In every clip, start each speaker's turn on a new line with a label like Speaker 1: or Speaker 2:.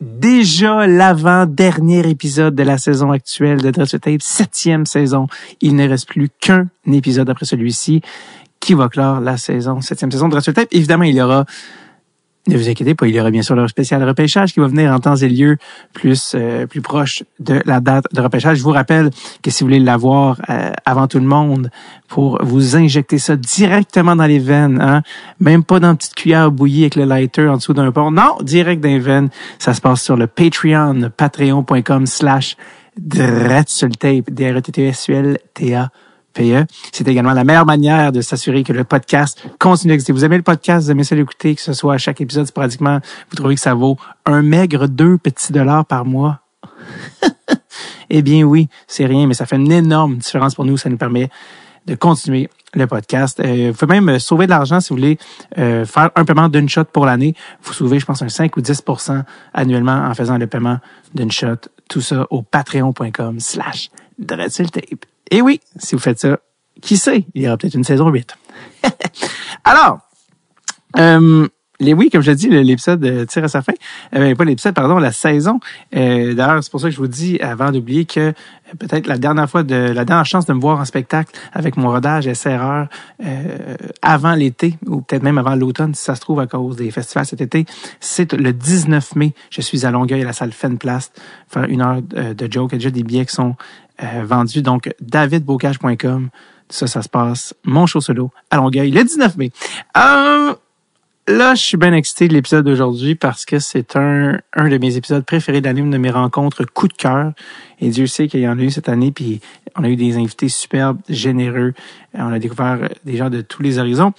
Speaker 1: déjà l'avant-dernier épisode de la saison actuelle de Dress Tape, septième saison. Il ne reste plus qu'un épisode après celui-ci qui va clore la saison, septième saison de Dress Tape. Évidemment, il y aura ne vous inquiétez pas, il y aura bien sûr leur spécial repêchage qui va venir en temps et lieu plus euh, plus proche de la date de repêchage. Je vous rappelle que si vous voulez l'avoir euh, avant tout le monde, pour vous injecter ça directement dans les veines, hein, même pas dans une petite cuillère bouillie avec le lighter en dessous d'un port, non, direct dans les veines. Ça se passe sur le Patreon, patreon.com slash tape, d r e t e E. C'est également la meilleure manière de s'assurer que le podcast continue d'exister. Vous aimez le podcast, vous aimez ça l'écouter, que ce soit à chaque épisode sporadiquement, vous trouvez que ça vaut un maigre deux petits dollars par mois? eh bien oui, c'est rien, mais ça fait une énorme différence pour nous. Ça nous permet de continuer le podcast. Euh, vous pouvez même sauver de l'argent si vous voulez euh, faire un paiement d'une shot pour l'année. Vous sauvez, je pense, un 5 ou 10% annuellement en faisant le paiement d'une shot. Tout ça au patreon.com slash tape? Et oui, si vous faites ça, qui sait, il y aura peut-être une saison 8. Alors, euh, les oui, comme je l'ai dit, l'épisode euh, tire à sa fin. Euh, pas l'épisode, pardon, la saison. Euh, D'ailleurs, c'est pour ça que je vous dis, avant d'oublier que peut-être la dernière fois, de la dernière chance de me voir en spectacle avec mon rodage SRR euh, avant l'été, ou peut-être même avant l'automne, si ça se trouve à cause des festivals cet été, c'est le 19 mai. Je suis à Longueuil, à la salle Fenplast, faire une heure de joke. Il y a déjà des billets qui sont vendus. Donc, davidbocage.com. Ça, ça se passe, mon show solo à Longueuil, le 19 mai. Euh, Là, je suis bien excité de l'épisode d'aujourd'hui parce que c'est un, un de mes épisodes préférés de une de mes rencontres coup de cœur. Et Dieu sait qu'il y en a eu cette année, puis on a eu des invités superbes, généreux. On a découvert des gens de tous les horizons.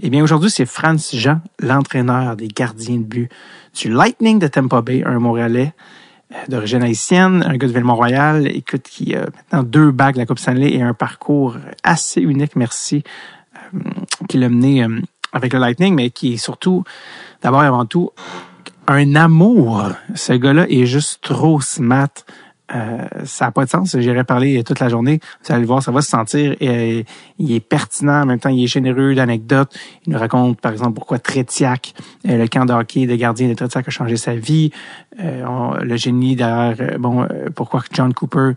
Speaker 1: Eh bien, aujourd'hui, c'est Franz Jean, l'entraîneur des gardiens de but du Lightning de Tampa Bay, un Montréalais euh, d'origine haïtienne, un gars de Ville-Mont-Royal, écoute, qui a maintenant deux bagues de la Coupe Stanley et un parcours assez unique, merci, euh, qui l'a mené euh, avec le Lightning, mais qui est surtout, d'abord et avant tout, un amour. Ce gars-là est juste trop smart. Euh, ça n'a pas de sens. J'irai parler toute la journée. Vous allez le voir, ça va se sentir. Euh, il est pertinent, en même temps, il est généreux d'anecdotes. Il nous raconte, par exemple, pourquoi Tretiak, euh, le camp de hockey des de Tretiak a changé sa vie. le génie derrière, bon, pourquoi John Cooper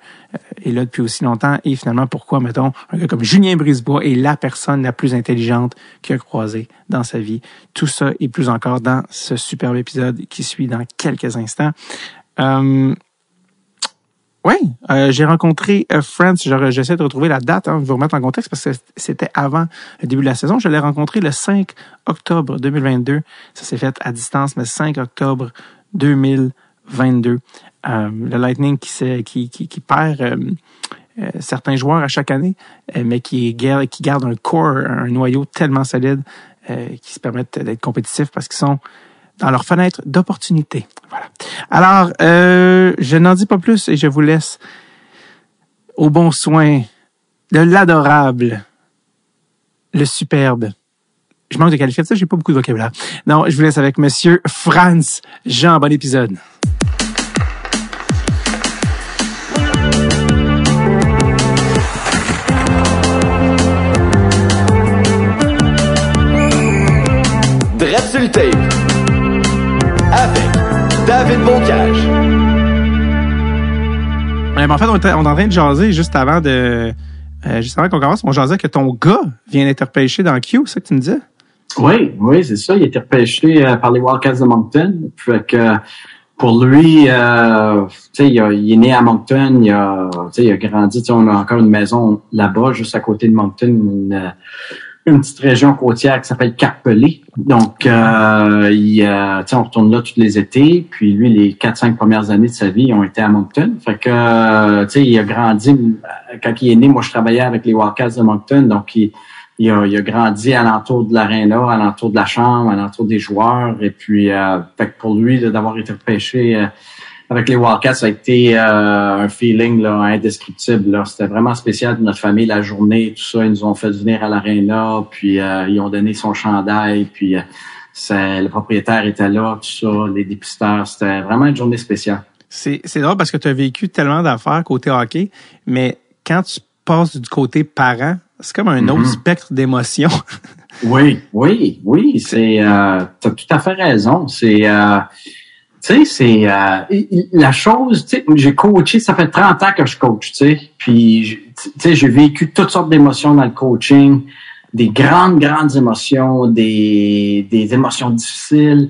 Speaker 1: est là depuis aussi longtemps. Et finalement, pourquoi, mettons, un gars comme Julien Brisebois est la personne la plus intelligente qu'il a croisée dans sa vie. Tout ça et plus encore dans ce superbe épisode qui suit dans quelques instants. Oui, euh, j'ai rencontré euh, France. J'essaie de retrouver la date, hein, vous remettre en contexte parce que c'était avant le début de la saison. Je l'ai rencontré le 5 octobre 2022. Ça s'est fait à distance, mais 5 octobre 2022. Euh, le Lightning qui, qui, qui, perd certains joueurs à chaque année, mais qui, qui garde un core, un noyau tellement solide qui se permettent d'être compétitifs parce qu'ils sont dans leur fenêtre d'opportunité. Voilà. Alors, euh, je n'en dis pas plus et je vous laisse au bon soin de l'adorable, le superbe. Je manque de qualifier ça, j'ai pas beaucoup de vocabulaire. Non, je vous laisse avec Monsieur Franz Jean. Bon épisode. David Bocage. en fait, on, est en train de jaser juste avant de. Euh, juste avant qu'on commence, on jasait que ton gars vient d'être repêché dans Q, c'est ça que tu me disais?
Speaker 2: Oui, oui, c'est ça. Il a été repêché euh, par les Wildcats de Moncton. Fait que pour lui, euh, il, il, est né à Moncton, il a, il a grandi, on a encore une maison là-bas, juste à côté de Moncton, une, une petite région côtière qui s'appelle Carpelé. Donc, euh, il, euh, on retourne là tous les étés. Puis lui, les quatre, cinq premières années de sa vie, ont été à Moncton. Fait que, euh, tu sais, il a grandi. Quand il est né, moi, je travaillais avec les Wildcats de Moncton. Donc, il, il, a, il a grandi alentour de l'aréna, alentour de la chambre, alentour des joueurs. Et puis, euh, fait que pour lui, d'avoir été repêché euh, avec les Wildcats, ça a été euh, un feeling là, indescriptible. C'était vraiment spécial pour notre famille, la journée, tout ça. Ils nous ont fait venir à l'aréna, puis euh, ils ont donné son chandail, puis euh, le propriétaire était là, tout ça, les dépisteurs. C'était vraiment une journée spéciale.
Speaker 1: C'est, c'est drôle parce que tu as vécu tellement d'affaires côté hockey, mais quand tu passes du côté parent, c'est comme un autre mm-hmm. spectre d'émotions.
Speaker 2: oui, oui, oui. C'est, euh, tu as tout à fait raison. C'est tu sais, c'est euh, la chose, tu sais, j'ai coaché, ça fait 30 ans que je coach, tu sais, puis, tu sais, j'ai vécu toutes sortes d'émotions dans le coaching, des grandes, grandes émotions, des, des émotions difficiles.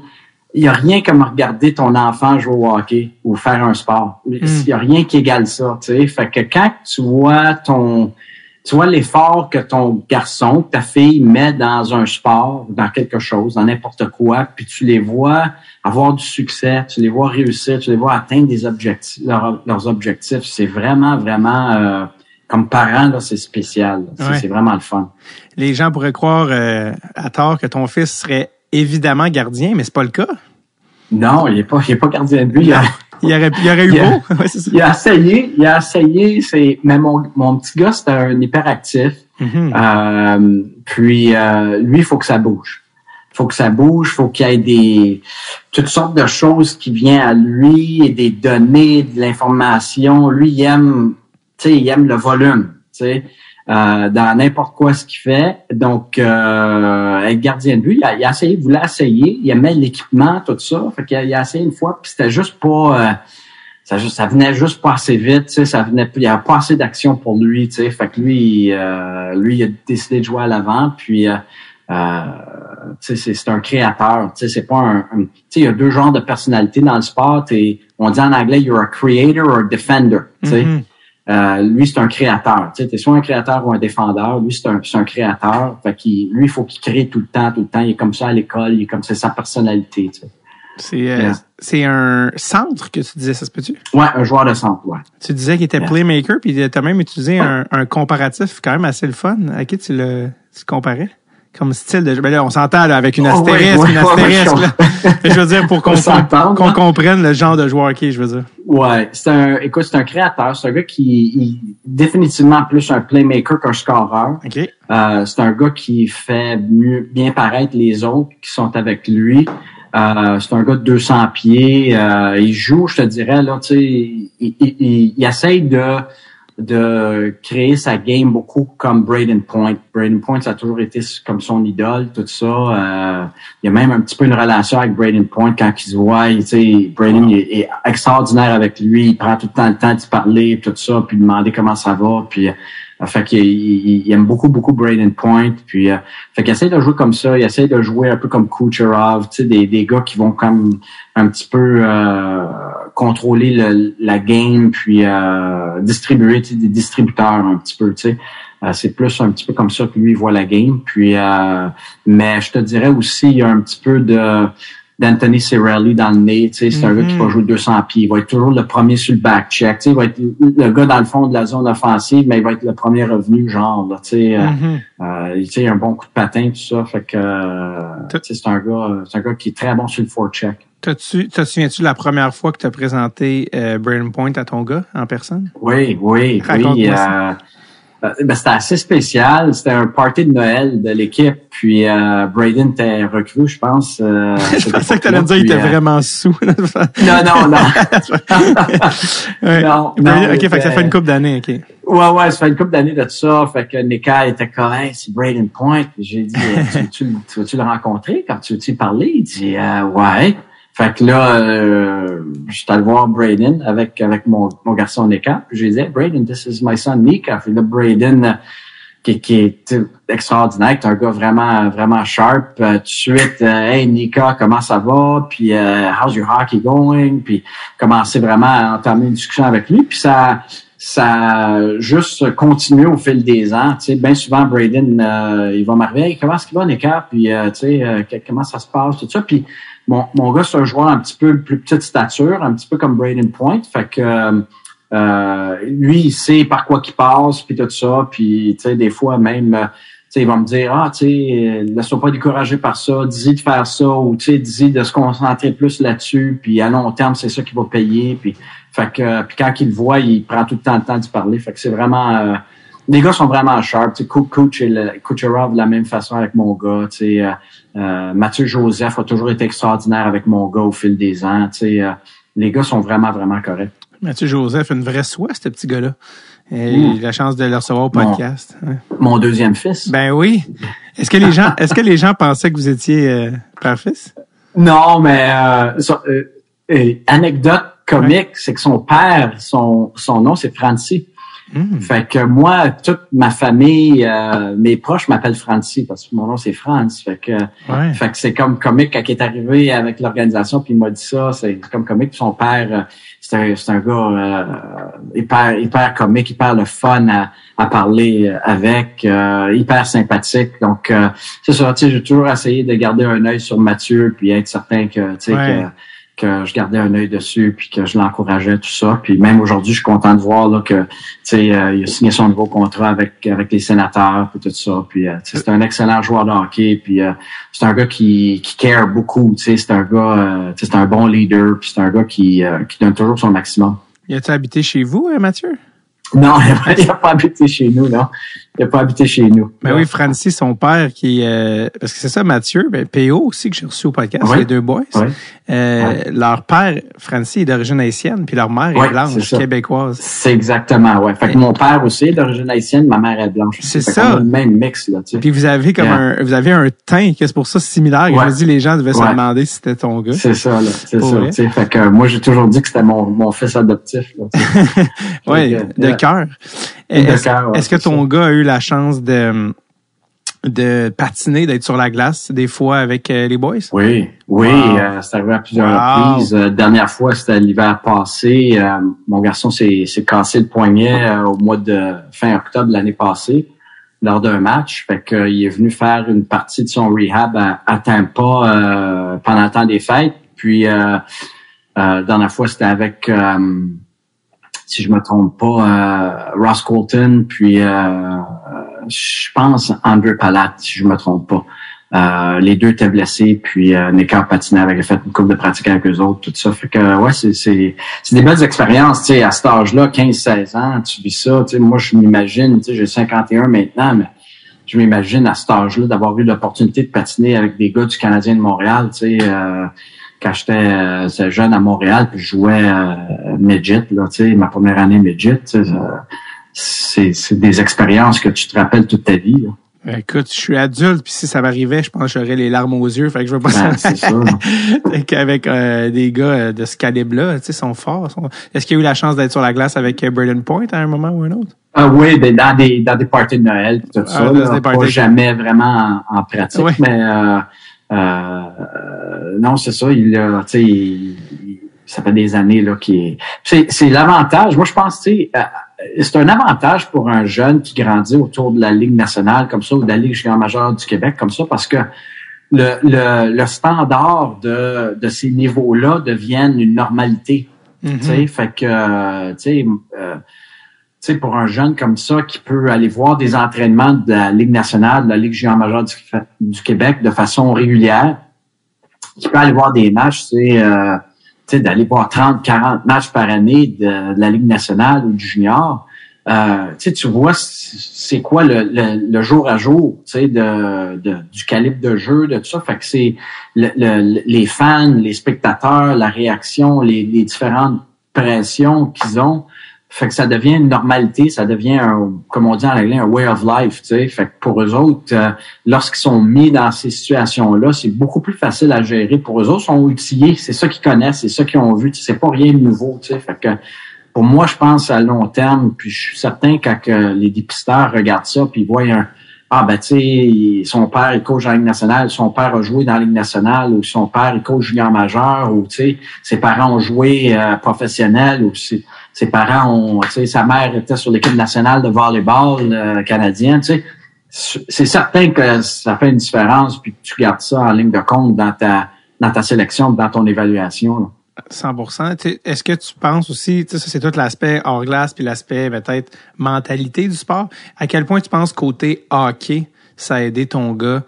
Speaker 2: Il n'y a rien comme regarder ton enfant jouer au hockey ou faire un sport. Il n'y a rien qui égale ça, tu sais. Fait que quand tu vois ton, tu vois l'effort que ton garçon, ta fille met dans un sport, dans quelque chose, dans n'importe quoi, puis tu les vois avoir du succès, tu les vois réussir, tu les vois atteindre des objectifs, leurs objectifs, c'est vraiment, vraiment, euh, comme parent, là, c'est spécial. C'est vraiment le fun.
Speaker 1: Les gens pourraient croire euh, à tort que ton fils serait évidemment gardien, mais c'est pas le cas?
Speaker 2: Non, il n'est pas, il est pas gardien de but.
Speaker 1: Il aurait, il aurait eu beau.
Speaker 2: Il a essayé, il a essayé. C'est, mais mon, mon petit gars, c'est un hyperactif. Mm-hmm. euh, puis euh, lui, il faut que ça bouge. Il faut que ça bouge, faut qu'il y ait des toutes sortes de choses qui viennent à lui, et des données, de l'information. Lui, il aime, tu sais, il aime le volume, tu sais. Euh, dans n'importe quoi ce qu'il fait. Donc, euh, être gardien de but, il a, il a essayé, il voulait essayer, il aimait l'équipement, tout ça. Fait qu'il a, il a essayé une fois, puis c'était juste pas. Euh, ça, ça venait juste pas assez vite, ça venait, il y avait pas assez d'action pour lui, tu sais. Fait que lui, euh, lui, il a décidé de jouer à l'avant, puis euh, euh c'est un créateur, c'est pas un, sais, il y a deux genres de personnalités dans le sport. Et on dit en anglais, you're a creator or a defender, sais. Euh, lui, c'est un créateur. Tu sais, es soit un créateur ou un défendeur. Lui, c'est un, un créateur. Fait qu'il, lui, il faut qu'il crée tout le temps, tout le temps. Il est comme ça à l'école. Il est comme ça, sa personnalité.
Speaker 1: C'est euh, c'est un centre que tu disais, ça se peut-tu?
Speaker 2: Ouais, un joueur de centre, ouais.
Speaker 1: Tu disais qu'il était playmaker, puis tu as même utilisé un, un, comparatif quand même assez le fun. À qui tu le tu comparais? Comme style de jeu. Ben là, on s'entend avec une oh, astérisque, une astérisque. je veux dire, pour qu'on qu'on comprenne le genre de joueur qui est, je veux dire.
Speaker 2: Ouais, c'est un, écoute, c'est un créateur. C'est un gars qui est définitivement plus un playmaker qu'un scoreur.
Speaker 1: Okay.
Speaker 2: Euh, c'est un gars qui fait mieux, bien paraître les autres qui sont avec lui. Euh, c'est un gars de 200 pieds. Euh, il joue, je te dirais, là, tu sais, il, il, il, il essaye de de créer sa game beaucoup comme Braden Point. Braden Point, ça a toujours été comme son idole, tout ça. Euh, il y a même un petit peu une relation avec Braden Point quand il se voit. Tu sais, Braden est, extraordinaire avec lui. Il prend tout le temps le temps de parler, tout ça, puis demander comment ça va. Puis euh, fait qu'il il, aime beaucoup, beaucoup Braden Point. Puis, euh, fait qu'il essaie de jouer comme ça. Il essaie de jouer un peu comme Kucherov, tu sais, des, des gars qui vont comme un petit peu euh, contrôler le, la game, puis euh, distribuer, tu sais, des distributeurs un petit peu, tu sais. c'est plus un petit peu comme ça que lui voit la game. Puis, mais je te dirais aussi, il y a un petit peu de d'Anthony Cirelli dans le nez. Tu sais, c'est un gars qui va mm-hmm. jouer 200 pieds. Il va être toujours le premier sur le back check. Tu sais, il va être le gars dans le fond de la zone offensive, mais il va être le premier revenu, genre. Là, tu sais, euh, mm-hmm. euh, tu sais, il a un bon coup de patin, tout ça. Fait que euh, c'est un gars, c'est un gars qui est très bon sur le forecheck.
Speaker 1: T'as-tu, te souviens-tu de la première fois que tu as présenté euh, Braden Point à ton gars en personne?
Speaker 2: Oui, oui, oui. Euh, ben, c'était assez spécial. C'était un party de Noël de l'équipe. Puis euh, Braden était recru, je pense. Euh,
Speaker 1: je pensais que tu allais me dire qu'il était euh, vraiment sous.
Speaker 2: non, non,
Speaker 1: non. non, OK, fait que ça fait une couple d'années, OK.
Speaker 2: Ouais, ouais, ça fait une couple d'années de tout ça. Fait que Nika était comme, hey, c'est Braden Point. J'ai dit, tu veux-tu tu, tu, le rencontrer quand tu veux-tu parler? Il dit, ouais. Fait que là, euh, je allé voir Braden avec avec mon, mon garçon Nika. Puis je lui disais, Braden, this is my son Nika. Fait là, Braden, euh, qui, qui est extraordinaire, qui est un gars vraiment vraiment sharp. Euh, tout de suite, euh, hey Nika, comment ça va? Puis how's your hockey going? Puis commencer vraiment à entamer une discussion avec lui. Puis ça ça juste continué au fil des ans. Tu sais, bien souvent, Braden, il va m'arriver, hey, comment est-ce qu'il va, Nika? Puis, tu sais, comment ça se passe, tout ça. Puis, mon, mon gars, c'est un joueur un petit peu plus petite stature, un petit peu comme Braden Point. Fait que euh, lui, il sait par quoi qu'il passe, puis tout ça. Puis, tu sais, des fois même, tu sais, il va me dire, ah, tu sais, laisse-toi pas décourager par ça, dis de faire ça, ou tu sais, dis de se concentrer plus là-dessus, puis à long terme, c'est ça qui va payer. Puis, fait que, puis quand il le voit, il prend tout le temps le temps d'y parler. Fait que c'est vraiment... Euh, les gars sont vraiment sharp. Tu sais, Coach et le, de la même façon avec mon gars. Euh, euh, Mathieu Joseph a toujours été extraordinaire avec mon gars au fil des ans. Tu sais, euh, les gars sont vraiment, vraiment corrects.
Speaker 1: Mathieu Joseph, une vraie soie, ce petit gars-là. J'ai eu la chance de le recevoir au podcast.
Speaker 2: Mon, deuxième fils.
Speaker 1: Ben oui. Est-ce que les gens, est-ce que les gens pensaient que vous étiez père-fils?
Speaker 2: Non, mais anecdote comique, c'est que son père, son, son nom, c'est Francis.
Speaker 1: Hmm.
Speaker 2: Fait que moi, toute ma famille, euh, mes proches m'appellent Francis parce que mon nom c'est Franz. Fait que,
Speaker 1: Ouais.
Speaker 2: fait que c'est comme comique quand il est arrivé avec l'organisation puis il m'a dit ça, c'est comme comique. Son père, euh, c'est un, c'est un gars euh, hyper hyper comique, hyper le fun à, à parler euh, avec, euh, hyper sympathique. Donc euh, c'est ça, tu sais, j'ai toujours essayé de garder un œil sur Mathieu puis être certain que tu sais
Speaker 1: Ouais.
Speaker 2: que que je gardais un œil dessus puis que je l'encourageais tout ça. Puis même aujourd'hui je suis content de voir là que tu sais euh, il a signé son nouveau contrat avec avec les sénateurs puis tout ça. Puis euh, c'est un excellent joueur de hockey puis euh, c'est un gars qui qui care beaucoup tu sais. C'est un gars euh, c'est un bon leader puis c'est un gars qui euh, qui donne toujours son maximum.
Speaker 1: Y a-tu habité chez vous, Mathieu?
Speaker 2: non il a, pas- il a pas habité chez nous non il a pas habité chez nous
Speaker 1: Ben oui, Francis, son père, qui euh, parce que c'est ça, Mathieu, ben, PO aussi que j'ai reçu au podcast,
Speaker 2: Ouais.
Speaker 1: les deux boys.
Speaker 2: Ouais.
Speaker 1: Euh, Leur père, Francis, est d'origine haïtienne, puis leur mère
Speaker 2: Ouais,
Speaker 1: est blanche, québécoise.
Speaker 2: c'est exactement ouais fait que mon père aussi est d'origine haïtienne ma mère est blanche
Speaker 1: C'est ça.
Speaker 2: le même mix là
Speaker 1: Puis vous avez comme
Speaker 2: Yeah.
Speaker 1: un, vous avez un teint que c'est pour ça similaire. Je
Speaker 2: Ouais.
Speaker 1: me dis les gens devaient se
Speaker 2: Ouais.
Speaker 1: demander si c'était ton gars.
Speaker 2: C'est ça, là. C'est ça. Fait que euh, moi, j'ai toujours dit que c'était mon, mon fils adoptif. Là, que,
Speaker 1: de
Speaker 2: yeah.
Speaker 1: cœur. Est-ce
Speaker 2: ouais,
Speaker 1: que ton
Speaker 2: ça.
Speaker 1: gars a eu la chance de de patiner, d'être sur la glace des fois avec euh, les boys?
Speaker 2: Oui, oui,
Speaker 1: Wow.
Speaker 2: euh, c'est arrivé à plusieurs
Speaker 1: Wow.
Speaker 2: reprises. Euh, dernière fois, c'était l'hiver passé. Euh, mon garçon s'est cassé le poignet euh, au mois de fin octobre l'année passée lors d'un match. Fait que, euh, il est venu faire une partie de son rehab à, à Tampa euh, pendant le temps des fêtes. Puis euh, euh, la dernière fois, c'était avec euh, si je me trompe pas, euh, Ross Colton, puis euh, je pense Andrew Palat, si je me trompe pas. Euh, les deux étaient blessés, puis euh, Nicker patinait avec, fait une coupe de pratique avec eux autres, tout ça. Fait que ouais, c'est, c'est, c'est des belles expériences, tu sais, à cet âge-là, 15-16 ans, tu vis ça, tu sais, moi je m'imagine, tu sais, j'ai 51 maintenant, mais je m'imagine à cet âge-là d'avoir eu l'opportunité de patiner avec des gars du Canadien de Montréal, tu sais, euh, quand j'étais euh, jeune à Montréal, puis je jouais euh, midget, là, tu sais, ma première année midget, euh, c'est, c'est des expériences que tu te rappelles toute ta vie. Là.
Speaker 1: Écoute, je suis adulte, puis si ça m'arrivait, je pense que j'aurais les larmes aux yeux. Fait que je veux pas
Speaker 2: Ben, c'est ça.
Speaker 1: Fait qu'avec euh, des gars euh, de ce calibre-là, tu sais, sont forts. sont- Est-ce qu'il y a eu la chance d'être sur la glace avec euh, Braden Point à un moment ou un autre?
Speaker 2: Ah oui, ben, dans des dans des parties de Noël tout ça, là,
Speaker 1: des
Speaker 2: pas jamais vraiment en, en pratique,
Speaker 1: Ouais.
Speaker 2: mais euh, euh, euh, non, c'est ça, il a, tu sais, il- ça fait des années là qui est c'est c'est l'avantage. Moi je pense tu sais euh, c'est un avantage pour un jeune qui grandit autour de la Ligue nationale comme ça ou de la Ligue junior majeure du Québec comme ça parce que le, le, le standard de, de ces niveaux-là deviennent une normalité.
Speaker 1: Mhm.
Speaker 2: Tu sais, fait que, euh, tu sais, euh, sais, pour un jeune comme ça qui peut aller voir des entraînements de la Ligue nationale, de la Ligue junior majeure du, Québec de façon régulière, qui peut aller voir des matchs, c'est euh, d'aller voir 30, 40 matchs par année de, la Ligue nationale ou du junior. Euh, tu vois c'est quoi le, le, le jour à jour, de, de- du calibre de jeu, de tout ça. Fait que c'est le- les fans, les spectateurs, la réaction, les, les différentes pressions qu'ils ont. Fait que ça devient une normalité, ça devient un, comme on dit en anglais, un way of life, tu sais. Fait que pour eux autres, euh, lorsqu'ils sont mis dans ces situations-là, c'est beaucoup plus facile à gérer. Pour eux autres, ils sont outillés, c'est ça qu'ils connaissent, c'est ça qu'ils ont vu, c'est pas rien de nouveau, tu sais. Fait que pour moi, je pense à long terme, puis je suis certain quand que les dépisteurs regardent ça, puis ils voient un ah ben tu sais, son père il coach la Ligue nationale, son père a joué dans la Ligue nationale, ou son père il coach junior majeur, ou tu sais, ses parents ont joué euh, professionnel, ou ses, ses parents ont, tu sais, sa mère était sur l'équipe nationale de volleyball euh, canadienne, tu sais. C'est certain que ça fait une différence, puis que tu gardes ça en ligne de compte dans ta dans ta sélection, dans ton évaluation. là.
Speaker 1: 100 Tu sais, Est-ce que tu penses aussi, ça c'est tout l'aspect hors glace puis l'aspect peut-être mentalité du sport. À quel point tu penses côté hockey, ça a aidé ton gars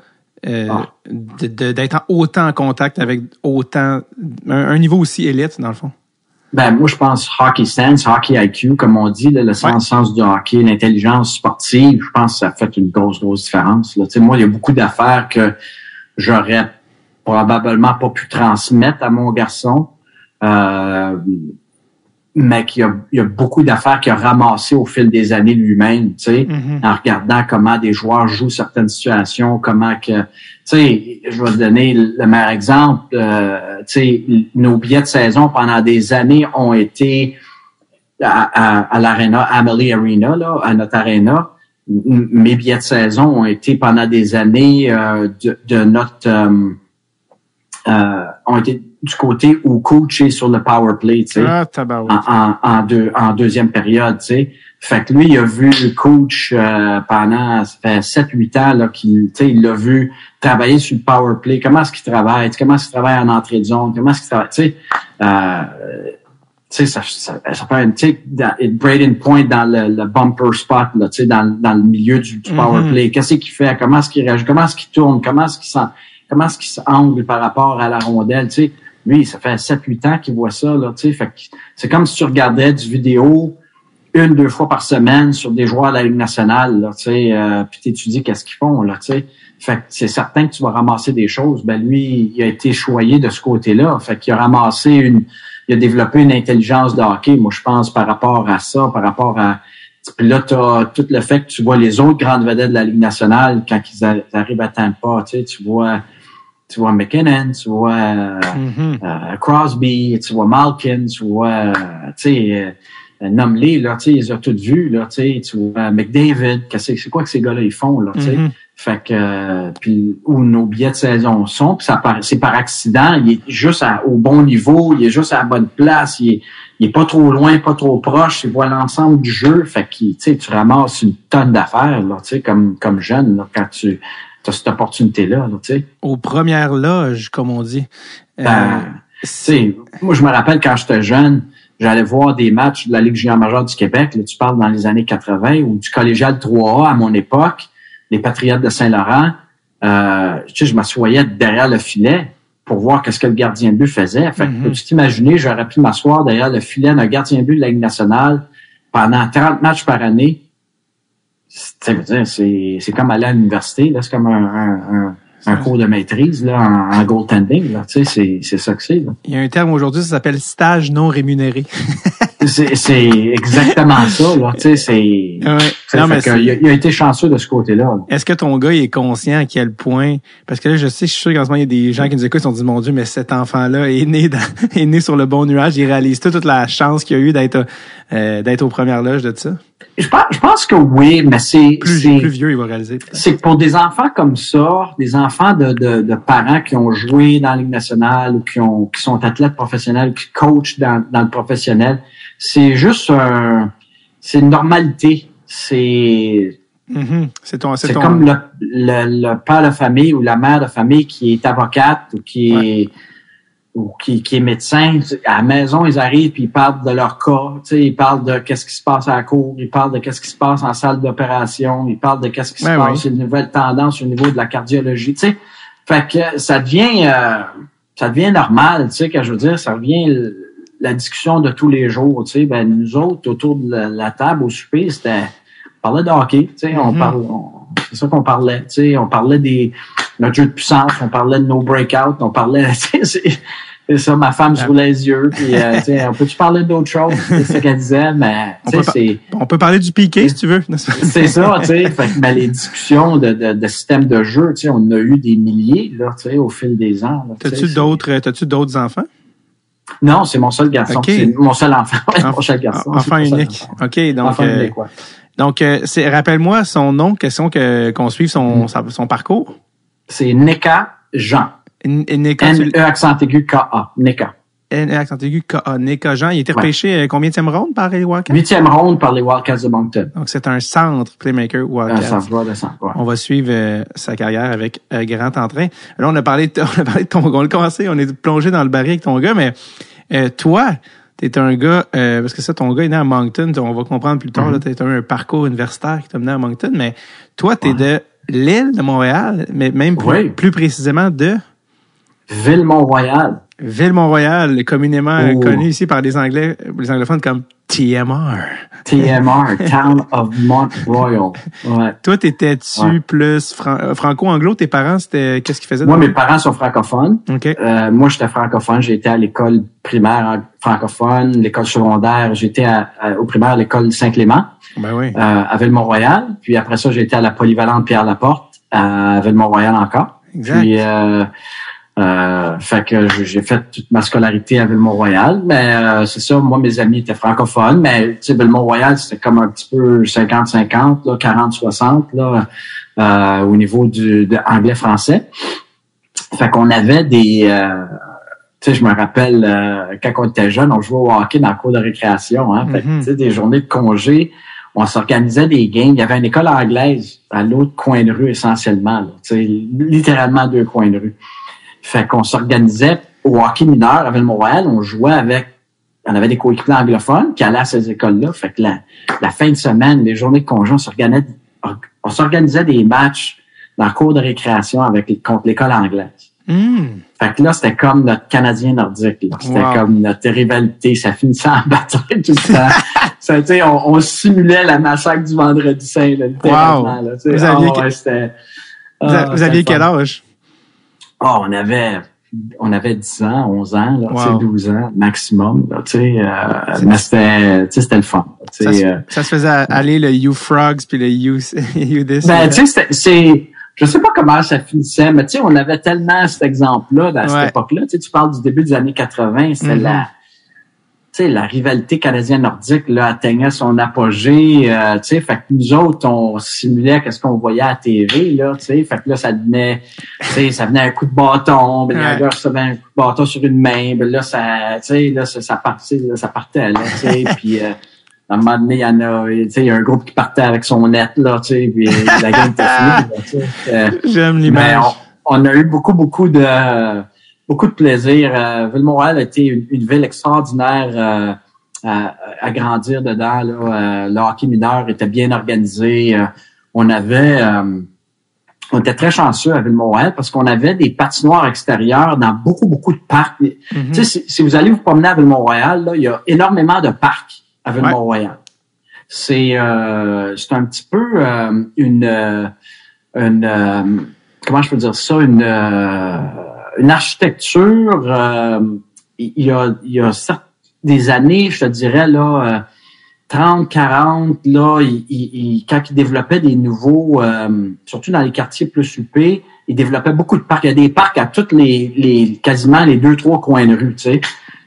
Speaker 1: euh,
Speaker 2: Ah.
Speaker 1: d'être autant en contact avec autant un, un niveau aussi élite dans le fond?
Speaker 2: Ben, moi, je pense hockey sense, hockey IQ, comme on dit, là, le sens, sens du hockey, l'intelligence sportive, je pense que ça fait une grosse, grosse différence. Là. Tu sais, moi, il y a beaucoup d'affaires que j'aurais probablement pas pu transmettre à mon garçon. Euh, mais qu'il y a, il y a beaucoup d'affaires qu'il a ramassées au fil des années lui-même, tu sais,
Speaker 1: Mhm.
Speaker 2: en regardant comment des joueurs jouent certaines situations, comment que, tu sais, je vais te donner le meilleur exemple, euh, tu sais, nos billets de saison pendant des années ont été à, à, à l'arena, Amelie Arena, là, à notre arena. Mes billets de saison ont été pendant des années euh, de, de notre euh, euh, ont été du côté où coach est sur le power play, tu sais
Speaker 1: Ah,
Speaker 2: en, en, deux, en deuxième période, tu sais. Fait que lui, il a vu le coach euh, pendant ça fait 7-8 ans là, qu'il, tu sais, il l'a vu travailler sur le power play. Comment est-ce qu'il travaille? Comment est-ce qu'il travaille en entrée de zone? Comment est-ce qu'il travaille? Tu sais, euh, tu sais, ça, ça, ça peut être, tu sais, Braden Point dans le, le bumper spot, là, tu sais, dans, dans le milieu du, du power
Speaker 1: Mhm.
Speaker 2: play. Qu'est-ce qu'il fait? Comment est-ce qu'il réagit? Comment est-ce qu'il tourne? Comment est-ce qu'il s'en, comment est-ce qu'il s'angle par rapport à la rondelle? Tu sais, lui, ça fait 7-8 ans qu'il voit ça, là, tu sais. C'est comme si tu regardais du vidéo une, deux fois par semaine sur des joueurs de la Ligue nationale, là, tu sais, euh, puis t'étudies qu'est-ce qu'ils font, là, tu sais. Fait c'est certain que tu vas ramasser des choses. Ben lui, il a été choyé de ce côté-là. Fait qu'il a ramassé une, il a développé une intelligence de hockey, moi, je pense, par rapport à ça, par rapport à, puis là, tu as tout le fait que tu vois les autres grandes vedettes de la Ligue nationale quand ils arrivent à tu sais, tu vois, tu vois McKinnon, tu vois euh,
Speaker 1: Mhm.
Speaker 2: euh, Crosby, tu vois Malkin, tu vois, euh, tu sais, euh, nomme-les, là, tu sais, ils les ont toutes vues, là, tu sais, tu vois McDavid, qu'est-ce que- c'est quoi que ces gars-là, ils font, là, tu sais.
Speaker 1: Mhm.
Speaker 2: Fait que, euh, puis où nos billets de saison sont, puis ça c'est par accident, il est juste à- au bon niveau, il est juste à la bonne place, il est, il est pas trop loin, pas trop proche, il voit l'ensemble du jeu, fait que, tu sais, tu ramasses une tonne d'affaires, là, tu sais, comme, comme jeune, là, quand tu as cette opportunité-là, là, tu sais.
Speaker 1: Aux premières loges, comme on dit. Euh,
Speaker 2: Ben, tu sais, moi, je me rappelle quand j'étais jeune, j'allais voir des matchs de la Ligue junior majeure du Québec. Là, tu parles dans les années 80 ou du collégial 3A à mon époque, les Patriotes de Saint-Laurent. Euh, tu sais, je m'assoyais derrière le filet pour voir qu'est-ce que le gardien de but faisait. Fait que,
Speaker 1: Mhm.
Speaker 2: peux-tu t'imaginer, j'aurais pu m'asseoir derrière le filet d'un gardien de but de la Ligue nationale pendant 30 matchs par année. C'est- comme aller à l'université. là. C'est comme un, un, un, un cours de maîtrise là, en, en goaltending. là. Tu sais, C'est c'est ça que c'est.
Speaker 1: Il y a un terme aujourd'hui, ça s'appelle stage non rémunéré.
Speaker 2: C'est c'est exactement ça. Là. Tu sais, c'est
Speaker 1: Ouais. Non, mais
Speaker 2: il, a, il a été chanceux de ce côté-là. là.
Speaker 1: Est-ce que ton gars il est conscient à quel point parce que là je sais je suis sûr qu'en ce moment il y a des gens qui nous écoutent qui se sont dit mon dieu mais cet enfant là est né dans- est né sur le bon nuage il réalise tout, toute la chance qu'il a eu d'être euh, d'être aux premières loges de ça?
Speaker 2: Je pense, je pense que oui, mais c'est
Speaker 1: plus plus vieux il va réaliser
Speaker 2: c'est que pour des enfants comme ça, des enfants de, de, de parents qui ont joué dans la Ligue nationale ou qui ont qui sont athlètes professionnels, qui coachent dans, dans le professionnel, c'est juste un c'est une normalité. C'est
Speaker 1: Mhm. c'est ton c'est ton
Speaker 2: comme le, le, le père de famille ou la mère de famille qui est avocate ou qui est ou qui, qui est médecin. À la maison, ils arrivent puis ils parlent de leur cas. Tu sais, ils parlent de qu'est-ce qui se passe à la cour, ils parlent de qu'est-ce qui se passe en salle d'opération, ils parlent de qu'est-ce qui se
Speaker 1: oui.
Speaker 2: passe, une nouvelle tendance au niveau de la cardiologie. Tu sais, fait que ça devient euh, ça devient normal. Tu sais, que je veux dire, ça devient la discussion de tous les jours. Tu sais, ben nous autres autour de la, la table au souper, c'était parlait de hockey. Tu sais, on
Speaker 1: Mhm.
Speaker 2: parle, on- c'est ça qu'on parlait. Tu sais, on parlait des notre jeu de puissance, on parlait de nos breakouts, on parlait. Tu sais, c'est- ça, ma femme se roulait les yeux, puis euh, tu sais, on peut-tu parler d'autres choses? C'est ce qu'elle disait, mais
Speaker 1: On
Speaker 2: tu
Speaker 1: peut
Speaker 2: sais, c'est
Speaker 1: on peut parler du piqué si tu veux
Speaker 2: c'est ça, tu sais. Fait que, ben, les discussions de, de, de système de jeu, tu sais, on en a eu des milliers, là, tu sais, au fil des ans.
Speaker 1: T'as-tu d'autres euh, t'as-tu d'autres enfants?
Speaker 2: Non, c'est mon seul garçon. C'est mon seul enfant. Mon seul garçon.
Speaker 1: enfant unique
Speaker 2: enfant.
Speaker 1: ok donc
Speaker 2: Enfant
Speaker 1: euh,
Speaker 2: unique, ouais.
Speaker 1: Donc euh, c'est rappelle-moi son nom question que qu'on suive son
Speaker 2: Mm.
Speaker 1: sa- son parcours
Speaker 2: C'est Neka Jean.
Speaker 1: N- N- quand tu-
Speaker 2: N-E accent aigu K-A. Neka.
Speaker 1: N- accent aigu, K- Nika Jean, il
Speaker 2: Ouais.
Speaker 1: repêché euh, combien de ronde par les Wildcats?
Speaker 2: Huitième ronde par les Wildcats de Moncton.
Speaker 1: Donc, c'est un centre playmaker Wildcats.
Speaker 2: ça va de ça. ouais.
Speaker 1: On va suivre euh, sa carrière avec euh, grand entrain. Là, on a parlé de, on a parlé de ton on a commencé, on est plongé dans le baril avec ton gars, mais euh, toi, t'es un gars, euh, parce que ça, ton gars est né à Moncton, on va comprendre plus tard, t'as eu un parcours universitaire qui t'a mené à Moncton, mais toi, t'es de l'île de Montréal, mais même plus,
Speaker 2: Oui.
Speaker 1: plus précisément de...
Speaker 2: Ville-Mont-Royal.
Speaker 1: Ville-Mont-Royal, communément
Speaker 2: Oh.
Speaker 1: connu ici par les Anglais, les anglophones comme TMR.
Speaker 2: TMR, Town of Mont Royal. Ouais.
Speaker 1: Toi, t'étais-tu
Speaker 2: Ouais.
Speaker 1: plus fran- euh, franco-anglo? Tes parents, c'était qu'est-ce qu'ils faisaient?
Speaker 2: Moi, mes parents sont francophones.
Speaker 1: OK.
Speaker 2: Euh, moi, j'étais francophone. J'ai été à l'école primaire francophone, l'école secondaire. J'étais au primaire à l'école Saint-Clément
Speaker 1: Ben oui.
Speaker 2: euh, à Ville-Mont-Royal. Puis après ça, j'ai été à la polyvalente Pierre-Laporte à Ville-Mont-Royal encore.
Speaker 1: Exact.
Speaker 2: Puis, euh, euh, fait que j'ai fait toute ma scolarité à Ville-Mont-Royal. Mais euh, c'est ça, moi, mes amis étaient francophones. Mais, tu sais, Ville-Mont-Royal, c'était comme un petit peu 50-50, là, 40-60, là, euh, au niveau du de anglais-français. Fait qu'on avait des... euh, tu sais, je me rappelle, euh, quand on était jeune, on jouait au hockey dans le cours de récréation. Hein? Fait que,
Speaker 1: Mhm.
Speaker 2: tu sais, des journées de congé, on s'organisait des games. Il y avait une école anglaise à l'autre coin de rue essentiellement. Là, tu sais, littéralement deux coins de rue. Fait qu'on s'organisait au hockey mineur à Ville-Montréal. On jouait avec... On avait des coéquipiers anglophones qui allaient à ces écoles-là. Fait que la, la fin de semaine, les journées de congé, on s'organisait, des matchs dans le cours de récréation avec, contre l'école anglaise.
Speaker 1: Hmm.
Speaker 2: Fait que là, c'était comme notre Canadien nordique. C'était
Speaker 1: Wow.
Speaker 2: comme notre rivalité. Ça finissait en bataille tout le temps. Ça, on, on simulait la massacre du vendredi saint, là, sais.
Speaker 1: Vous aviez
Speaker 2: Ah, ouais,
Speaker 1: Vous,
Speaker 2: ah,
Speaker 1: a- vous aviez
Speaker 2: c'était
Speaker 1: quel âge?
Speaker 2: Ah, on avait, on avait 10 ans, 11 ans, là,
Speaker 1: Wow.
Speaker 2: 12 ans maximum. Là, euh, mais c'était, c'était le fun. là,
Speaker 1: Ça, se-
Speaker 2: euh,
Speaker 1: ça se faisait aller le You Frogs puis le You, you This.
Speaker 2: Ben, tu sais, c'est, je sais pas comment ça finissait, mais tu sais, on avait tellement cet exemple-là dans
Speaker 1: Ouais.
Speaker 2: cette époque-là. Tu parles du début des années 80, c'était la, sais, la rivalité canadienne-nordique, là, atteignait son apogée, euh, tu sais, fait que nous autres, on simulait qu'est-ce qu'on voyait à la TV, là, tu sais, fait que là, ça sais, ça venait un coup de bâton, ben,
Speaker 1: Ouais.
Speaker 2: gars recevait un coup de bâton sur une main, ben là, ça, tu sais, là, ça, ça partait, là, ça partait, là, tu sais, puis, euh, à un moment donné, il y en a, tu sais, il y a un groupe qui partait avec son net, là, tu sais, puis la game était finie, là. Euh,
Speaker 1: J'aime
Speaker 2: mais
Speaker 1: l'image.
Speaker 2: on, on a eu beaucoup, beaucoup de beaucoup de plaisir. Euh, Ville-Montréal a été une, une ville extraordinaire euh, à, à grandir dedans. Là. Euh, le hockey mineur était bien organisé. Euh, on avait euh, on était très chanceux à Ville-Montréal parce qu'on avait des patinoires extérieures dans beaucoup, beaucoup de parcs. Tu sais, si, si vous allez vous promener à Ville-Mont-Royal, là, il y a énormément de parcs à Ville-Mont-Royal. C'est euh, c'est un petit peu euh, une une euh, comment je peux dire ça? Une euh, une architecture. euh, il y a il y a des années, je te dirais là. euh, 30, 40, là, il, il- quand ils développaient des nouveaux, euh, surtout dans les quartiers plus huppés, ils développaient beaucoup de parcs. Il y a des parcs à toutes les, les quasiment les deux, trois coins de rue, tu sais.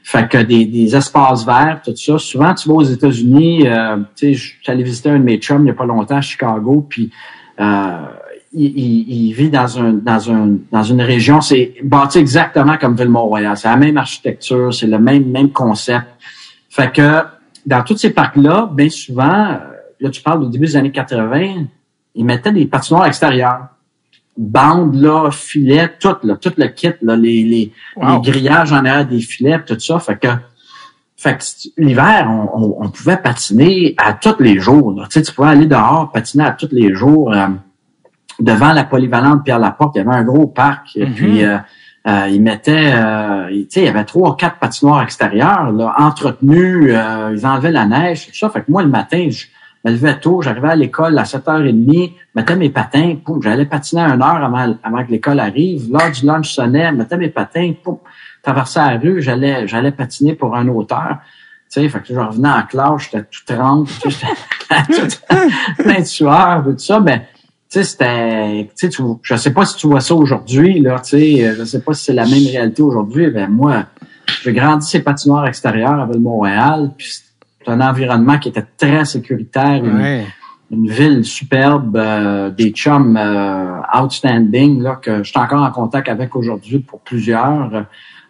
Speaker 2: Fait que des, des espaces verts, tout ça. Souvent, tu vas aux États-Unis, euh, tu sais, allé visiter un de mes chums il n'y a pas longtemps à Chicago, puis euh, il, il- il vit dans un dans un dans une région, c'est bâti exactement comme Ville-Mont-Royal. C'est la même architecture, c'est le même même concept. Fait que dans tous ces parcs-là, bien souvent, euh, là, tu parles au début des années 80, ils mettaient des patinoires extérieurs. Bandes, là, filets, tout, là, tout le kit, là, les, les,
Speaker 1: Wow.
Speaker 2: les grillages en arrière des filets, tout ça. Fait que, fait que l'hiver, on, on- on pouvait patiner à tous les jours. là. Tu sais, tu pouvais aller dehors, patiner à tous les jours. euh, devant la polyvalente Pierre Laporte, il y avait un gros parc. Et
Speaker 1: Mhm.
Speaker 2: puis, euh, euh, ils mettaient, euh, tu sais, il y avait trois ou quatre patinoires extérieures, là, entretenus. euh, ils enlevaient la neige, tout ça. Fait que moi, le matin, je me levais tôt, j'arrivais à l'école à 7h30, mettais mes patins, poum, j'allais patiner à une heure avant, avant que l'école arrive. L'heure du lunch sonnait, mettais mes patins, poum, traversais la rue, j'allais, j'allais patiner pour un auteur. Tu sais, fait que je revenais en classe, j'étais tout sais, j'étais plein de sueur, tout ça, mais sais, c'était, tu sais, je sais pas si tu vois ça aujourd'hui, là, tu sais, euh, je sais pas si c'est la même réalité aujourd'hui, ben moi, j'ai grandi ces patinoires extérieurs à Ville-Montréal, puis c'est un environnement qui était très sécuritaire, une, une ville superbe, euh, des chums euh, outstanding là que je suis encore en contact avec aujourd'hui pour plusieurs.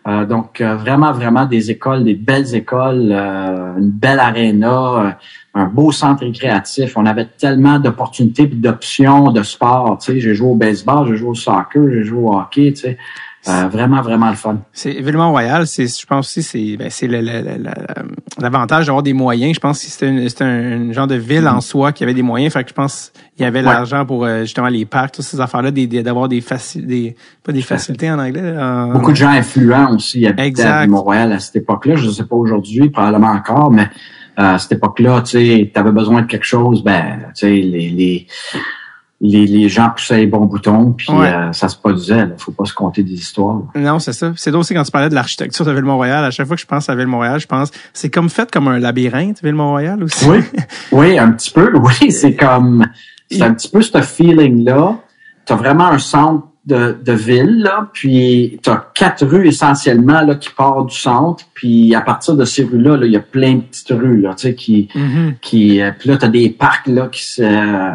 Speaker 2: Euh, donc euh, vraiment vraiment des écoles, des belles écoles, euh, une belle aréna, euh, un beau centre récréatif. On avait tellement d'opportunités et d'options de sport. Tu sais, j'ai joué au baseball, j'ai joué au soccer, j'ai joué au hockey. Tu Euh, vraiment vraiment le fun.
Speaker 1: C'est Villemont Royal, c'est je pense aussi c'est ben, c'est le- le- le- le- l'avantage d'avoir des moyens. Je pense que c'était une, c'était un, genre de ville en soi qui avait des moyens. Fait que je pense qu'il y avait
Speaker 2: Ouais.
Speaker 1: l'argent pour euh, justement les parcs, toutes ces affaires-là, d'avoir des faci- des pas des facilités en anglais.
Speaker 2: Beaucoup de gens influents aussi habitaient à Montréal à cette époque-là. Je ne sais pas aujourd'hui, probablement encore, mais euh, à cette époque-là, tu sais, avais besoin de quelque chose, ben, tu sais, les, les, les, les gens poussaient les bons boutons, puis
Speaker 1: Ouais.
Speaker 2: euh, ça se produisait. Là. Faut pas se compter des histoires.
Speaker 1: Non, c'est ça. C'est aussi quand tu parlais de l'architecture de Ville-Mont-Royal. À chaque fois que je pense à Ville-Mont-Royal, je pense c'est comme fait comme un labyrinthe, Ville-Mont-Royal aussi.
Speaker 2: Oui, oui, un petit peu. Oui, c'est comme, c'est un petit peu ce feeling-là. Tu as vraiment un centre de, de ville, là, puis tu as quatre rues essentiellement là, qui partent du centre, puis à partir de ces rues-là, là, il y a plein de petites rues là, tu sais, qui,
Speaker 1: Mhm.
Speaker 2: qui euh, puis là, tu as des parcs là, qui se... euh,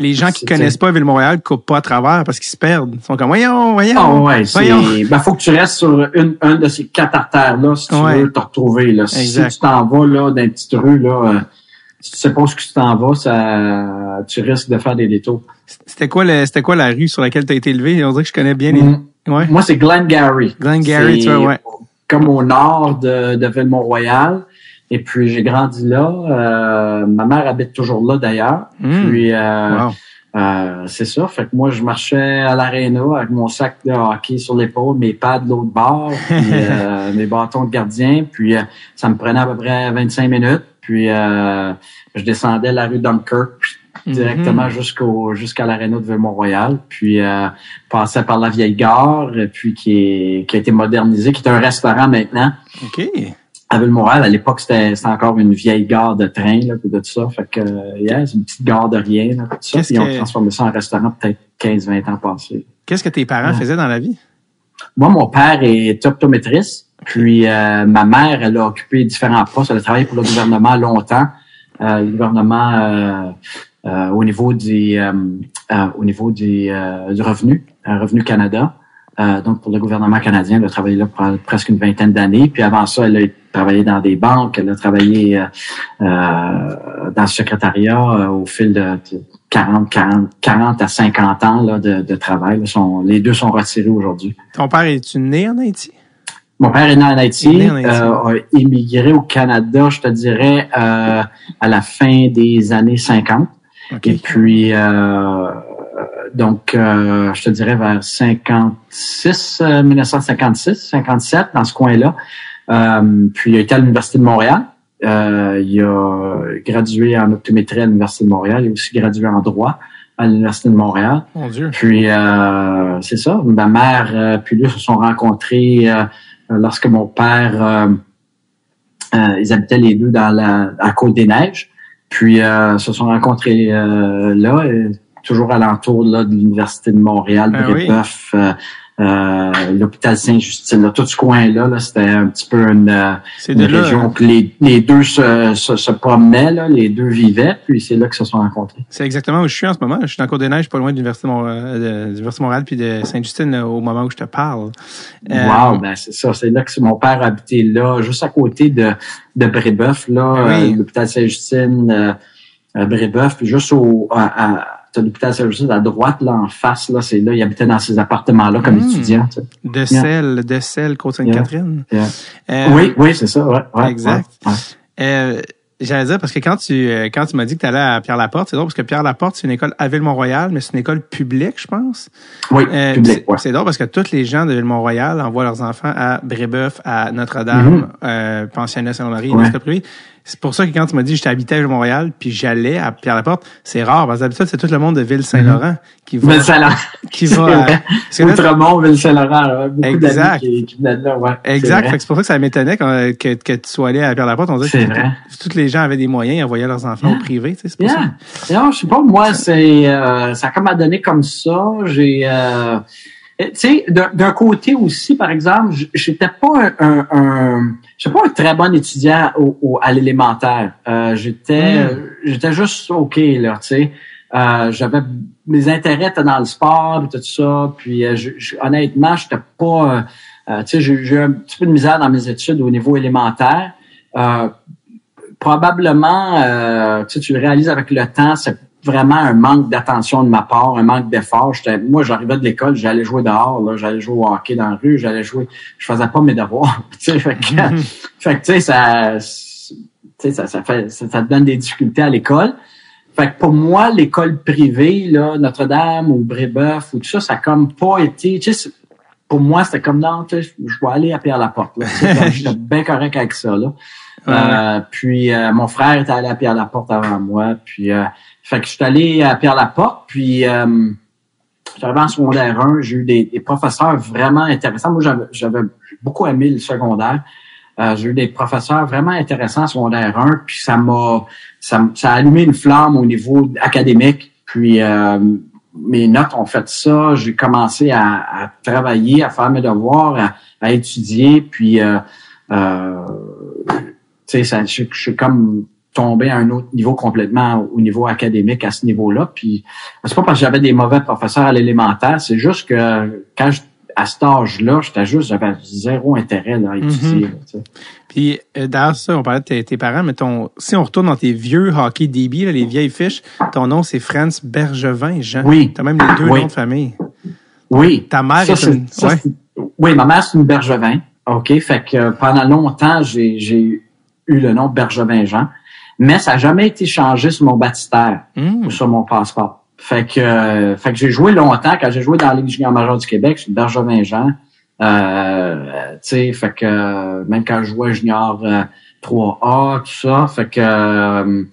Speaker 1: Les gens qui connaissent pas Ville-Mont-Royal coupent pas à travers parce qu'ils se perdent. Ils sont comme voyons, voyons.
Speaker 2: Ah ouais,
Speaker 1: voyons.
Speaker 2: Ben, faut que tu restes sur une, un de ces quatre artères-là si tu
Speaker 1: Ouais.
Speaker 2: veux te retrouver. Là. Si
Speaker 1: Exact.
Speaker 2: tu t'en vas là, dans une petite rue, là, euh, si tu sais pas où tu t'en vas, ça, tu risques de faire des détours.
Speaker 1: C'était quoi le, c'était quoi la rue sur laquelle tu as été élevé? On dirait que je connais bien les.
Speaker 2: Mm.
Speaker 1: Ouais.
Speaker 2: Moi, c'est Glengarry.
Speaker 1: Glengarry, tu vois, ouais.
Speaker 2: Comme au nord de, de Ville-Mont-Royal. Et puis, j'ai grandi là. Euh, ma mère habite toujours là, d'ailleurs.
Speaker 1: Mm.
Speaker 2: Puis, euh,
Speaker 1: Wow.
Speaker 2: Euh, c'est ça. Fait que moi, je marchais à l'aréna avec mon sac de hockey sur l'épaule, mes pads de l'autre bord, puis euh, mes bâtons de gardien. Puis euh, ça me prenait à peu près 25 minutes. Puis euh, je descendais la rue Dunkirk
Speaker 1: Mhm.
Speaker 2: directement jusqu'au jusqu'à l'aréna de Ville-Mont-Royal. Puis euh, passais par la vieille gare, puis qui, est, qui a été modernisée, qui est un restaurant maintenant
Speaker 1: OK.
Speaker 2: à Ville-Montréal, à l'époque, c'était encore une vieille gare de train, là, puis de tout ça. Fait que, euh, yeah, c'est une petite gare de rien, là, puis tout ça. Puis ils ont transformé ça en restaurant peut-être 15-20 ans passés.
Speaker 1: Qu'est-ce que tes parents
Speaker 2: Ouais.
Speaker 1: faisaient dans la vie?
Speaker 2: Moi, mon père est optométriste. Puis euh, ma mère, elle a occupé différents postes. Elle a travaillé pour le gouvernement longtemps. Euh, le gouvernement euh, euh, au niveau du euh, euh, au niveau euh, du revenu, Revenu Canada. Donc pour le gouvernement canadien, elle a travaillé là pour presque une vingtaine d'années. Puis avant ça, elle a travaillé dans des banques. Elle a travaillé dans le secrétariat au fil de, de 40, 40, 40 à 50 ans là, de, de travail. les deux sont retirés aujourd'hui.
Speaker 1: Ton père est-tu né en Haïti?
Speaker 2: Mon père est né en Haïti,
Speaker 1: Il est né en Haïti.
Speaker 2: euh, a immigré au Canada, je te dirais, euh, à la fin des années 50.
Speaker 1: OK.
Speaker 2: Et puis, euh, donc, euh, je te dirais vers 56, euh, 1956, 57, dans ce coin-là. Euh, puis, il a été à l'Université de Montréal. Euh, il a gradué en optométrie à l'Université de Montréal. Il a aussi gradué en droit à l'Université de Montréal.
Speaker 1: Mon Dieu.
Speaker 2: Puis euh, c'est ça, ma mère euh, puis lui se sont rencontrés euh, lorsque mon père, euh, euh, ils habitaient les deux dans la à Côte des Neiges. Puis euh, se sont rencontrés euh, là, euh, toujours alentour là, de l'université de Montréal,
Speaker 1: Ah oui?
Speaker 2: Euh, l'hôpital Saint-Justine, là, tout ce coin-là, là, c'était un petit peu une, euh, une
Speaker 1: là. hein.
Speaker 2: région que les, les deux se, se, se promenaient, là, les deux vivaient, puis c'est là qu'ils se sont rencontrés.
Speaker 1: C'est exactement où je suis en ce moment. Je suis dans Côte-des-Neiges, pas loin de l'Université de Mont- euh, de Montréal puis de Sainte-Justine euh, au moment où je te parle. Euh,
Speaker 2: Wow, ben c'est ça. C'est là que mon père habitait là, juste à côté de, de Brébeuf, là,
Speaker 1: Ah oui.
Speaker 2: euh, l'hôpital Saint-Justine, euh, euh, Brébeuf, puis juste au à, à- t'as l'hôpital Saint-Justine à droite, là, en face, là, c'est là, il habitait dans ces appartements-là comme
Speaker 1: Mm.
Speaker 2: étudiant. tu sais.
Speaker 1: De Selle, de Selle, Côte-Sainte-Catherine.
Speaker 2: Yeah.
Speaker 1: Euh,
Speaker 2: oui, oui, c'est ça, ouais. ouais
Speaker 1: exact.
Speaker 2: ouais, ouais.
Speaker 1: Euh, J'allais dire, parce que quand tu euh, quand tu m'as dit que tu allais à Pierre-Laporte, c'est drôle parce que Pierre-Laporte, c'est une école à Ville-Mont-Royal, mais c'est une école publique, je pense.
Speaker 2: Oui,
Speaker 1: Euh,
Speaker 2: public,
Speaker 1: c'est-
Speaker 2: ouais.
Speaker 1: C'est drôle parce que tous les gens de Ville-Mont-Royal envoient leurs enfants à Brébeuf, à Notre-Dame,
Speaker 2: Mhm.
Speaker 1: euh, pensionnat Saint-Marie,
Speaker 2: Ouais.
Speaker 1: C'est pour ça que quand tu m'as dit que j'étais habité à Ville-Mont-Royal, puis j'allais à Pierre-Laporte, c'est rare parce que d'habitude, c'est tout le monde de Ville-Saint-Laurent qui va...
Speaker 2: Ville-Saint-Laurent.
Speaker 1: qui va à- que
Speaker 2: Outremont, Ville-Saint-Laurent, ouais, beaucoup
Speaker 1: Exact.
Speaker 2: qui, qui venaient de là, ouais.
Speaker 1: Exact. que C'est pour ça que ça m'étonnait que, que tu sois allé à Pierre-Laporte. On dirait
Speaker 2: C'est
Speaker 1: que
Speaker 2: vrai.
Speaker 1: tous les gens avaient des moyens, ils envoyaient leurs enfants
Speaker 2: Yeah.
Speaker 1: au privé. Tu sais, c'est pour ça.
Speaker 2: Yeah. Non, je sais pas, moi, c'est euh, ça a comme à donner comme ça. J'ai euh, tu sais, d'un côté aussi, par exemple, j'étais pas un, un, pas un très bon étudiant au, au- à l'élémentaire. Euh, j'étais
Speaker 1: Mm.
Speaker 2: euh, j'étais juste OK, là, tu sais. Euh, j'avais mes intérêts étaient dans le sport et tout ça. Puis euh, je, je- honnêtement, j'étais pas euh, euh, tu sais, j'ai eu un petit peu de misère dans mes études au niveau élémentaire. Euh, probablement, euh, tu le réalises avec le temps, c'est vraiment un manque d'attention de ma part, un manque d'effort. Moi, j'arrivais de l'école, j'allais jouer dehors, là, j'allais jouer au hockey dans la rue, j'allais jouer, je faisais pas mes devoirs. tu sais, fait que, fait que, tu sais, ça, ça, ça, fait, ça, te donne des difficultés à l'école. Fait que pour moi, l'école privée, là, Notre-Dame ou Brébeuf ou tout ça, ça a comme pas été, tu sais, pour moi, c'était comme non, je vais aller à Pierre-Laporte. J'étais bien correct avec ça. Là. Euh, puis euh, mon frère était allé à Pierre-Laporte avant moi. Puis euh, fait que je suis allé à Pierre-Laporte, puis euh, j'arrivais en secondaire 1, j'ai eu des, professeurs vraiment intéressants. Moi, j'avais beaucoup aimé le secondaire. Euh, j'ai eu des professeurs vraiment intéressants en secondaire 1, puis ça m'a ça, ça, a allumé une flamme au niveau académique. Puis euh, mes notes ont fait ça. J'ai commencé à, travailler, à faire mes devoirs, à, étudier, puis euh, euh, tu sais, je suis comme tombé à un autre niveau complètement au niveau académique à ce niveau-là. Puis c'est pas parce que j'avais des mauvais professeurs à l'élémentaire, c'est juste que quand je, à cet âge-là, j'étais juste, j'avais zéro intérêt là, à étudier.
Speaker 1: Mm-hmm. Puis euh, d'ailleurs, ça, on parlait de tes, parents, mais ton, si on retourne dans tes vieux hockey DB, les vieilles fiches, ton nom c'est Franz Bergevin, Jean.
Speaker 2: Oui.
Speaker 1: T'as même les deux noms de famille.
Speaker 2: Oui.
Speaker 1: Ta mère est, une.
Speaker 2: Oui, ma mère c'est une Bergevin. OK? Fait que pendant longtemps, j'ai eu le nom Bergevin Jean mais ça n'a jamais été changé sur mon baptistère hmm. ou sur mon passeport. Fait que, euh, fait que j'ai joué longtemps. Quand j'ai joué dans la Ligue junior majeure du Québec, je suis Bergevin Jean. Euh, tu sais, fait que euh, même quand je jouais junior 3A, tout ça, fait que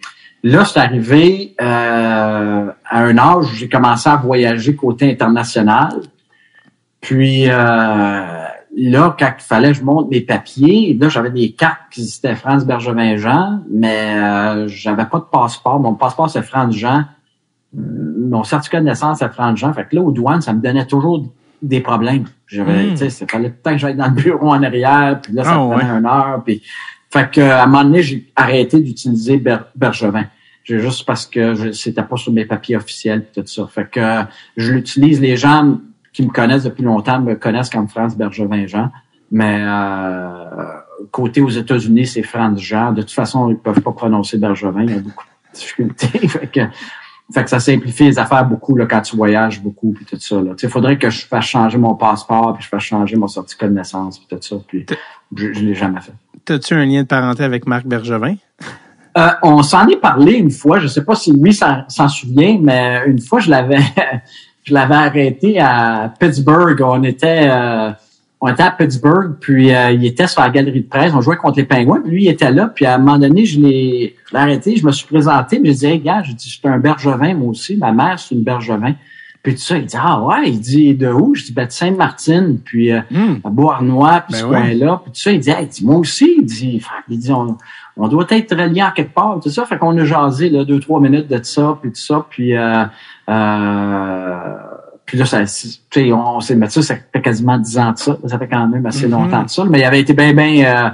Speaker 2: là, c'est arrivé à un âge où j'ai commencé à voyager côté international. Puis là, quand il fallait que je monte mes papiers, là, j'avais des cartes qui étaient France Bergevin-Jean, mais euh, j'avais pas de passeport. Mon passeport, c'est France Jean. Mon certificat de naissance, c'est France Jean. Fait que là, aux douanes, ça me donnait toujours des problèmes. J'avais, hmm. tu sais, il fallait peut-être que j'aille dans le bureau en arrière, puis là, ça oh, prenait une heure. Puis, fait que, à un moment donné, j'ai arrêté d'utiliser Bergevin. J'ai juste parce que c'était pas sur mes papiers officiels tout ça. Fait que je l'utilise. Les gens qui me connaissent depuis longtemps me connaissent comme France Bergevin-Jean. Mais euh, côté aux États-Unis, c'est France Jean. De toute façon, ils peuvent pas prononcer Bergevin. Il y a beaucoup de difficultés. fait, que, fait que ça simplifie les affaires beaucoup là, quand tu voyages beaucoup puis tout ça. Il faudrait que je fasse changer mon passeport puis je fasse changer mon certificat de naissance puis tout ça. Puis je, je l'ai jamais fait.
Speaker 1: T'as-tu un lien de parenté avec Marc Bergevin?
Speaker 2: Euh, on s'en est parlé une fois. Je sais pas si lui s'en souvient, mais une fois, je l'avais je l'avais arrêté à Pittsburgh. On était, euh, on était à Pittsburgh, puis euh, il était sur la galerie de presse. On jouait contre les Pingouins, puis lui, il était là. Puis à un moment donné, je l'ai arrêté, je me suis présenté, mais je disais, hey, gars, je dis, je suis un bergevin, moi aussi. Ma mère, c'est une bergevin. Puis tout ça, il dit, ah ouais, il dit, de où? Je dis, ben, de Sainte-Martine, puis euh, hmm. à Beauharnois, puis ben ce coin-là. Puis tout ça, il dit, hey, il dit, moi aussi, il dit, il dit, on, on doit être relié en quelque part, tout ça. Fait qu'on a jasé, là, deux, trois minutes de ça, puis tout ça. Puis, euh, euh, puis là, ça, on s'est mettre ça, ça fait quasiment dix ans de ça. Ça fait quand même assez mm-hmm. longtemps de ça. Mais il avait été bien, bien,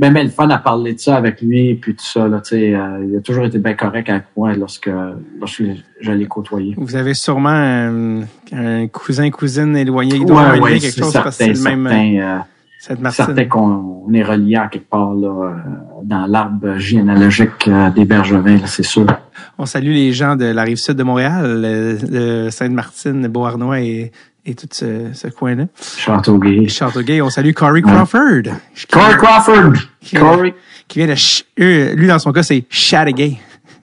Speaker 2: euh, bien, bien le fun à parler de ça avec lui, puis tout ça. Là, euh, il a toujours été bien correct avec moi lorsque, lorsque je l'ai côtoyé.
Speaker 1: Vous avez sûrement un, cousin, cousine éloigné, il doit
Speaker 2: ouais, quelque chose parce que c'est le même. Euh, Certain qu'on est relié à quelque part là, euh, dans l'arbre généalogique euh, des Bergevins, c'est sûr.
Speaker 1: On salue les gens de la rive sud de Montréal, de Sainte-Martine, Beauharnois et, et tout ce, ce coin-là.
Speaker 2: Châteauguay.
Speaker 1: Châteauguay. On salue Corey Crawford.
Speaker 2: Corey Crawford!
Speaker 1: Qui, Corey. Qui vient de... Lui, dans son cas, c'est Chattagay.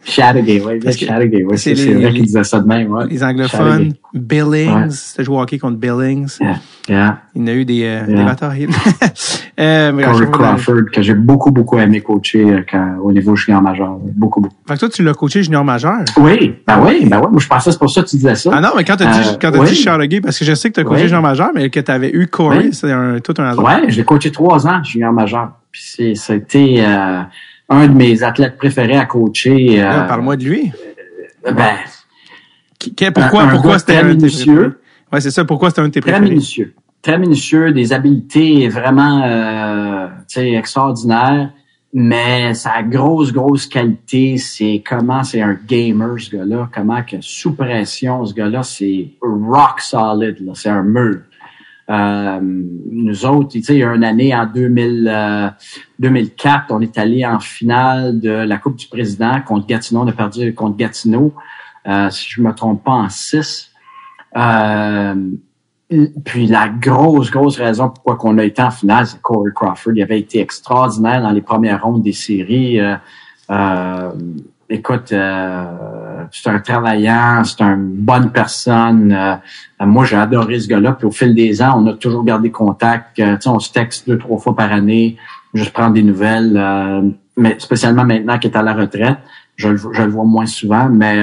Speaker 2: Chattagay, oui. Chattagay, oui. C'est vrai qu'il disait ça de même, ouais.
Speaker 1: Les anglophones. Billings. Ouais. Joué au hockey contre Billings.
Speaker 2: Yeah. Yeah.
Speaker 1: Il y a eu des, euh,
Speaker 2: yeah.
Speaker 1: des batailles.
Speaker 2: euh, Corey Crawford, que j'ai beaucoup, beaucoup aimé coacher euh, quand, au niveau junior majeur. Beaucoup, beaucoup.
Speaker 1: Fait que toi, tu l'as coaché junior majeur?
Speaker 2: Oui. Ben oui, ben oui. Moi, je pensais que c'est pour ça que tu disais ça.
Speaker 1: Ah non, mais quand t'as dit, euh, quand t'as oui. dit Charlotte parce que je sais que t'as coaché oui. junior majeur, mais que t'avais eu Corey, c'est un, tout un hasard.
Speaker 2: Ouais, j'ai coaché trois ans junior majeur. Puis c'était, euh, un de mes athlètes préférés à coacher. Euh,
Speaker 1: Parle-moi de lui.
Speaker 2: Ben,
Speaker 1: pourquoi,
Speaker 2: un,
Speaker 1: pourquoi
Speaker 2: c'était un minutieux.
Speaker 1: Ouais, c'est ça. Pourquoi c'était un de tes préférés?
Speaker 2: Très minutieux. Très minutieux, des habiletés vraiment, euh, extraordinaires. Mais sa grosse, grosse qualité, c'est comment c'est un gamer, ce gars-là. Comment que sous pression, ce gars-là, c'est rock solid. C'est un mur. Euh, nous autres, tu sais, il y a une année en 2000, euh, 2004, on est allé en finale de la Coupe du Président contre Gatineau. On a perdu contre Gatineau, euh, si je me trompe pas, en 6. Euh, puis la grosse, grosse raison pourquoi on a été en finale, c'est Corey Crawford. Il avait été extraordinaire dans les premières rondes des séries. Euh, écoute, euh, c'est un travaillant, c'est une bonne personne. Euh, moi, j'ai adoré ce gars-là. Puis au fil des ans, on a toujours gardé contact. Euh, on se texte deux, trois fois par année, juste prendre des nouvelles. mais spécialement maintenant qu'il est à la retraite, je, je, le vois moins souvent. Mais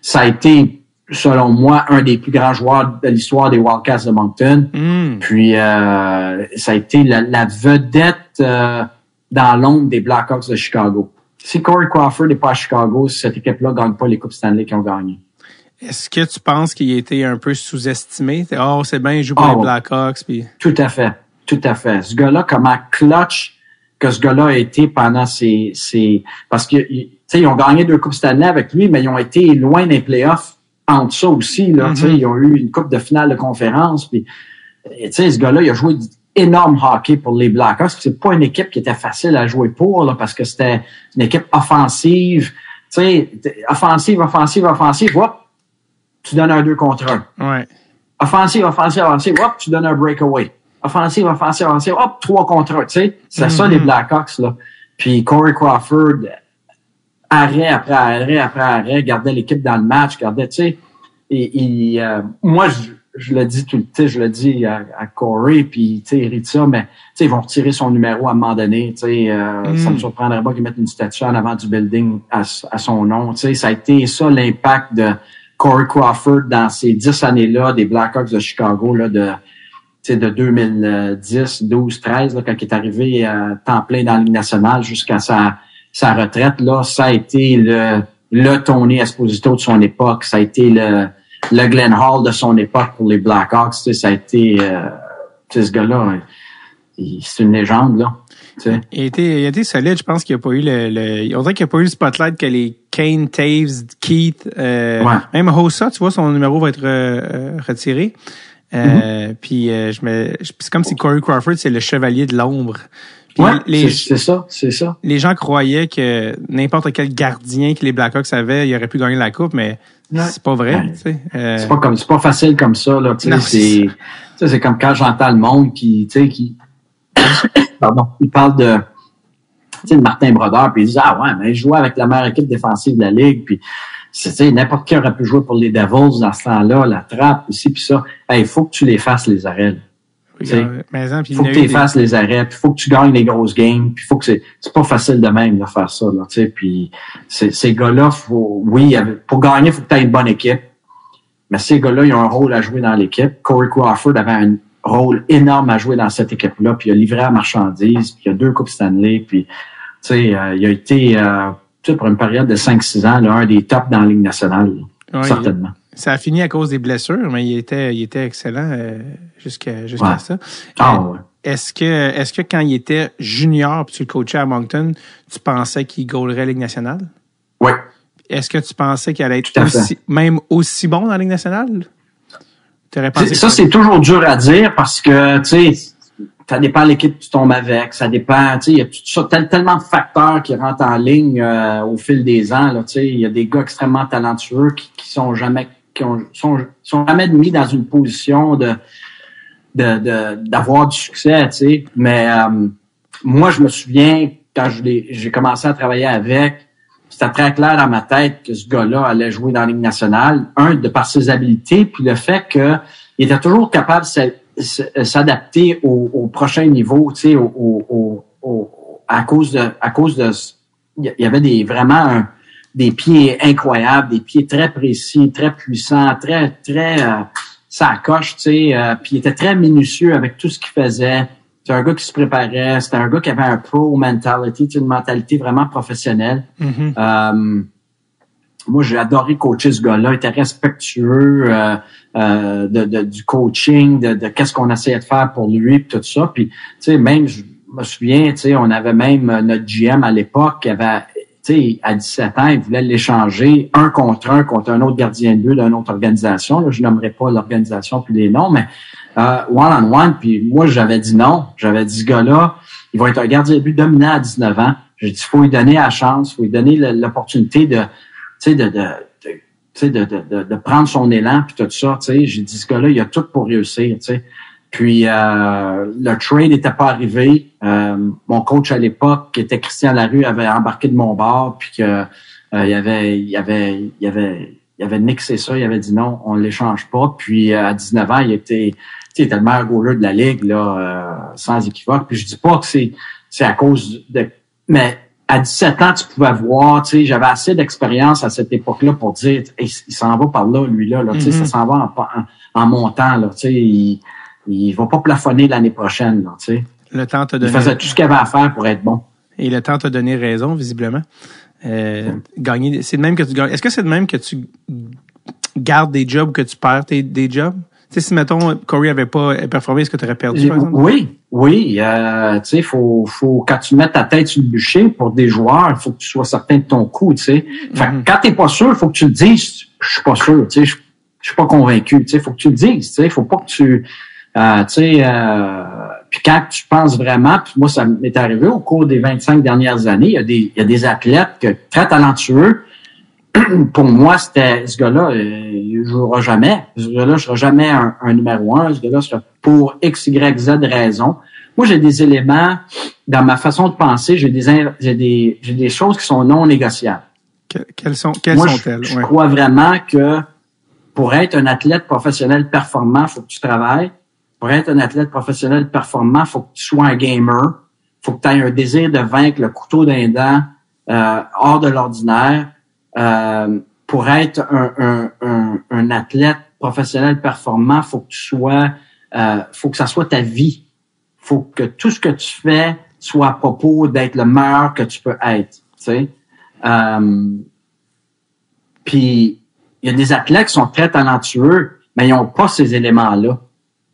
Speaker 2: ça a été, selon moi, un des plus grands joueurs de l'histoire des Wildcats de Moncton.
Speaker 1: Hmm.
Speaker 2: Puis ça a été la, la vedette dans l'ombre des Blackhawks de Chicago si Corey Crawford n'est pas à Chicago, cette équipe-là ne gagne pas les Coupes Stanley qui ont gagné.
Speaker 1: Est-ce que tu penses qu'il a été un peu sous-estimé? Oh, c'est bien, il joue pour les oh. Blackhawks. Puis...
Speaker 2: Tout à fait. Tout à fait. Ce gars-là, comment clutch que ce gars-là a été pendant ses, ses... Parce que, tu sais, ils ont gagné deux Coupes Stanley avec lui, mais ils ont été loin des playoffs entre ça aussi, là. Tu sais, mm-hmm. ils ont eu une Coupe de finale de conférence, puis, tu sais, ce gars-là, il a joué énorme hockey pour les Blackhawks. C'est pas une équipe qui était facile à jouer pour là, parce que c'était une équipe offensive. Tu sais, offensive, offensive, offensive. Hop, tu donnes un 2 contre
Speaker 1: 1. Ouais.
Speaker 2: Offensive, offensive, offensive. Hop, tu donnes un breakaway. Offensive, offensive, offensive. Hop, 3 contre 1. Tu sais, c'est ça les mm-hmm. Blackhawks. Là. Puis Corey Crawford, arrêt après arrêt après arrêt, gardait l'équipe dans le match, gardait, tu sais. Et, euh, moi, je, je le dis tout le temps, je le dis à, à Corey, puis tu sais, ça, mais tu sais, ils vont retirer son numéro à un moment donné. Tu sais, euh, mm. ça me surprendrait pas qu'ils mettent une statue en avant du building à, son nom. Tu sais, ça a été ça l'impact de Corey Crawford dans ces dix années-là des Blackhawks de Chicago là de de 2010, 12, 13, là, quand il est arrivé à temps plein dans la Ligue nationale jusqu'à sa, sa retraite, là, ça a été le, le Tony Esposito de son époque. Ça a été le, le Glenn Hall de son époque pour les Blackhawks, tu sais, ça a été, euh, ce gars-là, c'est une légende, là. Tu sais.
Speaker 1: Il, a été, il a été solide. Je pense qu'il n'y a pas eu le, le on dirait qu'il n'y a pas eu le spotlight que les Kane, Taves, Keith, euh, même Hossa, tu vois, son numéro va être euh, retiré. Euh, mm-hmm. Puis je me, c'est comme si Corey Crawford c'est le chevalier de l'ombre.
Speaker 2: Ouais, c'est ça, c'est ça.
Speaker 1: Les gens croyaient que n'importe quel gardien que les Blackhawks avaient, il aurait pu gagner la coupe, mais c'est pas vrai.
Speaker 2: Euh... C'est pas comme, c'est pas facile comme ça là. C'est, c'est comme quand j'entends le monde qui, tu sais, qui, pardon, il parle de, tu sais, Martin Brodeur, puis il dit ah ouais, mais il jouait avec la meilleure équipe défensive de la ligue, puis c'est n'importe qui aurait pu jouer pour les Devils dans ce temps-là, la trappe, ici puis ça. Il faut que tu les fasses les arrêts. Il faut que tu effaces les arrêts, puis faut que tu gagnes les grosses games, puis faut que c'est c'est pas facile de même de faire ça là, tu sais, puis ces gars-là faut oui, pour gagner, il faut que tu aies une bonne équipe. Mais ces gars-là, ils ont un rôle à jouer dans l'équipe. Corey Crawford avait un rôle énorme à jouer dans cette équipe-là, puis il a livré à marchandises, puis il a deux coupes Stanley, puis tu sais, euh, il a été euh, pour une période de 5-6 ans, là, un des tops dans la Ligue nationale, certainement.
Speaker 1: Ça a fini à cause des blessures, mais il était, il était excellent euh, jusqu'à ça.
Speaker 2: Ah, euh, ouais.
Speaker 1: Est-ce que, est-ce que quand il était junior puis tu le coachais à Moncton, tu pensais qu'il gaulerait la Ligue nationale?
Speaker 2: Oui.
Speaker 1: Est-ce que tu pensais qu'il allait être aussi, même aussi bon dans la Ligue nationale?
Speaker 2: Pensé ça, c'est toujours dur à dire parce que, tu sais, ça dépend de l'équipe que tu tombes avec, ça dépend, tu sais, il y a tout ça, tellement de facteurs qui rentrent en ligne euh, au fil des ans, là, tu sais, il y a des gars extrêmement talentueux qui, qui sont jamais qui ont, sont, jamais mis dans une position de d'avoir du succès, tu sais. Mais euh, moi, je me souviens quand j'ai commencé à travailler avec, c'était très clair dans ma tête que ce gars-là allait jouer dans la Ligue nationale. Un, de par ses habiletés, puis le fait qu'il était toujours capable de s'adapter au, prochain niveau, tu sais, au, à cause de, à cause de, il y avait des vraiment un, des pieds incroyables, des pieds très précis, très puissants, très, très, euh, ça coche, tu sais, euh, puis il était très minutieux avec tout ce qu'il faisait. C'était un gars qui se préparait, c'était un gars qui avait un pro mentality, une mentalité vraiment professionnelle.
Speaker 1: Mm-hmm.
Speaker 2: Euh, moi, j'ai adoré coacher ce gars-là. Il était respectueux euh, euh de, de, du coaching, de, de qu'est-ce qu'on essayait de faire pour lui, puis tout ça. Puis, tu sais, même, je me souviens, tu sais, on avait même notre GM à l'époque qui avait à 17 ans, il voulait l'échanger un contre un contre un autre gardien de but d'une autre organisation. Là, je nommerai pas l'organisation puis les noms, mais euh, one on one. Puis moi, j'avais dit non. J'avais dit ce gars-là, il va être un gardien de but dominant à 19 ans. J'ai dit, faut lui donner la chance, faut lui donner l'opportunité de, de, de, de, de, de, de, prendre son élan puis tout ça. J'ai dit, ce gars-là, il a tout pour réussir. sais. Puis euh, le trade n'était pas arrivé. Euh, mon coach à l'époque, qui était Christian Larue, avait embarqué de mon bord, puis que euh, il avait, il avait, il avait, il avait nixé ça. Il avait dit non, on l'échange pas. Puis à 19 ans, il était, il était le meilleur goaler de la ligue là, sans équivoque. Puis je dis pas que c'est, c'est à cause de, mais à 17 ans, tu pouvais voir, tu sais, j'avais assez d'expérience à cette époque-là pour dire, il s'en va par là, lui là, tu sais, ça mm-hmm. s'en va en, en, montant là, tu sais, il, il va pas plafonner l'année prochaine, là, tu sais.
Speaker 1: Le temps donné.
Speaker 2: Il faisait tout ce qu'il avait à faire pour être bon.
Speaker 1: Et le temps t'a donné raison, visiblement. Euh, gagner, c'est de même que tu. Est-ce que c'est de même que tu gardes des jobs ou que tu perds tes, des jobs? Tu sais, si, mettons, Corey avait pas performé, est-ce que tu aurais perdu, par exemple?
Speaker 2: Oui, oui. Euh, tu sais, faut, faut, quand tu mets ta tête sur le bûcher pour des joueurs, il faut que tu sois certain de ton coup, tu sais. Fait mm-hmm. quand t'es pas sûr, il faut que tu le dises, je suis pas sûr, tu sais, je, je suis pas convaincu, tu sais, faut que tu le dises, tu sais, faut pas que tu, euh, tu sais, euh, puis quand tu penses vraiment, puis moi, ça m'est arrivé au cours des 25 dernières années, il y a des, il y a des athlètes que, très talentueux. Pour moi, c'était ce gars-là, euh, il ne jouera jamais. Ce gars-là ne sera jamais un, numéro un. Ce gars-là sera pour X, Y, Z raison. Moi, j'ai des éléments dans ma façon de penser, j'ai des, j'ai des, j'ai des choses qui sont non négociables.
Speaker 1: quelles sont, quelles sont-elles?
Speaker 2: Je, je crois vraiment que pour être un athlète professionnel performant, il faut que tu travailles pour être un athlète professionnel performant, faut que tu sois un gamer, faut que tu aies un désir de vaincre le couteau d'un dent euh, hors de l'ordinaire. Euh, pour être un, un, un, athlète professionnel performant, faut que tu sois, euh, faut que ça soit ta vie. Faut que tout ce que tu fais soit à propos d'être le meilleur que tu peux être. Tu sais. Euh, puis il y a des athlètes qui sont très talentueux, mais ils n'ont pas ces éléments-là.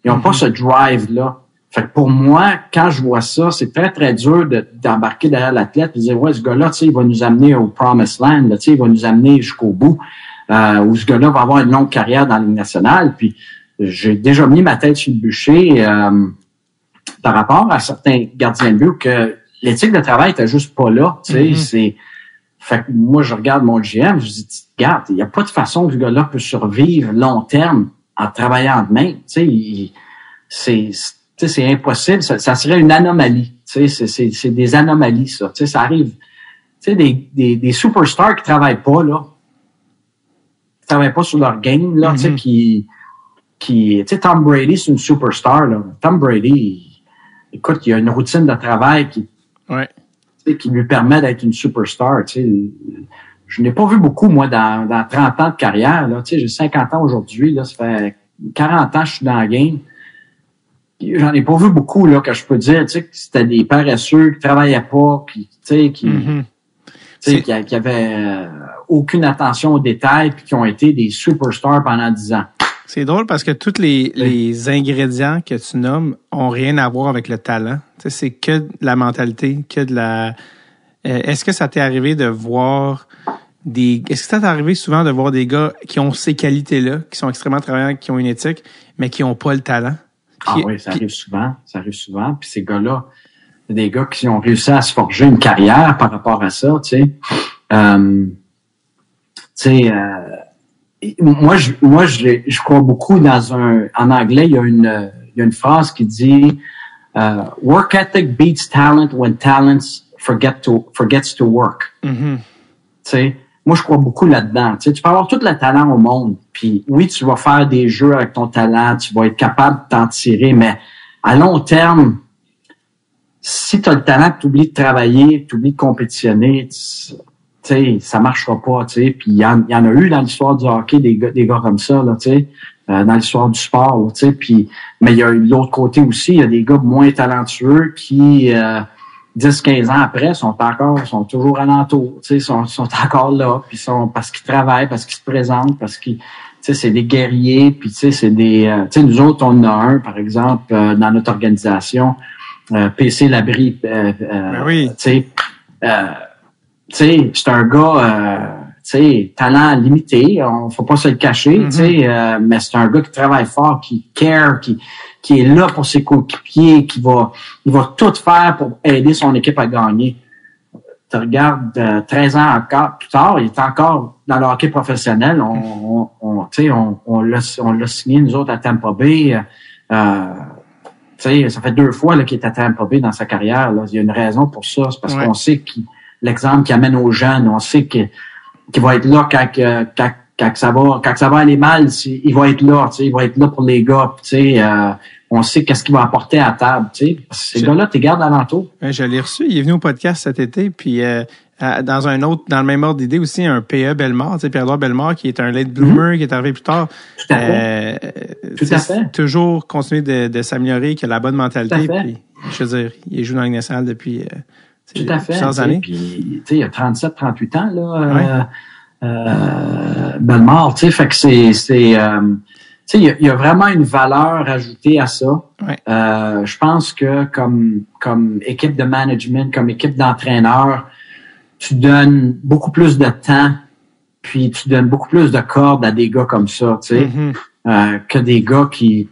Speaker 2: Ils n'ont pas mhm. ce drive-là. Fait que pour moi, quand je vois ça, c'est très, très dur d'embarquer derrière l'athlète et de dire, ouais, ce gars-là, tu sais, il va nous amener au promised land, tu sais, il va nous amener jusqu'au bout, euh, ou ce gars-là va avoir une longue carrière dans la Ligue nationale. Puis, j'ai déjà mis ma tête sur le bûcher euh, par rapport à certains gardiens de but que l'éthique de travail était juste pas là, tu sais, mhm. c'est... Fait que moi, je regarde mon GM, je dis, regarde, il n'y a pas de façon que ce gars-là peut survivre long terme en travaillant de même. C'est impossible. Ça, serait une anomalie. C'est des anomalies, ça. ça arrive. Des, des, des superstars qui travaillent pas, là. Qui travaillent pas sur leur game, là, mm-hmm. qui, qui, Tom Brady, c'est une superstar, là. Tom Brady, écoute, il a une routine de travail qui,
Speaker 1: ouais.
Speaker 2: qui lui permet d'être une superstar, je n'ai pas vu beaucoup, moi, dans, dans 30 ans de carrière. Là. Tu sais, j'ai 50 ans aujourd'hui. Là, ça fait 40 ans que je suis dans la game. J'en ai pas vu beaucoup là, que je peux dire, tu sais, que c'était des paresseux qui travaillaient pas, qui, tu sais, qui, mm-hmm. tu sais, qui, avaient euh, aucune attention aux détails, puis qui ont été des superstars pendant 10 ans.
Speaker 1: C'est drôle parce que tous les, les ingrédients que tu nommes ont rien à voir avec le talent. Tu sais, c'est que la mentalité, que de la. Euh, est-ce que ça t'est arrivé de voir des. Est-ce que ça t'est arrivé souvent de voir des gars qui ont ces qualités-là, qui sont extrêmement travaillants, qui ont une éthique, mais qui n'ont pas le talent?
Speaker 2: ah oui, ça arrive souvent. Ça arrive souvent. Puis ces gars-là, des gars qui ont réussi à se forger une carrière par rapport à ça, tu sais. Euh, tu sais, euh, moi, je, moi, je, je crois beaucoup dans un. En anglais, il y a une, il y a une phrase qui dit uh, "Work ethic beats talent when talent forget to forgets to work."
Speaker 1: Mm-hmm. Tu
Speaker 2: sais, moi, je crois beaucoup là-dedans. Tu, sais, tu peux avoir tout le talent au monde. Puis oui, tu vas faire des jeux avec ton talent, tu vas être capable de t'en tirer, mais à long terme, si tu as le talent, tu oublies de travailler, tu oublies de compétitionner, tu sais, ça marchera pas, tu sais. Puis il y, en, a eu dans l'histoire du hockey des gars, des gars comme ça, là, tu sais, euh, dans l'histoire du sport, tu sais. Puis, mais il y a l'autre côté aussi, il y a des gars moins talentueux qui euh, 10-15 ans après, sont encore, sont toujours alentour, tu sais, sont, sont encore là, puis sont parce qu'ils travaillent, parce qu'ils se présentent, parce qu'ils, tu sais, c'est des guerriers, puis tu sais, c'est des, euh, tu sais, nous autres, on en a un, par exemple, euh, dans notre organisation, euh, PC Labri,
Speaker 1: ben oui.
Speaker 2: tu sais, tu sais, c'est un gars, sais, talent limité, on faut pas se le cacher, tu sais, mm-hmm. mais c'est un gars qui travaille fort, qui care, qui qui est là pour ses coéquipiers, qui va, il va tout faire pour aider son équipe à gagner. Tu regardes 13 euh, ans encore plus tard, il est encore dans le hockey professionnel. On, on, on, on l'a, on l'a signé, nous autres, à Tampa Bay. Euh, sais, ça fait deux fois qu'il est à Tampa Bay dans sa carrière. Là. Il y a une raison pour ça. C'est parce qu'on sait que l'exemple qu'il amène aux jeunes, on sait qu'il va être là quand, quand, quand, ça va quand ça va aller mal, il va être là. Il va être là pour les gars. Euh, on sait qu'est-ce qu'il va apporter à table. T'sais. Ces gars-là, tu gardes alentour.
Speaker 1: je l'ai reçu. Il est venu au podcast cet été. Puis euh, dans un autre, dans le même ordre d'idée aussi, un PE Belmort, tu sais, Pierre-Edouard Belmort, qui est un late bloomer, mm-hmm. qui est arrivé plus tard.
Speaker 2: Tout à fait. Euh, Tout à fait.
Speaker 1: Toujours continuer de, de s'améliorer, qui a la bonne mentalité. Puis, je veux dire, il joue dans le nationale depuis euh,
Speaker 2: Tout à fait. plusieurs années. Puis, il a 37, 38 ans, là, euh, euh, Belmort, tu sais, fait que c'est, c'est, euh, tu sais, il y, y, a vraiment une valeur ajoutée à ça. Euh, je pense que comme, comme équipe de management, comme équipe d'entraîneur, tu donnes beaucoup plus de temps, puis tu donnes beaucoup plus de cordes à des gars comme ça, tu sais, mm-hmm. euh, que des gars qui,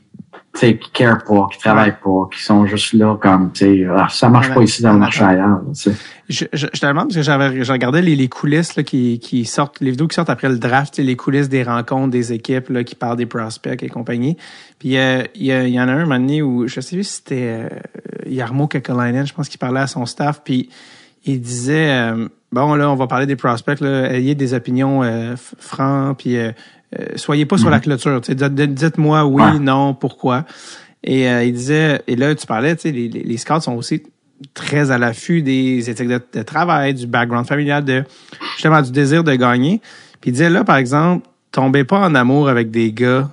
Speaker 2: sais, qui care pas, qui travaillent pas, qui sont juste là comme, tu sais, ah, ça marche pas ici dans le marché ailleurs. Tu sais.
Speaker 1: Je, je, je, te demande parce que j'avais, je regardais les, les coulisses là, qui, qui sortent, les vidéos qui sortent après le draft, les coulisses des rencontres des équipes là, qui parlent des prospects et compagnie. Puis euh, il y, y, en a un, un moment donné où je sais plus si c'était euh, Yarmo Kekalainen, je pense qu'il parlait à son staff, puis il disait euh, bon là on va parler des prospects là, ayez des opinions euh, francs puis euh, euh, soyez pas sur la mhm. clôture, dites-moi oui, non, pourquoi. Et il disait et là tu parlais, tu sais les, les, scouts sont aussi très à l'affût des éthiques de, travail, du background familial, de justement du désir de gagner. Puis il disait là par exemple, tombez pas en amour avec des gars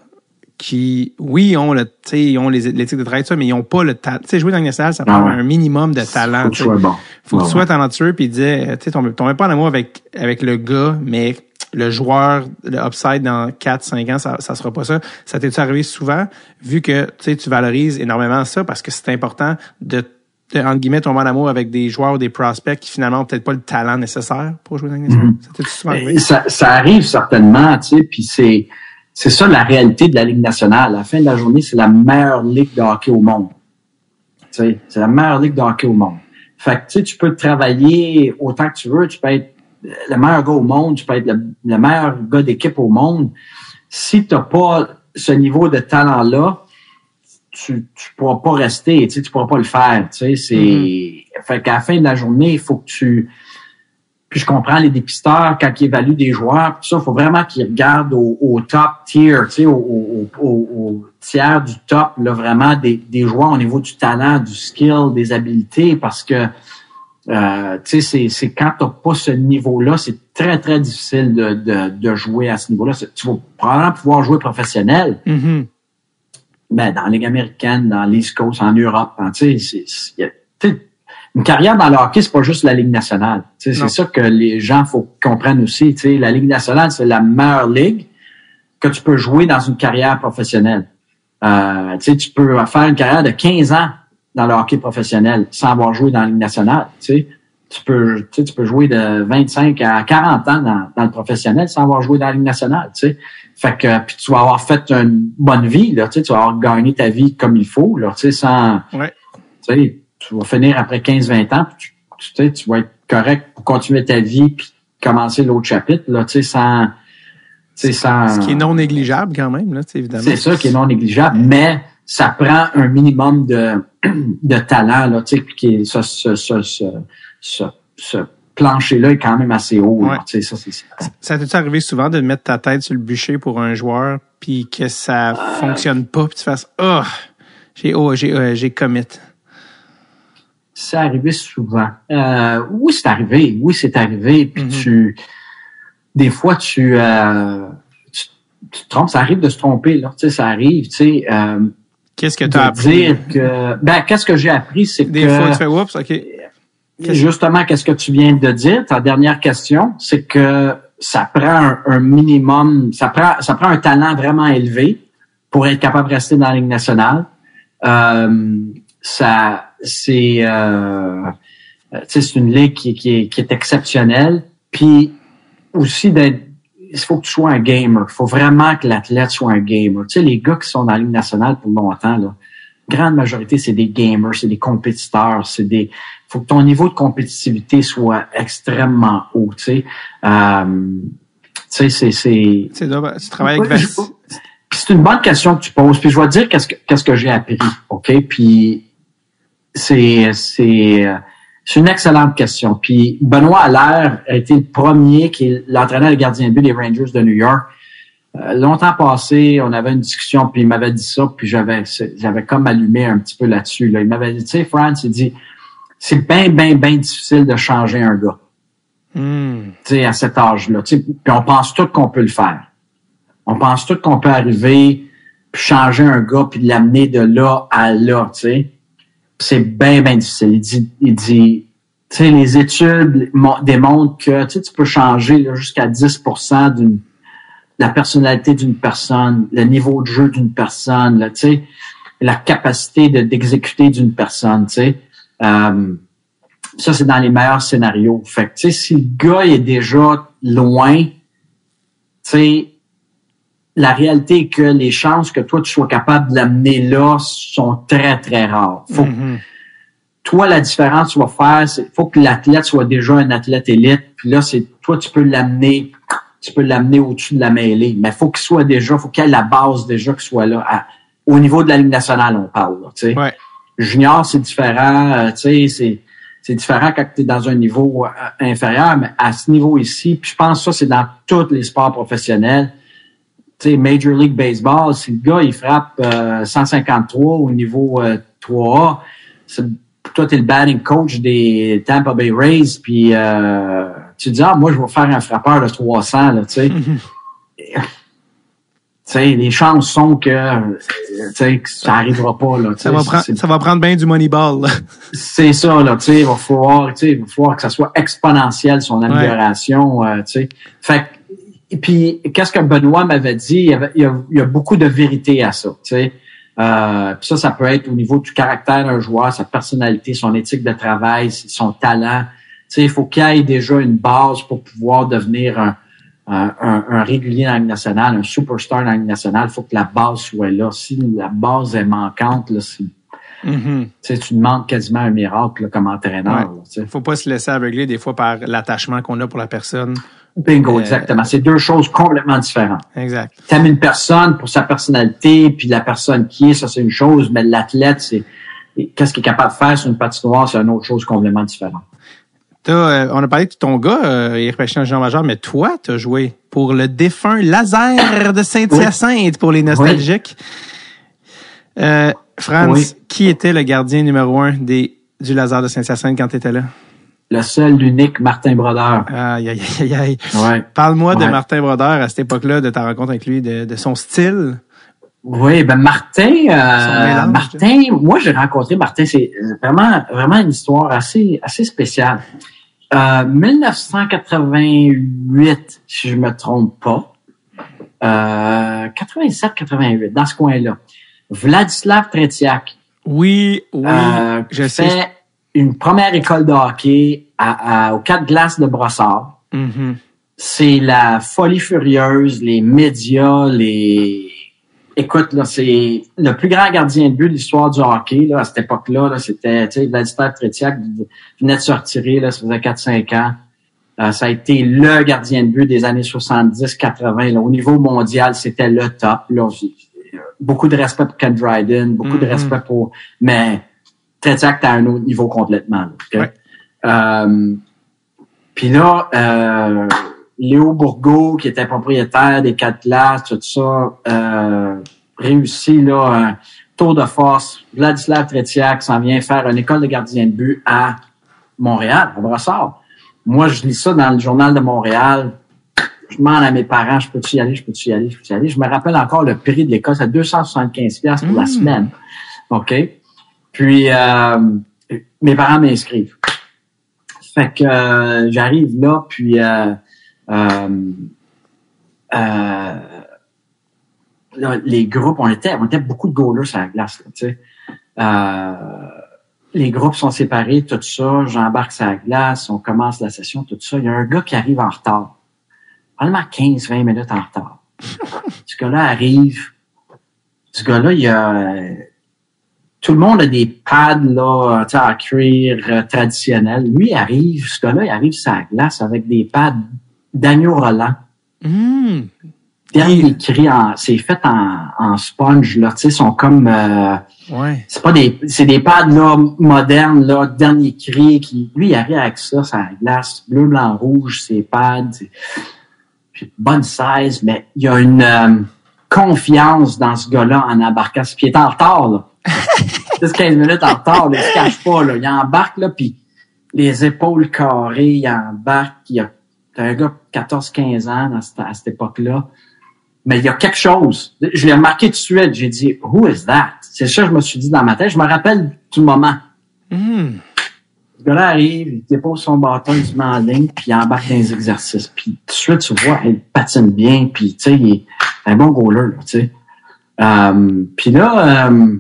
Speaker 1: qui, oui, ont le, ils ont l'éthique de travail, ça, mais ils ont pas le talent. Tu sais, jouer dans le salle, ça prend un minimum de talent. Faut que
Speaker 2: tu sois bon.
Speaker 1: Faut que tu sois talentueux, puis il disait, tu sais, tombez pas en amour avec, avec le gars, mais le joueur, le upside dans 4, 5 ans, ça, ça sera pas ça. Ça t'est arrivé souvent, vu que, tu sais, tu valorises énormément ça, parce que c'est important de, de, entre guillemets, tomber en amour avec des joueurs ou des prospects qui finalement ont peut-être pas le talent nécessaire pour jouer dans le mm Ça t'est souvent arrivé?
Speaker 2: Ça, ça arrive certainement, tu sais, puis c'est, c'est ça la réalité de la Ligue nationale. À la fin de la journée, c'est la meilleure ligue de hockey au monde. C'est la meilleure ligue de hockey au monde. Fait que tu peux travailler autant que tu veux, tu peux être le meilleur gars au monde, tu peux être le, meilleur gars d'équipe au monde. Si tu n'as pas ce niveau de talent-là, tu ne pourras pas rester, tu sais, tu pourras pas le faire. Tu sais, c'est, mm-hmm. fait qu'à la fin de la journée, il faut que tu, puis je comprends les dépisteurs quand ils évaluent des joueurs, tout ça, il faut vraiment qu'ils regardent au, top tier, tu sais, au, au, tiers du top, là, vraiment des, des joueurs au niveau du talent, du skill, des habiletés, parce que euh, tu sais, c'est quand t'as pas ce niveau-là, c'est très, très difficile de, de, de jouer à ce niveau-là. Tu vas probablement pouvoir jouer professionnel. Mm-hmm. Mais dans la Ligue américaine, dans l'East Coast, en Europe, tu sais, une carrière dans le hockey, c'est pas juste la Ligue nationale. C'est ça que les gens faut comprennent aussi. sais, la Ligue nationale, c'est la meilleure ligue que tu peux jouer dans une carrière professionnelle. Euh, tu peux faire une carrière de 15 ans dans le hockey professionnel sans avoir joué dans la Ligue nationale. Tu peux, tu peux jouer de 25 à 40 ans dans, dans, le professionnel sans avoir joué dans la Ligue nationale. sais. Fait que puis tu vas avoir fait une bonne vie, là, tu vas avoir gagné ta vie comme il faut, là, sans.
Speaker 1: Ouais
Speaker 2: tu vas finir après 15-20 ans, tu, sais, tu vas être correct pour continuer ta vie puis commencer l'autre chapitre, là, tu sais, sans, sans...
Speaker 1: Ce qui est non négligeable quand même, là, évidemment.
Speaker 2: C'est ça qui est non négligeable, mais ça prend un minimum de, de talent, là, tu sais, puis ce, ce, ce, ce, ce plancher-là est quand même assez haut. Ouais. ça, c'est ça.
Speaker 1: Ça t'est arrivé souvent de mettre ta tête sur le bûcher pour un joueur, puis que ça fonctionne pas, puis tu fasses « Oh, j'ai oh, j'ai euh, j'ai commit ».
Speaker 2: C'est arrivé souvent. Euh, oui, c'est arrivé. Oui, c'est arrivé. Puis mm-hmm. tu, des fois, tu, euh, tu, te trompes. Ça arrive de se tromper. Là, tu sais, ça arrive. Tu sais.
Speaker 1: Qu'est-ce que tu as appris?
Speaker 2: dire que, Ben, qu'est-ce que j'ai appris, c'est que
Speaker 1: des fois tu fais oups, ok.
Speaker 2: Justement, qu'est-ce que tu viens de dire? Ta dernière question, c'est que ça prend un, minimum, ça prend, ça prend un talent vraiment élevé pour être capable de rester dans la Ligue nationale. Euh, ça c'est euh, c'est une ligue qui, qui, est, qui est exceptionnelle. Puis aussi d'être il faut que tu sois un gamer. Il faut vraiment que l'athlète soit un gamer. Tu sais, les gars qui sont dans la Ligue nationale pour longtemps, là, grande majorité, c'est des gamers, c'est des compétiteurs, c'est des. faut que ton niveau de compétitivité soit extrêmement haut. Tu sais, euh, tu sais, c'est.
Speaker 1: Tu travailles avec
Speaker 2: c'est une bonne question que tu poses. Puis je vais te dire qu'est-ce que, qu'est-ce que j'ai appris, OK? Puis c'est, c'est, c'est une excellente question. Puis Benoît Allaire a été le premier qui est l'entraîneur des gardiens de but des Rangers de New York. Euh, longtemps passé, on avait une discussion, puis il m'avait dit ça, puis j'avais, j'avais comme allumé un petit peu là-dessus. Là. Il m'avait dit, tu sais, France, il dit, c'est bien, bien, bien difficile de changer un gars.
Speaker 1: Hmm.
Speaker 2: Tu sais, à cet âge-là. Puis on pense tout qu'on peut le faire. On pense tout qu'on peut arriver, puis changer un gars, puis l'amener de là à là, tu sais. C'est bien, bien difficile. Il dit, il dit tu sais, les études mo- démontrent que tu sais, tu peux changer jusqu'à 10% d'une la personnalité d'une personne, le niveau de jeu d'une personne, là, tu sais, la capacité de- d'exécuter d'une personne, tu sais. Euh, ça, c'est dans les meilleurs scénarios. Fait que, tu sais, si le gars est déjà loin, tu sais, la réalité est que les chances que toi, tu sois capable de l'amener là sont très, très rares. Faut que
Speaker 1: Mhm.
Speaker 2: toi, la différence que tu vas faire, c'est faut que l'athlète soit déjà un athlète élite. Puis là, c'est toi, tu peux l'amener, tu peux l'amener au-dessus de la mêlée. Mais faut qu'il soit déjà, faut qu'il ait la base déjà qu'il soit là. À- au niveau de la Ligue nationale, on parle. Tu sais.
Speaker 1: Ouais.
Speaker 2: Junior, c'est différent. euh, tu sais, c'est c'est différent quand tu es dans un niveau euh, inférieur, mais à ce niveau ici, puis je pense que ça, c'est dans tous les sports professionnels. Tu sais, Major League Baseball, si le gars, il frappe euh, 153 au niveau euh, 3A, c'est- toi, tu es le batting coach des Tampa Bay Rays, puis euh, tu dis, ah, moi, je vais faire un frappeur de 300, là, tu sais. Tu sais, les chances sont que, euh, ça arrivera pas, là.
Speaker 1: Ça va, ça va prendre bien du Moneyball.
Speaker 2: c'est ça, là, tu sais, il va falloir, tu sais, il va falloir que ça soit exponentiel, son amélioration, euh, tu sais. Fait que- et puis, qu'est-ce que Benoît m'avait dit? Il y, avait- il y a, il y a beaucoup de vérité à ça, tu sais. Euh, puis ça, ça peut être au niveau du caractère d'un joueur, sa personnalité, son éthique de travail, son talent. Tu sais, il faut qu'il ait déjà une base pour pouvoir devenir un, un, un- un régulier dans la Ligue nationale, un superstar dans la Ligue nationale. Il faut que la base soit là. Si la base est manquante, là, c'est
Speaker 1: Mhm.
Speaker 2: tu sais, tu demandes quasiment un miracle là, comme entraîneur.
Speaker 1: Ouais.
Speaker 2: tu sais.
Speaker 1: Faut pas se laisser aveugler des fois par l'attachement qu'on a pour la personne.
Speaker 2: Bingo,
Speaker 1: Euh,
Speaker 2: exactement. C'est deux choses complètement différentes.
Speaker 1: Exact.
Speaker 2: T'aimes une personne pour sa personnalité, puis la personne qui est, ça c'est une chose, mais l'athlète, c'est qu'est-ce qu'il est capable de faire sur une patinoire, c'est une autre chose complètement différente.
Speaker 1: Euh, on a parlé de ton gars, euh, il géant majeur, mais toi, tu as joué pour le défunt Laser de Saint-Hyacinthe pour les nostalgiques. Euh, Franz,
Speaker 2: Oui.
Speaker 1: qui était le gardien numéro un des, du Laser de Saint-Hyacinthe quand tu étais là?
Speaker 2: Le seul, l'unique Martin Brodeur.
Speaker 1: Aïe, aïe, aïe, aïe.
Speaker 2: Ouais.
Speaker 1: Parle-moi de. Martin Brodeur à cette époque-là, de ta rencontre avec lui, de, de son style.
Speaker 2: Oui, ben Martin, euh,
Speaker 1: mélange,
Speaker 2: Martin, moi j'ai rencontré Martin, c'est vraiment vraiment une histoire assez assez spéciale. Euh, 1988, si je me trompe pas, euh, 87-88, dans ce coin-là. Vladislav Tretiak
Speaker 1: Oui, oui,
Speaker 2: euh,
Speaker 1: je sais.
Speaker 2: Une première école de hockey à, à- aux quatre glaces de Brossard
Speaker 1: Mhm.
Speaker 2: c'est la folie furieuse, les médias, les. Écoute, là, c'est le plus grand gardien de but de l'histoire du hockey, là, à cette époque-là, là, c'était, tu sais, Vladislav Tretiak venait de se retirer, là, ça faisait 4-5 ans. Euh, ça a été le gardien de but des années 70-80. là. Au niveau mondial, c'était le top. Là. Beaucoup de respect pour Ken Dryden, beaucoup de
Speaker 1: Mhm.
Speaker 2: respect pour... Mais Tretiak, t'as un autre niveau complètement. là, ok?
Speaker 1: Ouais.
Speaker 2: Euh, puis là, euh, Léo Bourgault, qui était propriétaire des quatre classes, tout ça, euh, réussit là un tour de force. Vladislav Tretiak s'en vient faire une école de gardien de but à Montréal, à Brossard. Moi, je lis ça dans le journal de Montréal. Je demande à mes parents, je peux-tu y aller, je peux-tu y aller, je peux-tu y aller? Je me rappelle encore le prix de l'école, c'est 275 pièces pour la
Speaker 1: Mm.
Speaker 2: semaine. OK? Puis, euh, mes parents m'inscrivent. Fait que euh, j'arrive là, puis euh, euh, euh, là, les groupes, on était, on était beaucoup de goalers sur la glace, tu sais. Les groupes sont séparés, tout ça, j'embarque sur la glace, on commence la session, tout ça. Il y a un gars qui arrive en retard. Probablement 15-20 minutes en retard. Ce gars-là arrive. Ce gars-là, il a tout le monde a des pads là, tu sais, en cuir euh, traditionnel. Lui il arrive, ce gars-là, il arrive sur la glace avec des pads d'agneau Roland. Derniers cris, en, c'est fait en, en sponge, là, tu sais, sont comme, euh,
Speaker 1: Ouais.
Speaker 2: c'est pas des, c'est des pads, là, modernes, là, dernier cri, qui, lui, il arrive avec ça, ça glace, bleu, blanc, rouge, ses pads, puis bonne size, mais il y a une euh, confiance dans ce gars-là en embarquant. Puis il est en retard, là. 10-15 minutes en retard, il se cache pas, là. Il embarque, là, puis les épaules carrées, il embarque. Il y a un gars de 14-15 ans cette- à cette époque-là. Mais il y a quelque chose. Je l'ai remarqué tout de suite. J'ai dit, who is that? C'est ça que je me suis dit dans ma tête. Je me rappelle du moment.
Speaker 1: Mhm.
Speaker 2: Le gars-là arrive, il dépose son bâton, il se met en ligne, puis il embarque dans les exercices. Puis tout de suite, tu vois, il patine bien, puis tu sais, il est un bon goaler, là, tu sais. Euh, puis là, euh,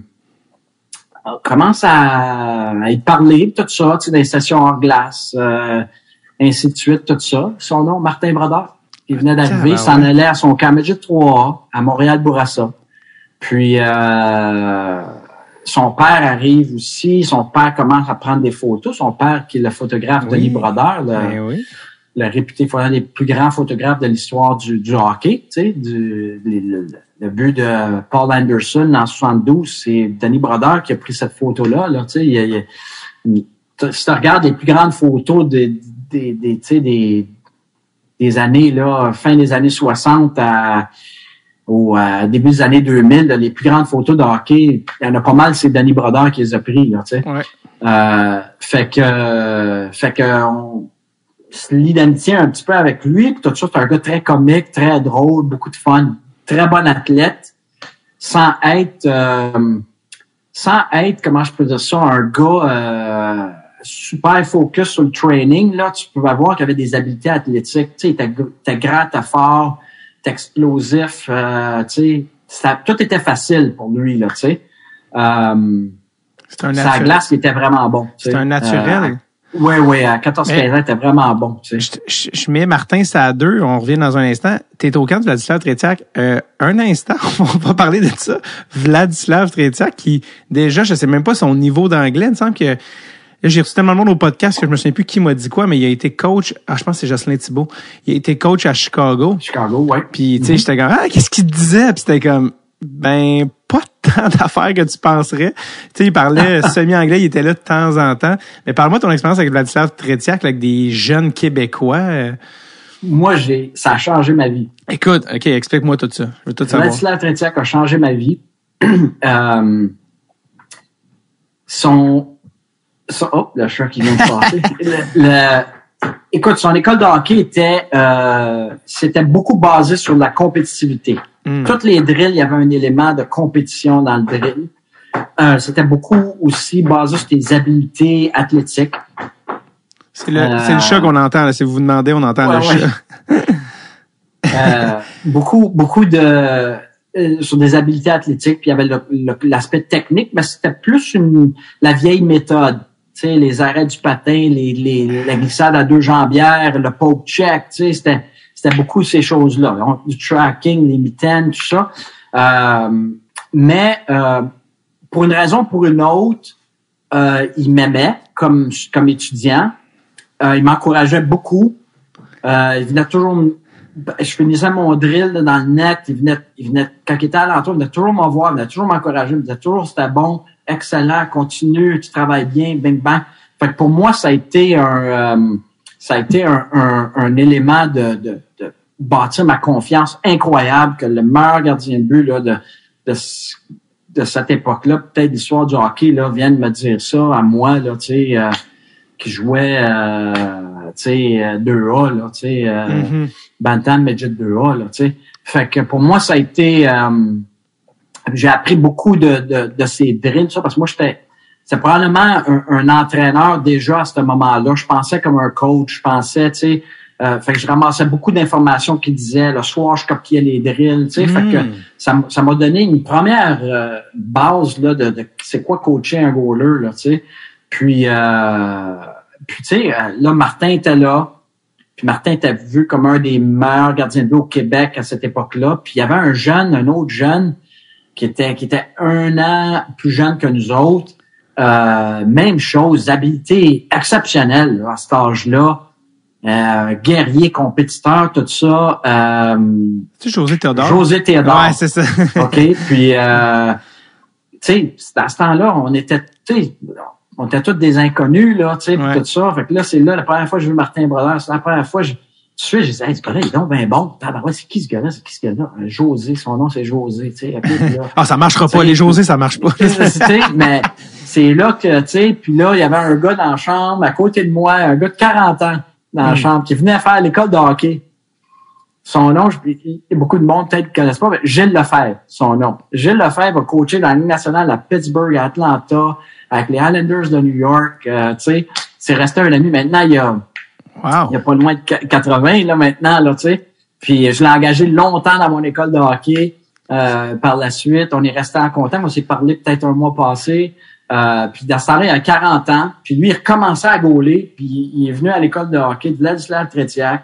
Speaker 2: commence à, à y parler, tout ça, tu sais, des sessions hors glace, euh, ainsi de suite, tout ça. Son nom, Martin Brodeur. Il venait d'arriver, il s'en allait à son camp Midget 3A à Montréal-Bourassa. Puis euh, son père arrive aussi. Son père commence à prendre des photos. Son père, qui est le photographe
Speaker 1: Oui.
Speaker 2: Denis Brodeur, le,
Speaker 1: Ben oui.
Speaker 2: le réputé un des plus grands photographes de l'histoire du, du hockey. Tu sais, du, le, le- le but de Paul Anderson en 72, c'est Denis Brodeur qui a pris cette photo-là. Là, tu sais, il il si tu regardes les plus grandes photos des, des, des, tu sais, des, des années, là, fin des années 60 à, au euh, début des années 2000, là, les plus grandes photos de hockey, il y en a pas mal, c'est Denis Brodeur qui les a pris. Là, tu sais.
Speaker 1: Ouais.
Speaker 2: Euh, fait que, fait que on se lie d'amitié un petit peu avec lui. Puis tout ça, c'est un gars très comique, très drôle, beaucoup de fun, très bon athlète, sans être, euh, sans être, comment je peux dire ça, un gars euh, super focus sur le training. Là, tu pouvais voir qu'il avait des habiletés athlétiques. Tu sais, t'es t'es grand, t'es fort, t'es explosif. Euh, tu sais, tout était facile pour lui là. Tu sais. Euh,
Speaker 1: C'est un
Speaker 2: sa glace, était vraiment bon.
Speaker 1: C'est un naturel.
Speaker 2: Oui, oui, à 14-15
Speaker 1: Mais-
Speaker 2: ans, était vraiment bon. tu sais.
Speaker 1: Je, je- je mets Martin, ça à deux. On revient dans un instant. T'es au camp de Vladislav Tretiak. Euh, un instant, on va parler de ça. Vladislav Tretiak, qui, déjà, je sais même pas son niveau d'anglais. Il me semble que là, j'ai reçu tellement de monde au podcast que je me souviens plus qui m'a dit quoi, mais il a été coach. Ah, je pense que c'est Jocelyn Thibault. Il a été coach à Chicago.
Speaker 2: Chicago, ouais.
Speaker 1: Puis, tu sais, j'étais comme, ah, qu'est-ce qu'il disait? Puis c'était comme, ben, pas tant d'affaires que tu penserais. Tu sais, il parlait semi-anglais, il était là de temps en temps. Mais parle-moi de ton expérience avec Vladislav Tretiak, avec des jeunes Québécois. Euh,
Speaker 2: Moi, j'ai, ça a changé ma vie.
Speaker 1: Écoute, OK, explique-moi tout ça. Je veux tout savoir.
Speaker 2: Vladislav Tretiak a changé ma vie. euh, son, son, oh, le chat qui vient de passer. Le- le- écoute, son école de hockey était, euh, c'était beaucoup basé sur la compétitivité.
Speaker 1: Hmm.
Speaker 2: Toutes les drills, il y avait un élément de compétition dans le drill. Euh, c'était beaucoup aussi basé sur tes habiletés athlétiques.
Speaker 1: C'est le,
Speaker 2: Euh,
Speaker 1: le chat qu'on entend. Là. Si vous vous demandez, on entend
Speaker 2: Ouais,
Speaker 1: le
Speaker 2: ouais.
Speaker 1: chat.
Speaker 2: Euh, beaucoup, beaucoup de euh, sur des habiletés athlétiques, puis il y avait l'aspect technique, mais c'était plus une la vieille méthode. Tu sais, les arrêts du patin, les, les, la glissade à deux jambières, le poke check, tu sais, c'était, c'était beaucoup ces choses-là. On- Du tracking, les mitaines, tout ça. Euh, mais euh, pour une raison ou pour une autre, euh, il m'aimait comme, comme étudiant. Il m'encourageait beaucoup. Il venait toujours je finissais mon drill dans le net, il venait, il venait, quand il était à l'entour, il venait toujours me voir, il venait toujours m'encourager, il me disait toujours c'était bon, excellent, continue, tu travailles bien, bing bang. Fait que pour moi, ça a été un, ça a été un, un, élément de bâtir ma confiance incroyable que le meilleur gardien de but là, de, de, de cette époque-là, peut-être l'histoire du hockey, là, viennent me dire ça à moi, là, tu sais, euh, qui jouait, euh, tu sais, euh, 2A, là, tu sais, euh,
Speaker 1: Mhm.
Speaker 2: Bantam Midget 2A, là, tu sais. Fait que pour moi, ça a été... euh, j'ai appris beaucoup de, de, de ces drills, ça, parce que moi, j'étais... C'est probablement un, un entraîneur déjà à ce moment-là. Je pensais comme un coach, je pensais, tu sais... euh, fait que je ramassais beaucoup d'informations qu'il disait. Le soir, je copiais les drills, tu sais. Fait que
Speaker 1: Mm.
Speaker 2: ça, m'a donné une première euh, base là, de, de c'est quoi coacher un goaler, là, tu sais. Puis, euh, puis tu sais, euh, là, Martin était là. Puis Martin était vu comme un des meilleurs gardiens de but au Québec à cette époque-là. Puis il y avait un jeune, un autre jeune, qui était, qui était un an plus jeune que nous autres. Euh, même chose, habileté exceptionnelle là, à cet âge-là. Euh, guerrier, compétiteur, tout ça. Euh,
Speaker 1: tu José Théodore?
Speaker 2: José Théodore.
Speaker 1: Ouais, c'est ça.
Speaker 2: OK, puis, euh, tu sais, à ce temps-là, on était, tu sais, on était tous des inconnus, là, tu sais,
Speaker 1: Ouais.
Speaker 2: tout ça. Fait que là, c'est là, la première fois que j'ai vu Martin Brodeur, c'est la première fois, je, tu sais, j'ai dit, hey, ce gars-là, il est donc bien bon. C'est qui ce gars-là? C'est qui ce gars-là? Euh, José, son nom, c'est José, tu sais.
Speaker 1: Ah, ça marchera pas. Les José, ça marche pas.
Speaker 2: mais c'est là que, tu sais, puis là, il y avait un gars dans la chambre, à côté de moi, un gars de 40 ans dans la
Speaker 1: Mm.
Speaker 2: chambre, qui venait faire l'école de hockey. Son nom, je- beaucoup de monde peut-être ne connaissent pas, mais Gilles Lefebvre, son nom. Gilles Lefebvre a coaché dans la Ligue nationale à Pittsburgh, à Atlanta, avec les Islanders de New York, euh, tu sais. C'est resté un ami. Maintenant, il y a,
Speaker 1: Wow.
Speaker 2: il y a pas loin de qu- 80 là maintenant là, tu sais. Puis je l'ai engagé longtemps dans mon école de hockey. Euh, par la suite, on est resté en contact. On s'est parlé peut-être un mois passé. Euh, puis il a 40 ans. Puis lui, il recommençait à gauler. Puis il est venu à l'école de hockey de Vladislav Tretiak.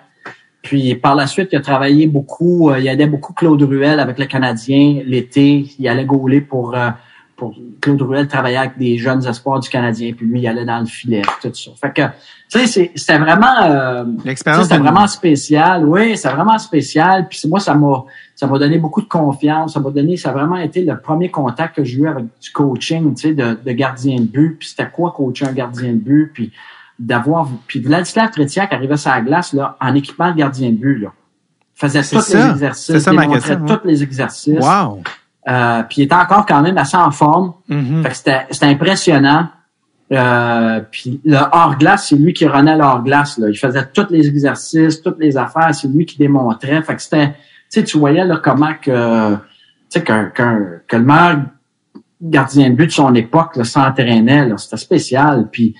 Speaker 2: Puis par la suite, il a travaillé beaucoup. euh, il aidait beaucoup Claude Ruel avec le Canadien l'été. Il allait gauler pour euh, pour Claude Ruel travaillait avec des jeunes espoirs du Canadien. Puis lui, il allait dans le filet, tout ça. Fait que, tu sais, c'est- c'était vraiment euh,
Speaker 1: L'expérience
Speaker 2: c'était vraiment spécial. Oui, c'est vraiment spécial. Puis c'est- moi, ça m'a ça m'a donné beaucoup de confiance. Ça m'a donné, ça a vraiment été le premier contact que j'ai eu avec du coaching, tu sais, de, de gardien de but. Puis c'était quoi coacher un gardien de but? Puis d'avoir. Puis Vladislav Tretiak arrivait sur la glace là, en équipement de gardien de but. Là. Il faisait tous
Speaker 1: ça.
Speaker 2: les exercices,
Speaker 1: C'est ça
Speaker 2: démontrait
Speaker 1: question, ouais.
Speaker 2: tous les exercices.
Speaker 1: Wow.
Speaker 2: Euh, puis il était encore quand même assez en forme. Fait que c'était, c'était impressionnant. Euh, puis le hors-glace, c'est lui qui renait le hors-glace. Là. Il faisait tous les exercices, toutes les affaires, c'est lui qui démontrait. Fait que c'était, tu sais, tu voyais là comment que, tu sais, qu'un, qu'un, que le meilleur gardien de but de son époque s'entraînait. C'était spécial. Puis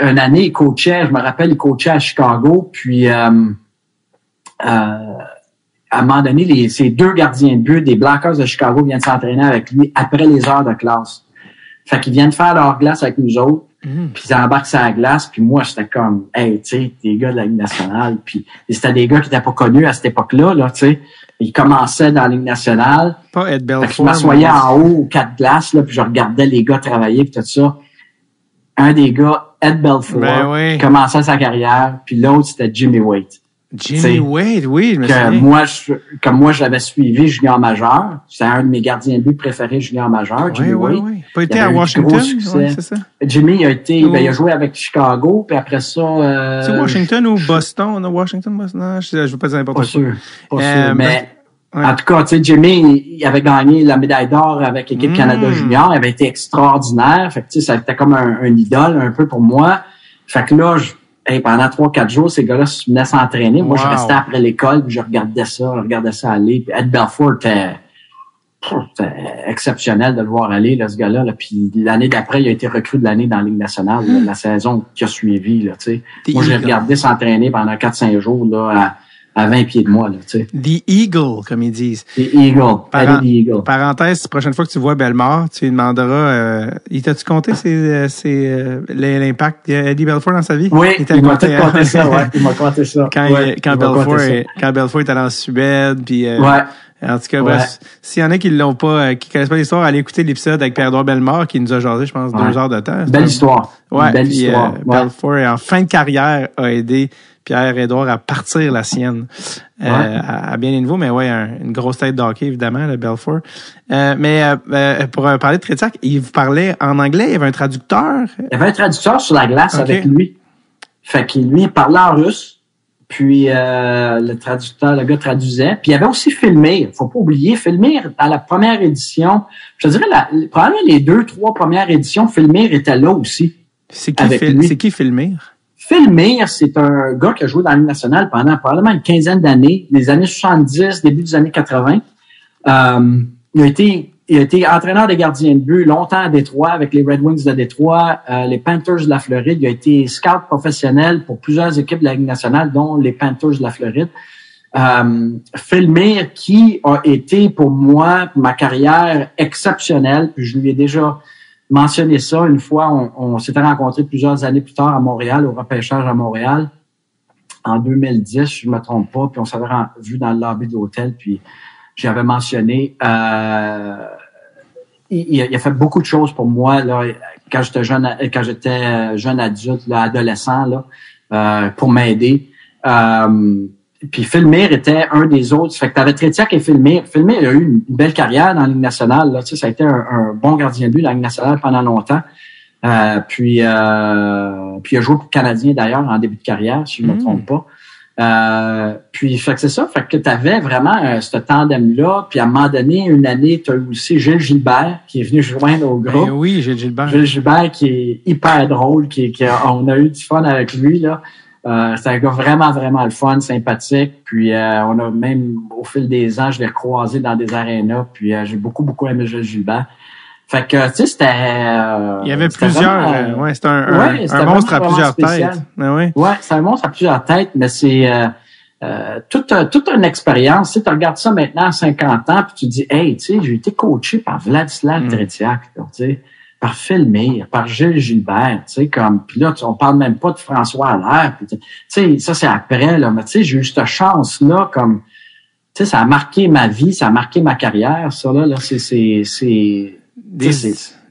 Speaker 2: une année, il coachait, je me rappelle, il coachait à Chicago. Puis euh, euh, à un moment donné, les, ces deux gardiens de but des Blackhawks de Chicago viennent s'entraîner avec lui après les heures de classe. Fait qu'ils viennent faire leur glace avec nous autres,
Speaker 1: Mhm.
Speaker 2: puis ils embarquent sur la glace, puis moi, j'étais comme, hey, tu sais, des gars de la Ligue nationale, puis c'était des gars qui n'étaient pas connus à cette époque-là, là, tu sais. Ils commençaient dans la Ligue nationale,
Speaker 1: Pas Ed
Speaker 2: fait que je m'assoyais en haut aux quatre glaces, là, puis je regardais les gars travailler, puis tout ça. Un des gars, Ed Belfour,
Speaker 1: Ben oui.
Speaker 2: commençait sa carrière, puis l'autre, c'était Jimmy Waite
Speaker 1: Jimmy Wade, oui, je
Speaker 2: que moi, je, comme moi, j'avais suivi junior majeur. C'est un de mes gardiens de but préférés junior majeur,
Speaker 1: Oui,
Speaker 2: Jimmy
Speaker 1: oui,
Speaker 2: Wade.
Speaker 1: oui. Pas
Speaker 2: Il
Speaker 1: été à Washington. c'est ça.
Speaker 2: Jimmy a été,
Speaker 1: Oh.
Speaker 2: ben, il a joué avec Chicago, puis après ça, euh,
Speaker 1: C'est Washington ou Boston? On a Washington, Boston? Non, je, je veux pas dire n'importe
Speaker 2: Pas
Speaker 1: quoi.
Speaker 2: sûr, pas
Speaker 1: Euh,
Speaker 2: sûr. Mais
Speaker 1: ouais.
Speaker 2: en tout cas, tu sais, Jimmy, il avait gagné la médaille d'or avec l'équipe
Speaker 1: Mm.
Speaker 2: Canada Junior. Il avait été extraordinaire. Fait que tu sais, ça était comme un, un idole un peu pour moi. Fait que là, je, hey, pendant trois, quatre jours, ces gars-là se venaient s'entraîner. Moi, je restais après l'école, puis je regardais ça, je regardais ça aller. Puis Ed Belfour était, c'était exceptionnel de le voir aller, là, ce gars-là. Là. Puis l'année d'après, il a été recru de l'année dans la Ligue nationale, là, la saison qui a suivi. Là, Moi, j'ai regardé s'entraîner pendant 4-5 jours là, à, à 20 pieds de moi. Là, tu sais.
Speaker 1: The Eagle, comme ils disent.
Speaker 2: Les Eagles,
Speaker 1: Par-
Speaker 2: Eddie the Eagle.
Speaker 1: Parenthèse, la prochaine fois que tu vois Bellemare, tu lui demanderas, euh, il t'a-tu compté euh, euh, l'impact d'Eddie Belfour dans sa vie?
Speaker 2: Oui,
Speaker 1: t'a
Speaker 2: il m'a
Speaker 1: compté,
Speaker 2: compté
Speaker 1: hein?
Speaker 2: ça, ouais. Il m'a compté ça.
Speaker 1: Quand,
Speaker 2: Ouais,
Speaker 1: il- quand,
Speaker 2: il ça.
Speaker 1: est- quand Belfour est allé en Suède, puis euh,
Speaker 2: Ouais.
Speaker 1: en tout cas,
Speaker 2: Ouais.
Speaker 1: bref, s'il y en a qui l'ont pas, euh, qui connaissent pas l'histoire, allez écouter l'épisode avec Pierre-Edouard Bellemare qui nous a jasé, je pense,
Speaker 2: Ouais.
Speaker 1: deux heures de temps.
Speaker 2: Belle histoire.
Speaker 1: Ouais,
Speaker 2: Une Belle
Speaker 1: puis,
Speaker 2: histoire.
Speaker 1: euh,
Speaker 2: ouais.
Speaker 1: En fin de carrière, a aidé Pierre-Edouard à partir la sienne euh, à, à bien des niveaux. Mais ouais, un- une grosse tête de hockey, évidemment, le Belfour. Euh, mais euh, pour parler de Tretiak, il vous parlait en anglais, il y avait un traducteur.
Speaker 2: Il y avait un traducteur sur la glace avec lui. Fait qu'il lui il parlait en russe. Puis euh, le traducteur, le gars traduisait. Puis il y avait aussi Filmir. Faut pas oublier, Filmir, à la première édition, je te dirais, la, probablement les deux, trois premières éditions, Filmir était là aussi.
Speaker 1: C'est qui, Phil- c'est qui Filmir?
Speaker 2: Filmir, c'est un gars qui a joué dans la Ligue nationale pendant probablement une quinzaine d'années, les années 70, début des années 80. Euh, il, a été, entraîneur des gardiens de but longtemps à Détroit avec les Red Wings de Détroit, euh, les Panthers de la Floride. Il a été scout professionnel pour plusieurs équipes de la Ligue nationale, dont les Panthers de la Floride. Euh, Filmir, qui a été pour moi, pour ma carrière exceptionnelle, puis je lui ai déjà mentionné ça une fois. On, on s'était rencontrés plusieurs années plus tard à Montréal, au repêchage à Montréal, en 2010, je ne me trompe pas. Puis on s'avait vu dans le lobby de l'hôtel, puis j'avais mentionné. Euh, il, il a, fait beaucoup de choses pour moi là, quand j'étais jeune, quand j'étais jeune adulte, là, adolescent, là, euh, pour m'aider. Euh, puis Filmir était un des autres. Fait que t'avais Trétiac et Filmir. Filmir a eu une belle carrière dans la Ligue nationale. Là. Tu sais, ça a été un, un bon gardien de but dans la Ligue nationale pendant longtemps. Euh, puis, euh, puis il a joué pour le Canadien d'ailleurs en début de carrière, si je ne me
Speaker 1: Mm.
Speaker 2: trompe pas. Euh, puis fait que c'est ça, fait que tu avais vraiment euh, ce tandem-là. Puis à un moment donné, une année, tu as eu aussi Gilles Gilbert qui est venu joindre au groupe.
Speaker 1: Ben oui, Gilles Gilbert.
Speaker 2: Gilles Gilbert qui est hyper drôle, qui, qui a- on a eu du fun avec lui là. Euh, c'est un gars vraiment vraiment le fun, sympathique. Puis euh, on a même au fil des ans, je l'ai croisé dans des arénas. Puis euh, j'ai beaucoup beaucoup aimé Gilles Gilbert. Fait que tu sais, c'était. euh,
Speaker 1: Il y avait plusieurs.
Speaker 2: vraiment,
Speaker 1: euh, ouais, c'était un, un-
Speaker 2: ouais,
Speaker 1: un monstre à plusieurs têtes. Ah ouais.
Speaker 2: Ouais, c'est un monstre à plusieurs têtes, mais c'est euh, euh, toute, toute une expérience. Tu regardes ça maintenant à 50 ans, puis tu dis, hey, tu sais, j'ai été coaché par Vladislav
Speaker 1: Mm.
Speaker 2: Tretiak, tu sais, par Philmire, par Gilles Gilbert, tu sais, comme, puis là, on parle même pas de François Allaire, tu sais, ça c'est après, là, mais tu sais, j'ai eu cette chance-là, comme, tu sais, ça a marqué ma vie, ça a marqué ma carrière, ça, là, là c'est, c'est, c'est,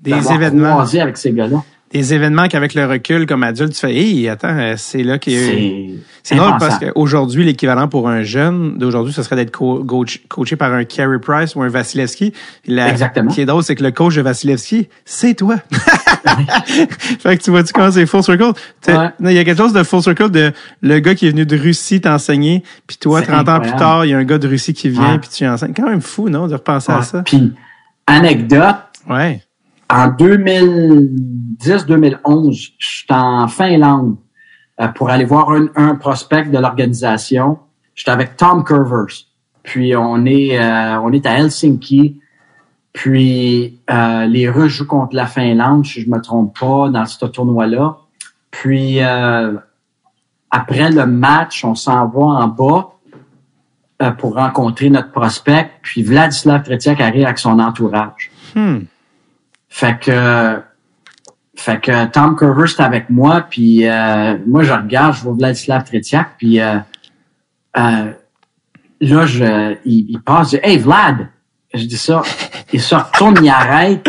Speaker 1: Des, des événements.
Speaker 2: avec ces gars-là.
Speaker 1: Des événements qu'avec le recul, comme adulte, tu fais, hey, attends, euh, c'est là qu'il y a eu.
Speaker 2: C'est,
Speaker 1: drôle parce qu'aujourd'hui, l'équivalent pour un jeune d'aujourd'hui, ce serait d'être co- coach- coaché par un Carey Price ou un Vasilevski. La-
Speaker 2: Exactement.
Speaker 1: Ce qui est drôle, c'est que le coach de Vasilevski, c'est toi. fait que tu vois-tu comment c'est full circle?
Speaker 2: Ouais.
Speaker 1: Il y a quelque chose de full circle de le gars qui est venu de Russie t'enseigner, puis toi,
Speaker 2: C'est
Speaker 1: 30 ans plus tard, il y a un gars de Russie qui vient, puis tu enseignes. Quand même fou, non, de repenser à
Speaker 2: Ouais.
Speaker 1: ça?
Speaker 2: Puis, anecdote,
Speaker 1: Ouais.
Speaker 2: en 2010-2011, je suis en Finlande euh, pour aller voir un, un prospect de l'organisation. J'étais avec Tom Curvers. Puis on est euh, on est à Helsinki. Puis euh, les Russes jouent contre la Finlande, si je me trompe pas, dans ce tournoi-là. Puis après le match, on s'en va en bas pour rencontrer notre prospect. Puis Vladislav Tretiak arrive avec son entourage.
Speaker 1: Hmm.
Speaker 2: Fait que, fait que Tom Curver c'est avec moi, puis euh, moi je regarde, je vois Vladislav Tretiak, puis euh, euh, là je, il, il passe, je dis, hey Vlad, je dis ça, il se retourne, il arrête,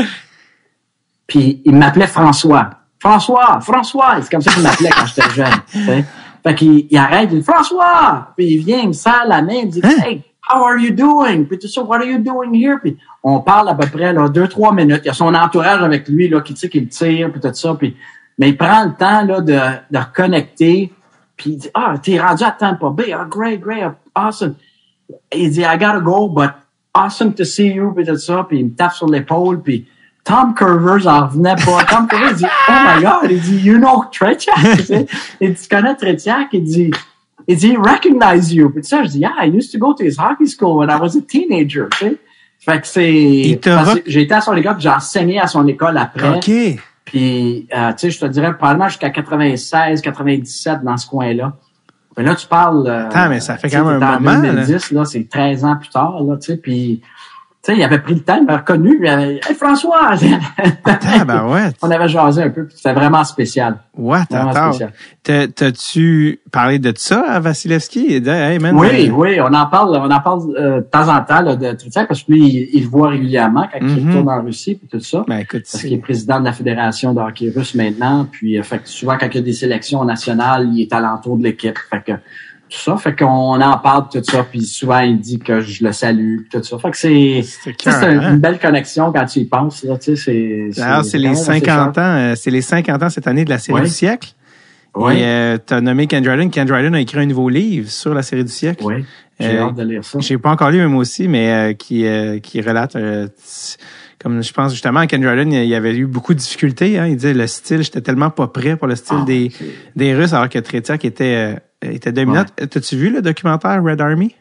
Speaker 2: puis il m'appelait François, François, François, c'est comme ça qu'il m'appelait quand j'étais jeune. Fait qu'il il arrête, il dit François, puis il vient, il me serre la main, il me dit,
Speaker 1: Hein?
Speaker 2: hey, how are you doing? Puis tout ça, what are you doing here? Puis on parle à peu près là, deux, trois minutes. Il y a son entourage avec lui là, qui, qui le tire, puis tout ça. Puis, mais il prend le temps là, de, de reconnecter. Puis il dit, ah, t'es rendu à Tampa Bay. Ah, great, great, awesome. Il dit, I gotta go, but awesome to see you, puis tout ça. Puis il me tape sur l'épaule, puis Tom Curvers en revenait pas. Tom Curvers dit, oh my God, il dit, you know Tretiak. Il dit, tu connais Tretiak? Il dit, il dit, he recognize you. Puis ça, je dis, yeah, I used to go to his hockey school when I was a teenager, tu sais. Fait que c'est,
Speaker 1: re-
Speaker 2: j'ai été à son école, j'ai enseigné à son école après.
Speaker 1: OK.
Speaker 2: Puis, euh, tu sais, je te dirais probablement jusqu'à 96, 97 dans ce coin-là. Mais là, tu parles. euh,
Speaker 1: Attends, mais ça fait quand même un
Speaker 2: en
Speaker 1: moment, là.
Speaker 2: 2010, là, c'est 13 ans plus tard, là, tu sais. Puis, tu sais, il avait pris le temps, il m'a reconnu. Il avait, hey, François!
Speaker 1: Attends, ben ouais.
Speaker 2: On avait jasé un peu, c'était vraiment spécial. Vraiment
Speaker 1: Attends. T'as-tu parlé de ça à Vasilevski? De, hey, man,
Speaker 2: Oui,
Speaker 1: euh,
Speaker 2: oui, on en parle, on en parle euh, de temps en temps là, de Tritiak, parce que lui, il, le voit régulièrement quand il
Speaker 1: Mhm.
Speaker 2: retourne en Russie, puis tout ça.
Speaker 1: Ben écoute,
Speaker 2: parce qu'il est président de la Fédération de hockey russe maintenant. Puis, euh, fait que souvent, quand il y a des sélections nationales, il est alentour de l'équipe. Fait que tout ça, fait qu'on en parle tout ça. Puis souvent, il dit que je le salue, tout ça. Fait que c'est
Speaker 1: c'est
Speaker 2: tu c'est
Speaker 1: cœur, hein?
Speaker 2: une belle connexion quand tu y penses. Là, tu sais, c'est,
Speaker 1: D'ailleurs, c'est
Speaker 2: quand
Speaker 1: les
Speaker 2: même assez
Speaker 1: 50
Speaker 2: cher.
Speaker 1: ans, euh, c'est les 50 ans cette année de la série
Speaker 2: Oui.
Speaker 1: du siècle.
Speaker 2: Oui,
Speaker 1: Et euh, t'as nommé Ken Dryden. Ken Dryden a écrit un nouveau livre sur la série du siècle.
Speaker 2: oui. J'ai
Speaker 1: Euh,
Speaker 2: hâte de lire ça.
Speaker 1: J'ai pas encore lu, moi aussi, mais euh, qui qui relate comme je pense justement Ken Dryden, il y avait eu beaucoup de difficultés. Hein. Il disait le style, j'étais tellement pas prêt pour le style
Speaker 2: Ah,
Speaker 1: des des Russes, alors que Tretiak était euh, était dominant. T'as-tu vu le documentaire Red Army?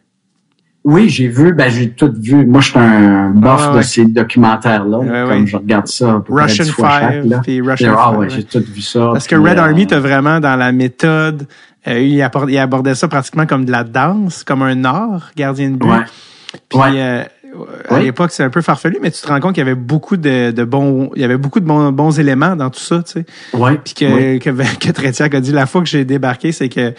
Speaker 2: Oui, j'ai vu, ben j'ai tout vu. Moi, je suis un boss
Speaker 1: Ah,
Speaker 2: de
Speaker 1: ouais.
Speaker 2: ces documentaires-là.
Speaker 1: Ouais,
Speaker 2: comme
Speaker 1: ouais.
Speaker 2: je regarde ça à
Speaker 1: Russian
Speaker 2: chaque,
Speaker 1: Five,
Speaker 2: là.
Speaker 1: puis Russian
Speaker 2: ah ouais,
Speaker 1: ouais.
Speaker 2: j'ai tout vu ça.
Speaker 1: Parce que Red
Speaker 2: euh,
Speaker 1: Army, t'as vraiment dans la méthode, euh, il, abordait ça pratiquement comme de la danse, comme un art, gardien de but.
Speaker 2: Ouais.
Speaker 1: Puis
Speaker 2: Ouais.
Speaker 1: euh, à
Speaker 2: Oui.
Speaker 1: l'époque, c'est un peu farfelu, mais tu te rends compte qu'il y avait beaucoup de, de bons, il y avait beaucoup de bons, bons éléments dans tout ça, tu sais.
Speaker 2: Ouais.
Speaker 1: Puis que,
Speaker 2: ouais.
Speaker 1: que, que Tretiak a dit la fois que j'ai débarqué, c'est que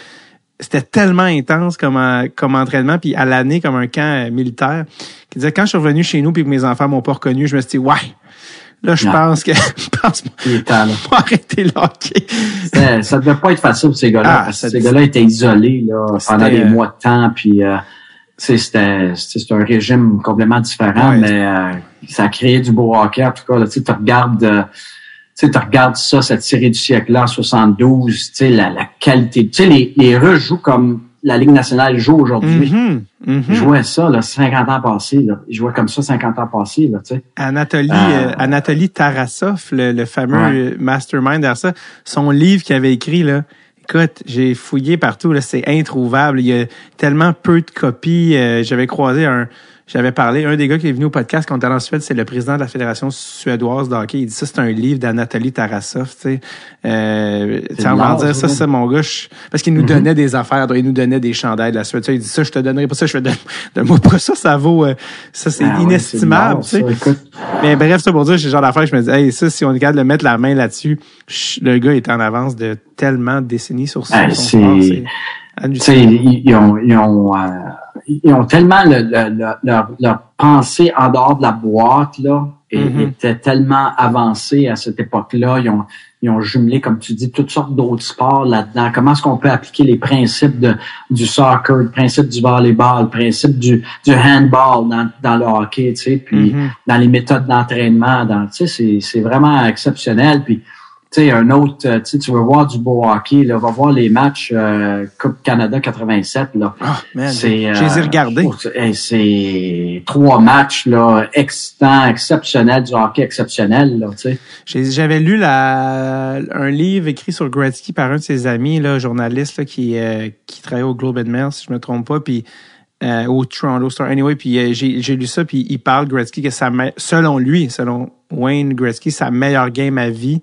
Speaker 1: c'était tellement intense comme, comme entraînement, puis à l'année comme un camp euh, militaire. Qui disait quand je suis revenu chez nous puis que mes enfants m'ont pas reconnu, je me suis dit ouais, Là, je
Speaker 2: Non.
Speaker 1: pense que je pense
Speaker 2: Il est temps, là.
Speaker 1: pas arrêter le hockey.
Speaker 2: Ça devait pas être facile pour ces gars-là,
Speaker 1: Ah,
Speaker 2: ces gars-là étaient isolés là, pendant des
Speaker 1: euh,
Speaker 2: mois de temps, puis euh, tu sais, c'était c'était- c'était un régime complètement différent,
Speaker 1: Ouais.
Speaker 2: mais euh, ça a créé du beau hockey. En tout cas, là, tu regardes, euh, tu regardes ça, cette série du siècle-là en 72, tu sais, la, la qualité. Tu sais, les, les Russes jouent comme la Ligue nationale joue aujourd'hui.
Speaker 1: Mhm, mhm.
Speaker 2: Ils jouaient ça, là, 50 ans passés. Là. Ils jouaient comme ça 50 ans passés, là, tu sais.
Speaker 1: Anatoly, euh, Anatoly Tarasov, le, le fameux
Speaker 2: Ouais.
Speaker 1: euh, mastermind derrière ça, son livre qu'il avait écrit, là, écoute, j'ai fouillé partout, là, c'est introuvable. Il y a tellement peu de copies. Euh, j'avais croisé un, j'avais parlé, un des gars qui est venu au podcast quand on était en Suède, c'est le président de la Fédération suédoise de hockey. Il dit ça, c'est un livre d'Anatoly Tarasov, tu sais. Euh, tu sais, on dire ça,
Speaker 2: ça.
Speaker 1: c'est mon gars. je- parce qu'il nous
Speaker 2: Mhm.
Speaker 1: donnait des affaires, il nous donnait des chandails de la Suède. Tu sais, Il dit ça, je te donnerai pas ça, je fais de, de moi pas ça, ça vaut, euh, ça c'est
Speaker 2: Ah
Speaker 1: inestimable, tu sais.
Speaker 2: ça.
Speaker 1: Mais bref, ça pour dire, c'est le genre d'affaire, je me dis, hey, ça, si on est capable de mettre la main là-dessus, le gars est en avance de tellement de décennies sur
Speaker 2: Hey,
Speaker 1: son
Speaker 2: c'est- ils ont, ils ont, euh, ils ont tellement le, le- le- leur, leur pensée en dehors de la boîte là, et,
Speaker 1: Mhm.
Speaker 2: était tellement avancée à cette époque-là. Ils ont, ils ont jumelé, comme tu dis, toutes sortes d'autres sports là-dedans. Comment est-ce qu'on peut appliquer les principes de, du soccer, le principe du volleyball, le principe du, du handball dans, dans le hockey, tu sais, puis
Speaker 1: Mhm.
Speaker 2: dans les méthodes d'entraînement, dans, tu sais, c'est, c'est vraiment exceptionnel. Puis, sais, un autre, euh, tu veux voir du beau hockey, là, va voir les matchs euh, Coupe Canada 87, là.
Speaker 1: Ah, man,
Speaker 2: C'est,
Speaker 1: je les ai regardés.
Speaker 2: oh, c'est- trois matchs, là, excitants, exceptionnels, du hockey exceptionnel, là, tu sais.
Speaker 1: J'ai- J'avais lu la, un livre écrit sur Gretzky par un de ses amis, là, journaliste, là, qui, euh, qui travaille au Globe and Mail, si je me trompe pas, puis euh, au Toronto Star. Anyway, puis euh, j'ai lu ça, puis il parle Gretzky que sa selon lui, selon Wayne Gretzky, sa meilleure game à vie,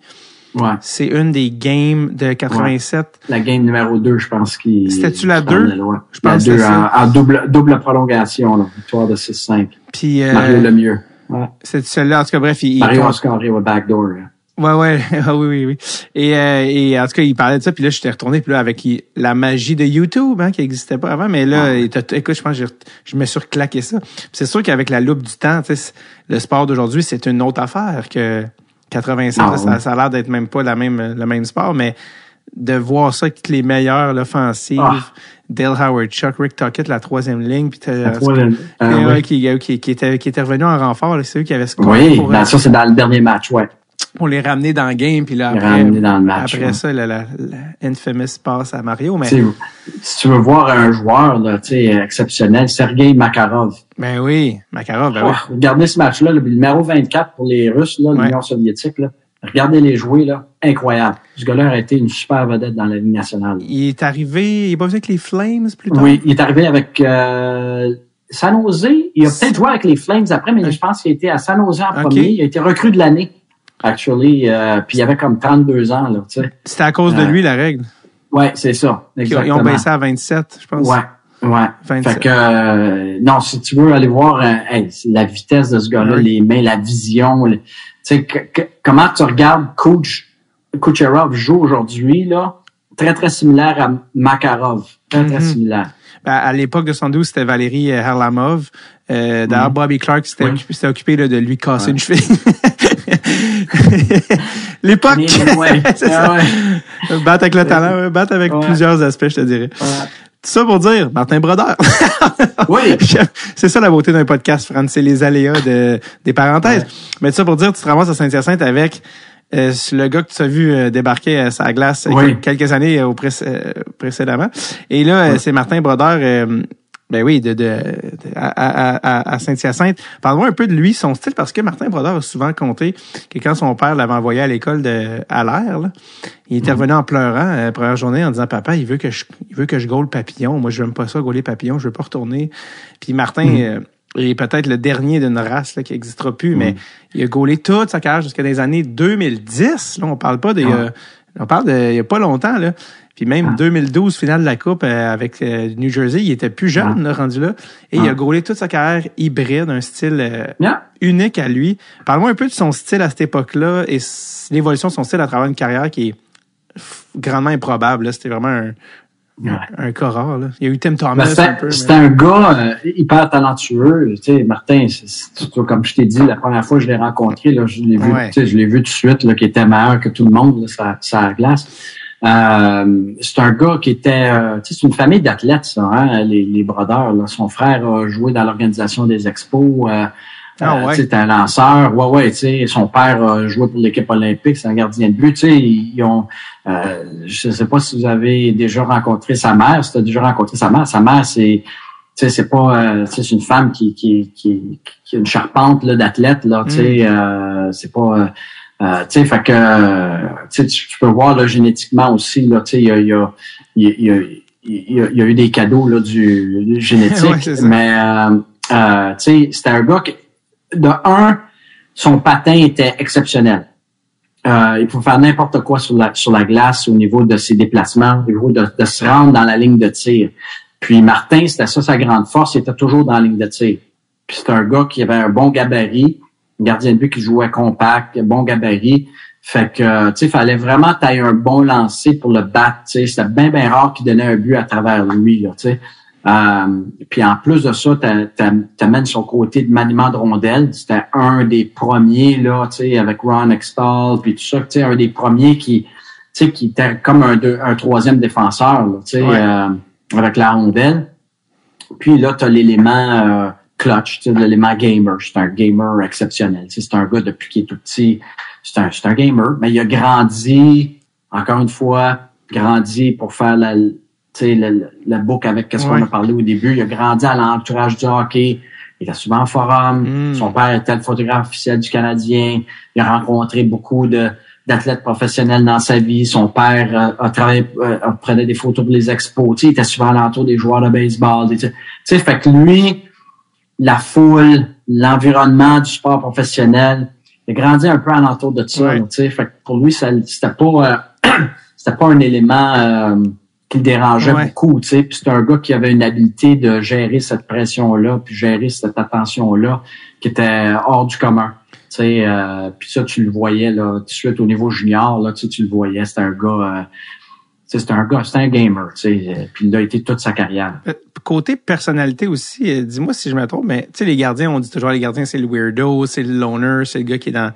Speaker 2: Ouais.
Speaker 1: c'est une des games de 87.
Speaker 2: La game numéro 2, je pense qu'il.
Speaker 1: C'était-tu la
Speaker 2: qu'il prend
Speaker 1: deux?
Speaker 2: le loin.
Speaker 1: Je pense
Speaker 2: la
Speaker 1: que
Speaker 2: deux,
Speaker 1: c'est
Speaker 2: en,
Speaker 1: ça.
Speaker 2: en double, double prolongation, là. Victoire de 6-5.
Speaker 1: Puis euh,
Speaker 2: Mario Lemieux. Ouais.
Speaker 1: c'est celui-là, en tout cas, bref, il,
Speaker 2: Mario a scoré au backdoor, là.
Speaker 1: Ouais, ouais, Ah oui, oui, oui. Et, euh, et en tout cas, il parlait de ça, puis là, j'étais retourné, puis là, avec la magie de YouTube, hein, qui n'existait pas avant, mais là, écoute, je pense que je me suis reclaqué ça. C'est sûr qu'avec la loupe du temps, le sport d'aujourd'hui, c'est une autre affaire que 87,
Speaker 2: Ah,
Speaker 1: là, ça, a l'air d'être même pas la même, le même sport, mais de voir ça, que les meilleurs, l'offensive,
Speaker 2: Ah.
Speaker 1: Dale Howard, Chuck, Rick Tuckett, la troisième ligne, puis
Speaker 2: La troisième-
Speaker 1: euh,
Speaker 2: euh, oui.
Speaker 1: qui, qui, qui, était, qui était revenu en renfort, c'est eux qui avaient scoré
Speaker 2: Oui,
Speaker 1: pour, euh,
Speaker 2: ça, c'est dans le dernier match, ouais.
Speaker 1: Pour les ramener dans le game, puis là, après,
Speaker 2: ramener dans le match,
Speaker 1: après
Speaker 2: ouais.
Speaker 1: ça, la, la, la infamous passe à Mario, mais,
Speaker 2: si tu veux voir un joueur là, exceptionnel, Sergei Makarov.
Speaker 1: ben oui, Makarov, ben
Speaker 2: Oh,
Speaker 1: oui.
Speaker 2: Regardez ce match-là, le numéro 24 pour les Russes,
Speaker 1: Ouais.
Speaker 2: l'Union soviétique. Là. Regardez les jouer, là. incroyable. Ce gars-là a été une super vedette dans la Ligue nationale.
Speaker 1: Il est arrivé, il est pas venu avec les Flames plus tard?
Speaker 2: Oui, il est arrivé avec euh, San Jose. Il a peut-être joué avec les Flames après, mais je pense qu'il a été à San Jose en premier. Il a été recru de l'année, actually. euh, puis il avait comme 32 ans, là, tu sais.
Speaker 1: C'était à cause de
Speaker 2: Euh,
Speaker 1: lui, la règle.
Speaker 2: Ouais, c'est ça.
Speaker 1: Ils ont-
Speaker 2: Exactement.
Speaker 1: Ils ont baissé à 27, je pense.
Speaker 2: Ouais, ouais.
Speaker 1: 27.
Speaker 2: Fait que, euh, non, si tu veux aller voir euh, hey, la vitesse de ce gars-là,
Speaker 1: Oui.
Speaker 2: les mains, la vision, le- tu sais, que- que- comment tu regardes Coach, Kucherov joue aujourd'hui, là, très, très similaire à Makarov. Très, très
Speaker 1: Mhm.
Speaker 2: similaire.
Speaker 1: Ben, à l'époque de 112, c'était Valérie Harlamov. Euh, D'ailleurs,
Speaker 2: Mhm.
Speaker 1: Bobby Clark s'était
Speaker 2: Oui.
Speaker 1: occupé, là, de lui casser
Speaker 2: Ouais.
Speaker 1: une cheville. L'époque.
Speaker 2: Ouais, ouais,
Speaker 1: Battre avec le talent, ouais, battre avec
Speaker 2: Ouais.
Speaker 1: plusieurs aspects, je te dirais. Tout ça pour dire, Martin Brodeur.
Speaker 2: Oui.
Speaker 1: c'est ça la beauté d'un podcast, Fran, c'est les aléas de, des parenthèses. Mais tout ça pour dire, tu te ramasses à Saint-Hyacinthe avec euh, le gars que tu as vu euh, débarquer à sa glace euh,
Speaker 2: Oui.
Speaker 1: quelques années euh, au pré- euh, précédemment. Et là, euh, c'est Martin Brodeur, euh, ben oui, de, de, de- à, à, à- Saint-Hyacinthe. Parle-moi un peu de lui, son style, parce que Martin Brodeur a souvent compté que quand son père l'avait envoyé à l'école de à l'air, il était revenu en pleurant euh, la première journée en disant Papa, il veut que je il veut que je gaule papillon. Moi, je n'aime pas ça, gauler papillon, je veux pas retourner. Puis Martin euh, est peut-être le dernier d'une race là, qui n'existera plus, mais il a gaulé toute sa carrière jusqu'à les années 2010. Là, on parle pas de.
Speaker 2: Ouais.
Speaker 1: on parle de il y a pas longtemps, là. Puis même
Speaker 2: Ah.
Speaker 1: 2012, finale de la Coupe euh, avec euh, New Jersey, il était plus jeune, là, rendu là. Et il a
Speaker 2: Ah.
Speaker 1: gaulé toute sa carrière hybride, un style euh,
Speaker 2: Yeah.
Speaker 1: unique à lui. Parle-moi un peu de son style à cette époque-là et l'évolution de son style à travers une carrière qui est grandement improbable. là. C'était vraiment un, un cas rare. Là. Il y a eu Tim Thomas
Speaker 2: Ben,
Speaker 1: un peu.
Speaker 2: C'était un gars euh, hyper talentueux. Tu sais, Martin, comme je t'ai dit, la première fois que je l'ai rencontré, là, je l'ai vu,
Speaker 1: Ouais.
Speaker 2: tu sais, je l'ai vu tout de suite, là, qui était meilleur que tout le monde, là, ça, ça la glace. Euh, c'est un gars qui était, euh, tu sais, c'est une famille d'athlètes, ça, hein, les, les brodeurs. Là. Son frère a joué dans l'organisation des expos. Euh,
Speaker 1: Ah
Speaker 2: euh,
Speaker 1: ouais.
Speaker 2: tu sais, C'était un lanceur. Ouais, ouais, tu sais, son père a joué pour l'équipe olympique, c'est un gardien de but. Tu sais, ils ont, euh, je sais pas si vous avez déjà rencontré sa mère. Si tu as déjà rencontré sa mère, sa mère, c'est, tu sais, c'est pas, euh, c'est une femme qui, qui, qui, qui a une charpente là d'athlète là. Tu sais, euh, c'est pas, euh, tu sais, fait que, euh, tu tu peux voir là génétiquement aussi là. Tu sais, il y a, y a, y a, y a- y eu des cadeaux là du, du génétique,
Speaker 1: Ouais,
Speaker 2: mais euh, euh, tu sais, c'était un gars qui, de un, son patin était exceptionnel. Euh, il pouvait faire n'importe quoi sur la, sur la glace au niveau de ses déplacements, au niveau de, de se rendre dans la ligne de tir. Puis Martin, c'était ça sa grande force, il était toujours dans la ligne de tir. Puis c'était un gars qui avait un bon gabarit, gardien de but qui jouait compact, bon gabarit. Fait que, tu sais, fallait vraiment tailler un bon lancer pour le battre. Tu sais, c'était bien, bien rare qu'il donnait un but à travers lui, là, tu sais. Euh, puis en plus de ça, t'a- t'a- t'amènes son côté de maniement de rondelle. C'était un des premiers, là, tu sais, avec Ron Extall, puis tout ça, tu sais, un des premiers qui, tu sais, qui était comme un, deux- un troisième défenseur, là, tu sais,
Speaker 1: Ouais.
Speaker 2: euh, avec la rondelle. Puis là, tu as l'élément euh, clutch, tu sais, l'élément gamer. C'est un gamer exceptionnel. Tu sais, c'est un gars depuis qu'il est tout petit. C'est un, c'est un gamer, mais il a grandi, encore une fois, grandi pour faire la, tu sais, la, la- boucle avec ce qu'on a parlé au début. Il a grandi à l'entourage du hockey. Il était souvent en forum.
Speaker 1: Mm.
Speaker 2: Son père était le photographe officiel du Canadien. Il a rencontré beaucoup de d'athlètes professionnels dans sa vie. Son père euh, a travaillé, euh, prenait des photos pour les expos. Tu sais, il était souvent alentour des joueurs de baseball. Tu sais, Tu sais, fait que lui, la foule, l'environnement du sport professionnel, il a grandi un peu alentour de ça.
Speaker 1: Ouais.
Speaker 2: Tu sais, fait que pour lui, c'était pas, euh, c'était pas un élément euh, qui le dérangeait
Speaker 1: Ouais.
Speaker 2: beaucoup. Tu sais, puis c'est un gars qui avait une habileté de gérer cette pression-là, puis gérer cette attention-là, qui était hors du commun. Tu sais, euh, puis ça, tu le voyais là, tout de suite au niveau junior, là, tu, le voyais, c'était un gars, c'était un gars, c'était un gamer, tu sais, euh, puis il a été toute sa carrière.
Speaker 1: Euh, Côté personnalité aussi, euh, dis-moi si je me trompe, mais tu sais, les gardiens, on dit toujours les gardiens, c'est le weirdo, c'est le loner, c'est le gars qui est dans.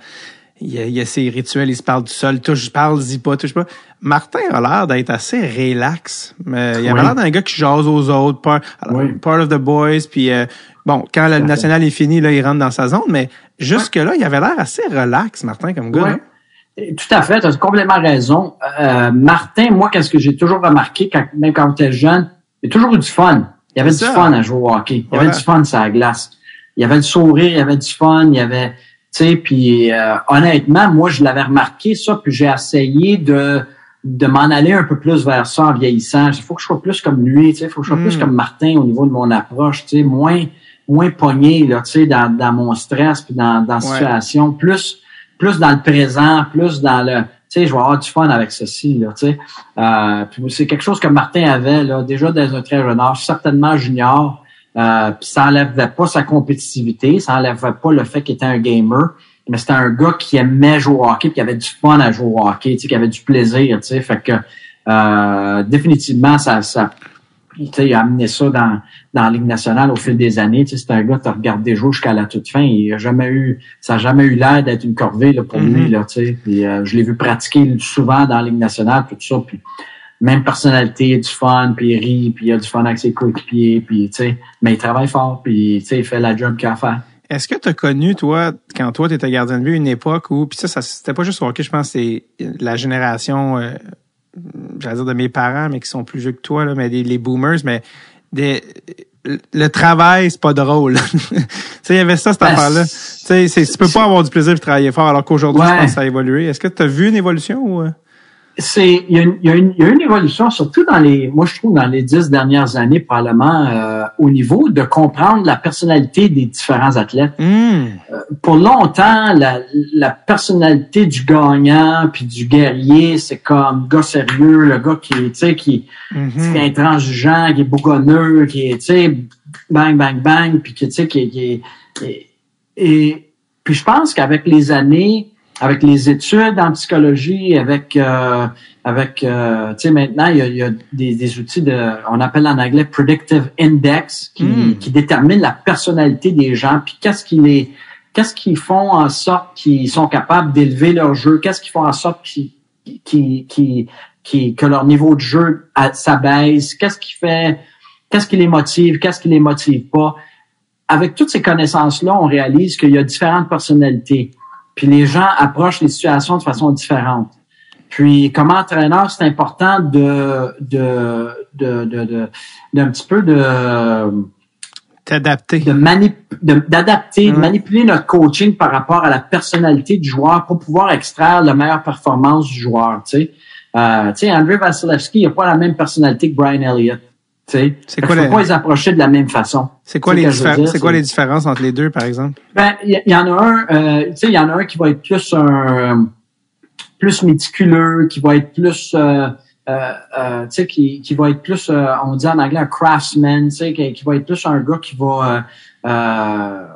Speaker 1: Il y, a, il a ses rituels, il se parle tout seul, touche, parle, dis pas, touche pas. Martin a l'air d'être assez relax. Mais il avait
Speaker 2: Oui.
Speaker 1: l'air d'un gars qui jase aux autres, part,
Speaker 2: Oui.
Speaker 1: part of the boys, puis euh, bon, quand le national est fini, là, il rentre dans sa zone, mais jusque-là, il avait l'air assez relax, Martin, comme gars.
Speaker 2: Tout à fait, tu as complètement raison. Euh, Martin, moi, qu'est-ce que j'ai toujours remarqué, quand, même quand j'étais jeune, il y a toujours eu du fun. Il y avait du
Speaker 1: ça.
Speaker 2: fun à jouer au hockey. Il y
Speaker 1: Voilà.
Speaker 2: avait du fun sur la glace. Il y avait le sourire, il y avait du fun, il y avait, tu sais, puis euh, honnêtement, moi, je l'avais remarqué ça, puis j'ai essayé de de m'en aller un peu plus vers ça en vieillissant. Il faut que je sois plus comme lui, tu sais, il faut que je sois
Speaker 1: Mm.
Speaker 2: plus comme Martin au niveau de mon approche, tu sais, moins moins pogné là, tu sais, dans, dans mon stress puis dans dans la
Speaker 1: Ouais.
Speaker 2: situation, plus plus dans le présent, plus dans le tu sais, je vais avoir du fun avec ceci, là, tu sais. Euh, c'est quelque chose que Martin avait, là, déjà dans un très jeune âge, certainement junior. Euh, puis ça enlèvait pas sa compétitivité, ça enlèvait pas le fait qu'il était un gamer, mais c'était un gars qui aimait jouer au hockey, qui avait du fun à jouer au hockey, tu sais, qui avait du plaisir, tu sais. Fait que euh, définitivement, ça, ça tu sais, il a amené ça dans, dans la Ligue nationale au fil des années. Tu sais, c'est un gars qui a regardé jouer jusqu'à la toute fin. Il a jamais eu, ça a jamais eu l'air d'être une corvée là, pour lui. Là, tu sais. Puis, euh, je l'ai vu pratiquer souvent dans la Ligue nationale, tout ça. Puis, même personnalité, du fun, puis il rit, puis il a du fun avec ses coéquipiers, puis tu sais, mais il travaille fort, puis tu sais, il fait la job qu'il a à faire.
Speaker 1: Est-ce que tu as connu, toi, quand toi, tu étais gardien de but, une époque où, puis ça, ça c'était pas juste au hockey, je pense c'est la génération, euh, j'allais dire de mes parents, mais qui sont plus vieux que toi, là, mais des, les boomers, mais des, le travail, c'est pas drôle. tu sais, il y avait ça, cette
Speaker 2: Ben,
Speaker 1: affaire-là. Tu sais, tu peux pas avoir du plaisir et travailler fort, alors qu'aujourd'hui, je pense que ça a évolué. Est-ce que tu as vu une évolution ou... euh?
Speaker 2: c'est il y, a une, il, y y a une évolution surtout dans les moi je trouve dans les dix dernières années probablement euh, au niveau de comprendre la personnalité des différents athlètes
Speaker 1: Hum,
Speaker 2: pour longtemps la, la personnalité du gagnant puis du guerrier c'est comme gars sérieux le gars qui tu sais qui,
Speaker 1: mhm.
Speaker 2: qui est intransigeant qui est bougonneux qui est tu sais bang bang bang puis qui tu sais qui, qui est et, et puis je pense qu'avec les années avec les études en psychologie, avec euh, avec euh, tu sais maintenant il y a, il y a des, des, outils de on appelle en anglais predictive index qui, mm. qui détermine la personnalité des gens puis qu'est-ce qui les qu'est-ce qu'ils font en sorte qu'ils sont capables d'élever leur jeu, qu'est-ce qu'ils font en sorte qu'ils qui, qui, qui, que leur niveau de jeu s'abaisse, qu'est-ce qui fait, qu'est-ce qui les motive, qu'est-ce qui les motive pas. Avec toutes ces connaissances-là, on réalise qu'il y a différentes personnalités. Puis les gens approchent les situations de façon différente. Puis comme entraîneur, c'est important de de de de d'un petit peu de
Speaker 1: T'adapter.
Speaker 2: De d'adapter, de, manipuler notre coaching par rapport à la personnalité du joueur pour pouvoir extraire la meilleure performance du joueur. Tu sais, euh, tu sais, André Vasilevski, il n'a pas la même personnalité que Brian Elliott. C'est quoi les... pas les approcher de la même façon.
Speaker 1: C'est quoi les quoi les différences entre les deux, par exemple?
Speaker 2: Ben, il y, en a un, euh, tu sais, il y en a un qui va être plus un plus méticuleux, qui va être plus euh, euh, euh, tu sais, qui, qui va être plus, euh, on dit en anglais un craftsman, tu sais, qui, qui, va être plus un gars qui va, euh,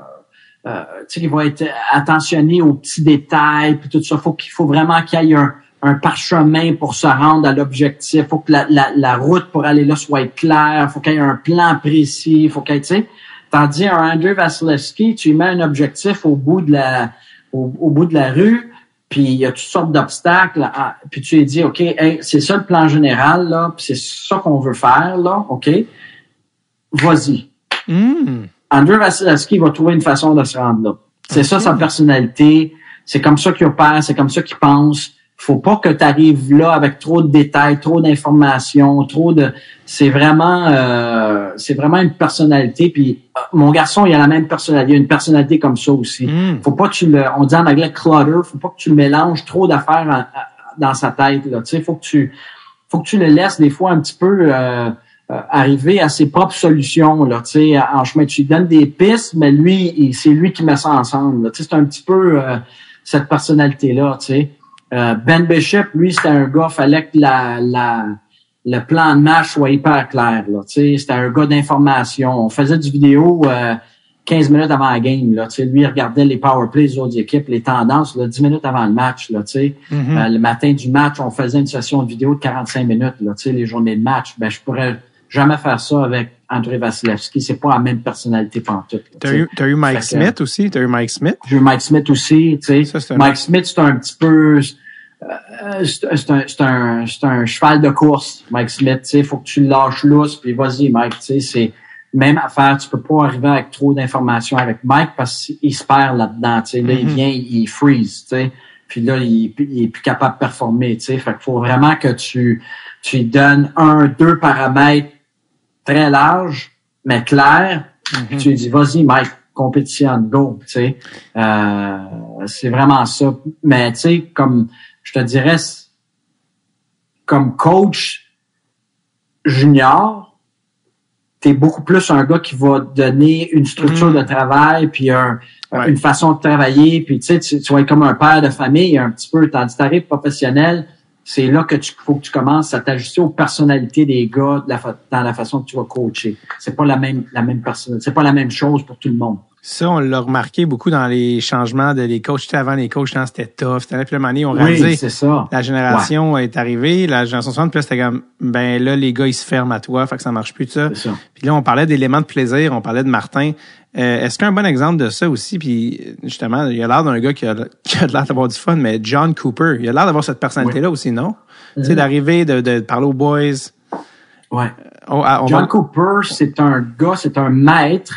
Speaker 2: tu sais, qui va être attentionné aux petits détails, puis tout ça. Faut qu'il faut vraiment qu'il y ait un, un parchemin pour se rendre à l'objectif. Faut que la, la, la, route pour aller là soit claire. Faut qu'il y ait un plan précis. Faut qu'il y ait, tu sais, tandis un Andrew Vasilevski, tu mets un objectif au bout de la, au, au bout de la rue puis il y a toutes sortes d'obstacles, puis tu lui dis, OK, c'est ça le plan général, là, puis c'est ça qu'on veut faire, là, OK, vas-y. Mm. Andrew Vasilevski va trouver une façon de se rendre là. C'est ça sa personnalité, c'est comme ça qu'il opère, c'est comme ça qu'il pense faut pas que tu arrives là avec trop de détails, trop d'informations, trop de. C'est vraiment, euh, c'est vraiment une personnalité. Puis euh, mon garçon, il a la même personnalité, il a une personnalité comme ça aussi. Mm. Faut pas que tu le, on dit en anglais clutter, faut pas que tu mélanges trop d'affaires dans sa tête. Là, tu sais, faut que tu, faut que tu le laisses des fois un petit peu. Euh, arriver à ses propres solutions là, tu sais, en chemin. Tu lui donnes des pistes, mais lui, c'est lui qui met ça ensemble. Tu sais, c'est un petit peu cette personnalité là, tu sais. Euh, ben Bishop, lui, c'était un gars, fallait que la, la, le plan de match soit hyper clair. Là, c'était un gars d'information. On faisait du vidéo euh, 15 minutes avant la game. Là, lui, il regardait les power plays des autres équipes, les tendances, là, 10 minutes avant le match. Là, mm-hmm. euh, le matin du match, on faisait une session de vidéo de 45 minutes, là, les journées de match. Ben, je pourrais jamais faire ça avec André Vasilevski. C'est pas la même personnalité pantoute.
Speaker 1: T'as eu, as eu Mike Smith aussi? T'as eu Mike Smith?
Speaker 2: J'ai eu Mike Smith aussi, tu sais. Mike Smith, c'est un petit peu, euh, c'est un, c'est un, c'est un cheval de course, Mike Smith. Il faut que tu le lâches lousse, puis vas-y, Mike. C'est même affaire. Tu peux pas arriver avec trop d'informations avec Mike parce qu'il se perd là-dedans. Là, il mm-hmm. vient, il freeze. sais Puis là, il, il est plus capable de performer. sais Fait qu'il faut vraiment que tu, tu lui donnes un, deux paramètres très larges, mais clairs. Mm-hmm. Tu lui dis, vas-y, Mike, compétition, go. Euh, c'est vraiment ça. Mais tu sais, comme je te dirais, comme coach junior, tu es beaucoup plus un gars qui va donner une structure mm-hmm. de travail, puis une façon de travailler, puis tu sais, tu, vas être comme un père de famille un petit peu, tandis que tu professionnel, c'est là que tu faut que tu commences à t'ajuster aux personnalités des gars dans la façon que tu vas coacher. C'est pas la même la même personne, c'est pas la même chose pour tout le monde.
Speaker 1: Ça, on l'a remarqué beaucoup dans les changements de les coachs. Avant, les coachs, c'était tough. C'était puis le on réalisé.
Speaker 2: c'est ça.
Speaker 1: La génération est arrivée, la génération suivante, puis c'était comme, ben là, les gars, ils se ferment à toi, fait que ça marche plus, tout ça. ça. Puis là, on parlait d'éléments de plaisir, on parlait de Martin. Euh, est-ce qu'un bon exemple de ça aussi, puis justement, il a l'air d'un gars qui a, qui a l'air d'avoir du fun, mais John Cooper, il a l'air d'avoir cette personnalité-là aussi, non? Tu sais, d'arriver, de, de, parler aux boys.
Speaker 2: Ouais. John Cooper, c'est un gars, c'est un maître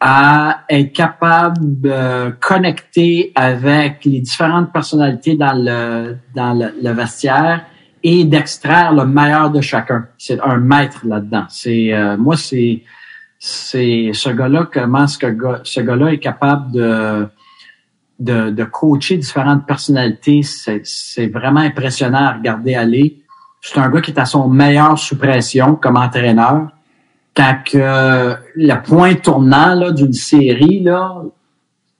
Speaker 2: à être capable de connecter avec les différentes personnalités dans le dans le, vestiaire et d'extraire le meilleur de chacun. C'est un maître là-dedans. C'est euh, moi c'est c'est ce gars-là comment ce gars ce gars-là est capable de de, de coacher différentes personnalités. C'est vraiment impressionnant à regarder aller. C'est un gars qui est à son meilleur sous pression comme entraîneur quand que le point tournant d'une série, là,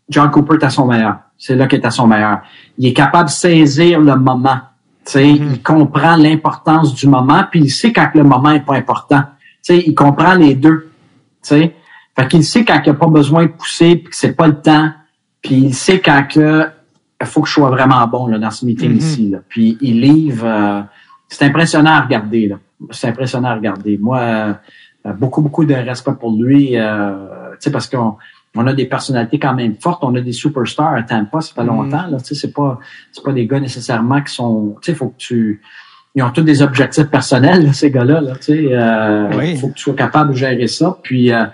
Speaker 2: John Cooper est à son meilleur. C'est là qu'il est à son meilleur. Il est capable de saisir le moment. Mm-hmm. Il comprend l'importance du moment, puis il sait quand le moment est pas important. il comprend les deux. sais, Fait qu'il sait quand il n'y a pas besoin de pousser, puis que c'est pas le temps. Puis il sait quand que il faut que je sois vraiment bon là, dans ce meeting
Speaker 1: Mhm.
Speaker 2: ici. Là. Puis il livre, euh, c'est impressionnant à regarder. C'est impressionnant à regarder. Moi, euh, euh, beaucoup, beaucoup de respect pour lui. Euh, tu sais, parce qu'on on a des personnalités quand même fortes. On a des superstars à Tampa, ça fait
Speaker 1: Mhm.
Speaker 2: longtemps. Là, tu sais, c'est pas, c'est pas des gars nécessairement qui sont. Tu sais, faut que tu ils ont tous des objectifs personnels, là, ces gars-là. Là, tu sais, euh,
Speaker 1: Oui.
Speaker 2: faut que tu sois capable de gérer ça, puis euh,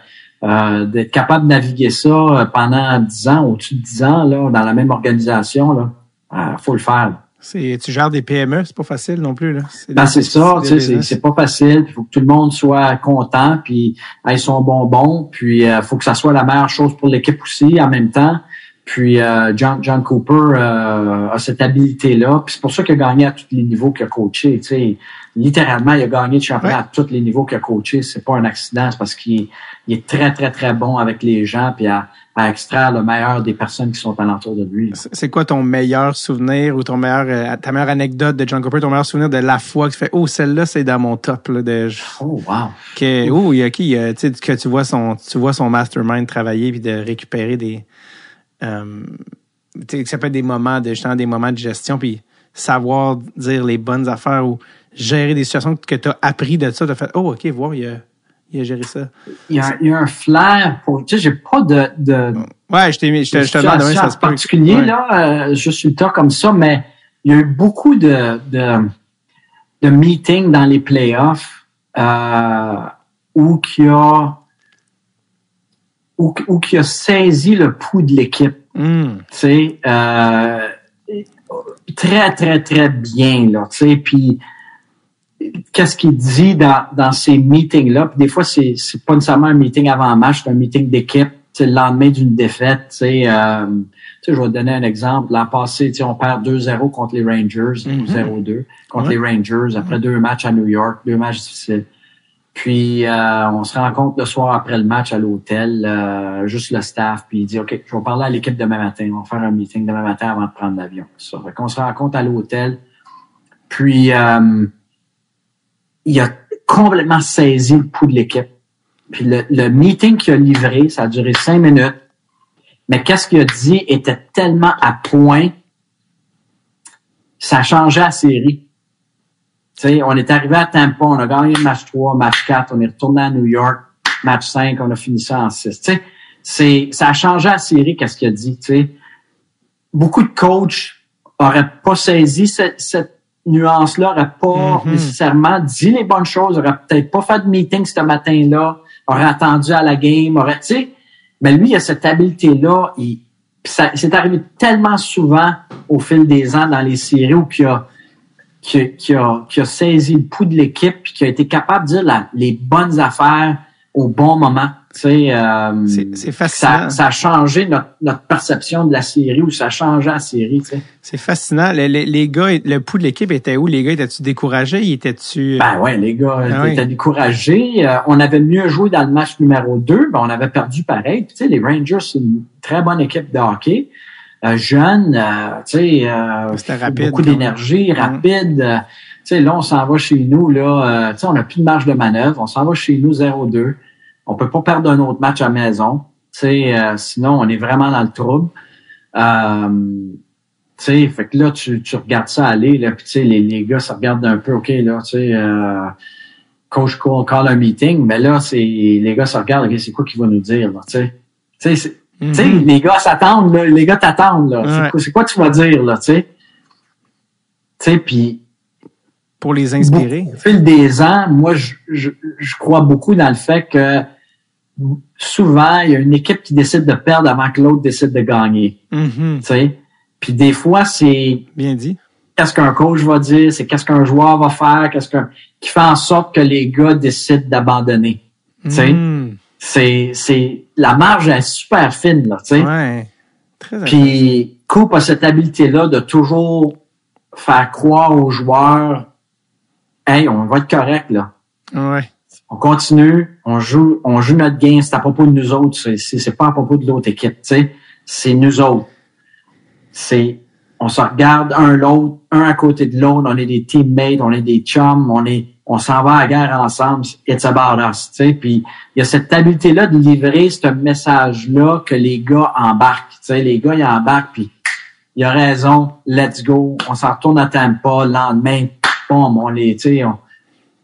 Speaker 2: euh, d'être capable de naviguer ça euh, pendant 10 ans, au-dessus de 10 ans, là, dans la même organisation, là, euh, faut le faire.
Speaker 1: Tu gères des PME, c'est pas facile non plus, là. C'est
Speaker 2: Ben, c'est ça, tu sais,
Speaker 1: des
Speaker 2: c'est, pas facile. Il faut que tout le monde soit content, puis aille son bonbon, puis il faut que ça soit la meilleure chose pour l'équipe aussi en même temps. Puis euh, John, John Cooper euh, a cette habilité-là. Puis c'est pour ça qu'il a gagné à tous les niveaux qu'il a coaché. Tu sais, littéralement, il a gagné le championnat
Speaker 1: Ouais.
Speaker 2: à tous les niveaux qu'il a coaché. C'est pas un accident, c'est parce qu'il est, il est très, très, très bon avec les gens, puis à, à extraire le meilleur des personnes qui sont alentour de lui.
Speaker 1: C'est quoi ton meilleur souvenir ou ton meilleur, euh, ta meilleure anecdote de John Cooper, ton meilleur souvenir de la fois que tu fais, oh, celle-là, c'est dans mon top, là, de,
Speaker 2: Oh, wow.
Speaker 1: que, oh, il y a qui, euh, tu sais, que tu vois son, tu vois son mastermind travailler puis de récupérer des, euh, tu sais, que ça peut être des moments de, justement, des moments de gestion puis savoir dire les bonnes affaires ou gérer des situations que tu as appris de ça, as fait, oh, OK, voir, il a, il a géré ça.
Speaker 2: Il y a, il y a un flair pour. Tu sais, j'ai pas de, de,
Speaker 1: Ouais, je t'ai mis, je te,
Speaker 2: de
Speaker 1: je te demande ça se
Speaker 2: particulier,
Speaker 1: Ouais.
Speaker 2: là, euh, juste sur le tas comme ça, mais il y a eu beaucoup de, de, de meetings dans les playoffs euh, où qui a où, où qui a saisi le pouls de l'équipe.
Speaker 1: Hum,
Speaker 2: Tu sais, euh, très, très, très bien, là, tu sais, puis qu'est-ce qu'il dit dans, dans ces meetings-là, puis des fois, c'est, c'est pas nécessairement un meeting avant match, c'est un meeting d'équipe, le lendemain d'une défaite, tu sais, euh, je vais te donner un exemple. L'an passé, on perd 2-0 contre les Rangers, ou
Speaker 1: Mhm.
Speaker 2: 0-2 contre
Speaker 1: Ouais.
Speaker 2: les Rangers, après deux matchs à New York, deux matchs difficiles. Puis euh, on se rencontre le soir après le match à l'hôtel, euh, juste le staff, puis il dit OK, je vais parler à l'équipe demain matin, on va faire un meeting demain matin avant de prendre l'avion. Ça. Fait qu'on se rencontre à l'hôtel. Puis euh, il a complètement saisi le pouls de l'équipe. Puis le, le meeting qu'il a livré, ça a duré cinq minutes. Mais qu'est-ce qu'il a dit était tellement à point, ça a changé la série. Sais, on est arrivé à Tampa, on a gagné le match 3, match 4, on est retourné à New York, match 5, on a fini ça en 6. Tu sais, c'est, ça a changé la série, qu'est-ce qu'il a dit, sais. Beaucoup de coachs auraient pas saisi cette, cette nuance-là, auraient pas
Speaker 1: Mhm.
Speaker 2: nécessairement dit les bonnes choses, auraient peut-être pas fait de meeting ce matin-là, auraient attendu à la game, auraient, tu sais. Mais lui, il a cette habileté-là, c'est arrivé tellement souvent au fil des ans dans les séries où il a, qui, a- qui, a, qui a saisi le pouls de l'équipe puis qui a été capable de dire la- les bonnes affaires au bon moment. Tu sais, euh,
Speaker 1: C'est- fascinant.
Speaker 2: ça, ça a changé notre, notre perception de la série ou ça a changé la série. Tu sais.
Speaker 1: C'est fascinant. Les, les, les gars, le pouls de l'équipe était où? Les gars, étaient-tu découragés? Ils étaient-tu...
Speaker 2: Ben ouais, les gars
Speaker 1: Ah
Speaker 2: étaient
Speaker 1: oui.
Speaker 2: découragés. Euh, on avait mieux joué dans le match numéro 2, ben on avait perdu pareil. Puis, tu sais, les Rangers, c'est une très bonne équipe de hockey. Euh, jeune, euh, tu sais, euh, beaucoup
Speaker 1: même.
Speaker 2: d'énergie,
Speaker 1: Mhm.
Speaker 2: rapide. Euh, tu sais, là, on s'en va chez nous, là, euh, tu sais, on n'a plus de marge de manœuvre. On s'en va chez nous 0-2. On peut pas perdre un autre match à maison. Tu sais, euh, sinon, on est vraiment dans le trouble. Euh, tu sais, fait que là, tu, tu regardes ça aller, là, puis tu sais, les, les gars, ça regarde un peu, OK, là, tu sais, euh, coach call, call un meeting, mais là, c'est les gars se regardent, OK, c'est quoi qu'il va nous dire, là, tu sais. Tu sais, c'est- tu sais, les gars s'attendent, là, les gars t'attendent, là. C'est
Speaker 1: Ouais.
Speaker 2: quoi- C'est quoi tu vas dire, là, tu sais? Tu sais, puis
Speaker 1: Pour les inspirer.
Speaker 2: au fil des ans, moi, je, je, je crois beaucoup dans le fait que souvent, il y a une équipe qui décide de perdre avant que l'autre décide de gagner. Tu sais? Puis des fois, c'est
Speaker 1: Bien dit.
Speaker 2: qu'est-ce qu'un coach va dire, c'est qu'est-ce qu'un joueur va faire, qu'est-ce qu'un qui fait en sorte que les gars décident d'abandonner.
Speaker 1: Mhm.
Speaker 2: C'est c'est la marge est super fine là, tu sais?
Speaker 1: Ouais.
Speaker 2: Puis Coupe a cette habileté-là de toujours faire croire aux joueurs Hey, on va être correct là.
Speaker 1: Ouais.
Speaker 2: On continue, on joue, on joue notre game, c'est à propos de nous autres, c'est, pas à propos de l'autre équipe. C'est nous autres. C'est on se regarde un l'autre, un à côté de l'autre, on est des teammates, on est des chums, on est on s'en va à la guerre ensemble, it's about us, tu sais. Puis il y a cette habileté-là de livrer ce message-là que les gars embarquent, tu sais. Les gars, ils embarquent, puis il a raison, let's go. On s'en retourne à Tampa, le lendemain, boum, on les, tu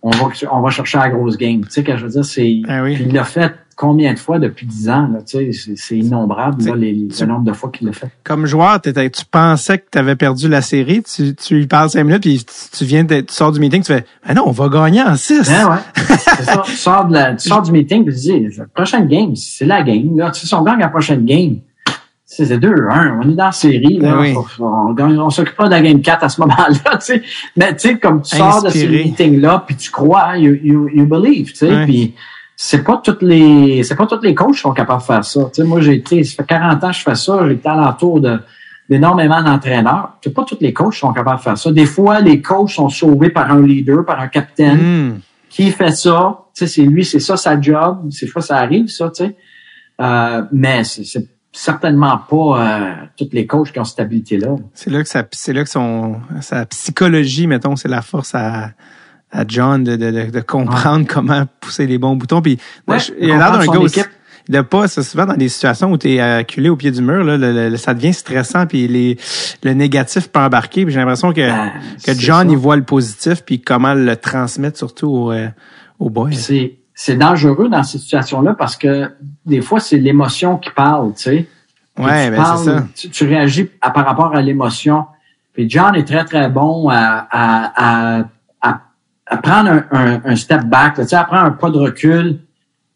Speaker 2: on va, on va chercher la grosse game. Tu sais, que je veux dire, c'est,
Speaker 1: Ah oui.
Speaker 2: il l'a fait combien de fois depuis 10 ans, là, tu sais, c'est- innombrable, là, les, le nombre de fois qu'il l'a fait.
Speaker 1: Comme joueur, t'étais- tu pensais que tu avais perdu la série, tu, tu lui parles cinq minutes, puis tu, tu viens, de, tu sors du meeting, tu fais, ben non, on va gagner en six.
Speaker 2: Hein, ouais. c'est ça. Tu sors, de la, tu sors du meeting puis tu dis, la prochaine game, c'est la game. Là. Tu sais, si on gagne la prochaine game, c'est c'est 2-1. On est dans la série. Là.
Speaker 1: Oui.
Speaker 2: On s'occupe pas de la game 4 à ce moment-là. Tu sais. Mais tu sais, comme tu sors de ce meeting-là, puis tu crois, you, you, you believe. Tu sais,
Speaker 1: Ouais.
Speaker 2: puis c'est pas toutes les c'est pas tous les coachs qui sont capables de faire ça. Tu sais, moi, j'ai été, ça fait 40 ans que je fais ça, j'ai été alentour de d'énormément d'entraîneurs. C'est pas tous les coachs qui sont capables de faire ça. Des fois, les coachs sont sauvés par un leader, par un capitaine
Speaker 1: Hmm.
Speaker 2: qui fait ça, tu sais, c'est lui, c'est ça sa job, c'est fois ça arrive, ça, tu sais. Euh, mais c'est c'est certainement pas euh, tous les coachs qui ont cette habilité-là.
Speaker 1: C'est là que ça, c'est là que son, sa psychologie, mettons, c'est la force à, à John de, de, de, de comprendre comment pousser les bons boutons. Puis,
Speaker 2: Ouais,
Speaker 1: je- il a l'air d'un gars aussi. a pas, c'est souvent dans des situations où tu es acculé au pied du mur, là, le- le- ça devient stressant, puis les, le négatif peut embarquer. Puis j'ai l'impression que,
Speaker 2: Ben,
Speaker 1: que John,
Speaker 2: ça.
Speaker 1: il voit le positif, puis comment le transmettre surtout au, euh, au boy.
Speaker 2: Puis C'est c'est dangereux dans ces situations-là parce que des fois, c'est l'émotion qui parle, tu sais.
Speaker 1: Ouais,
Speaker 2: tu
Speaker 1: ben c'est ça.
Speaker 2: Tu, tu réagis à, par rapport à l'émotion. Puis John est très, très bon à, à, à, à, prendre un, un, un step back, là, tu sais, à prendre un pas de recul,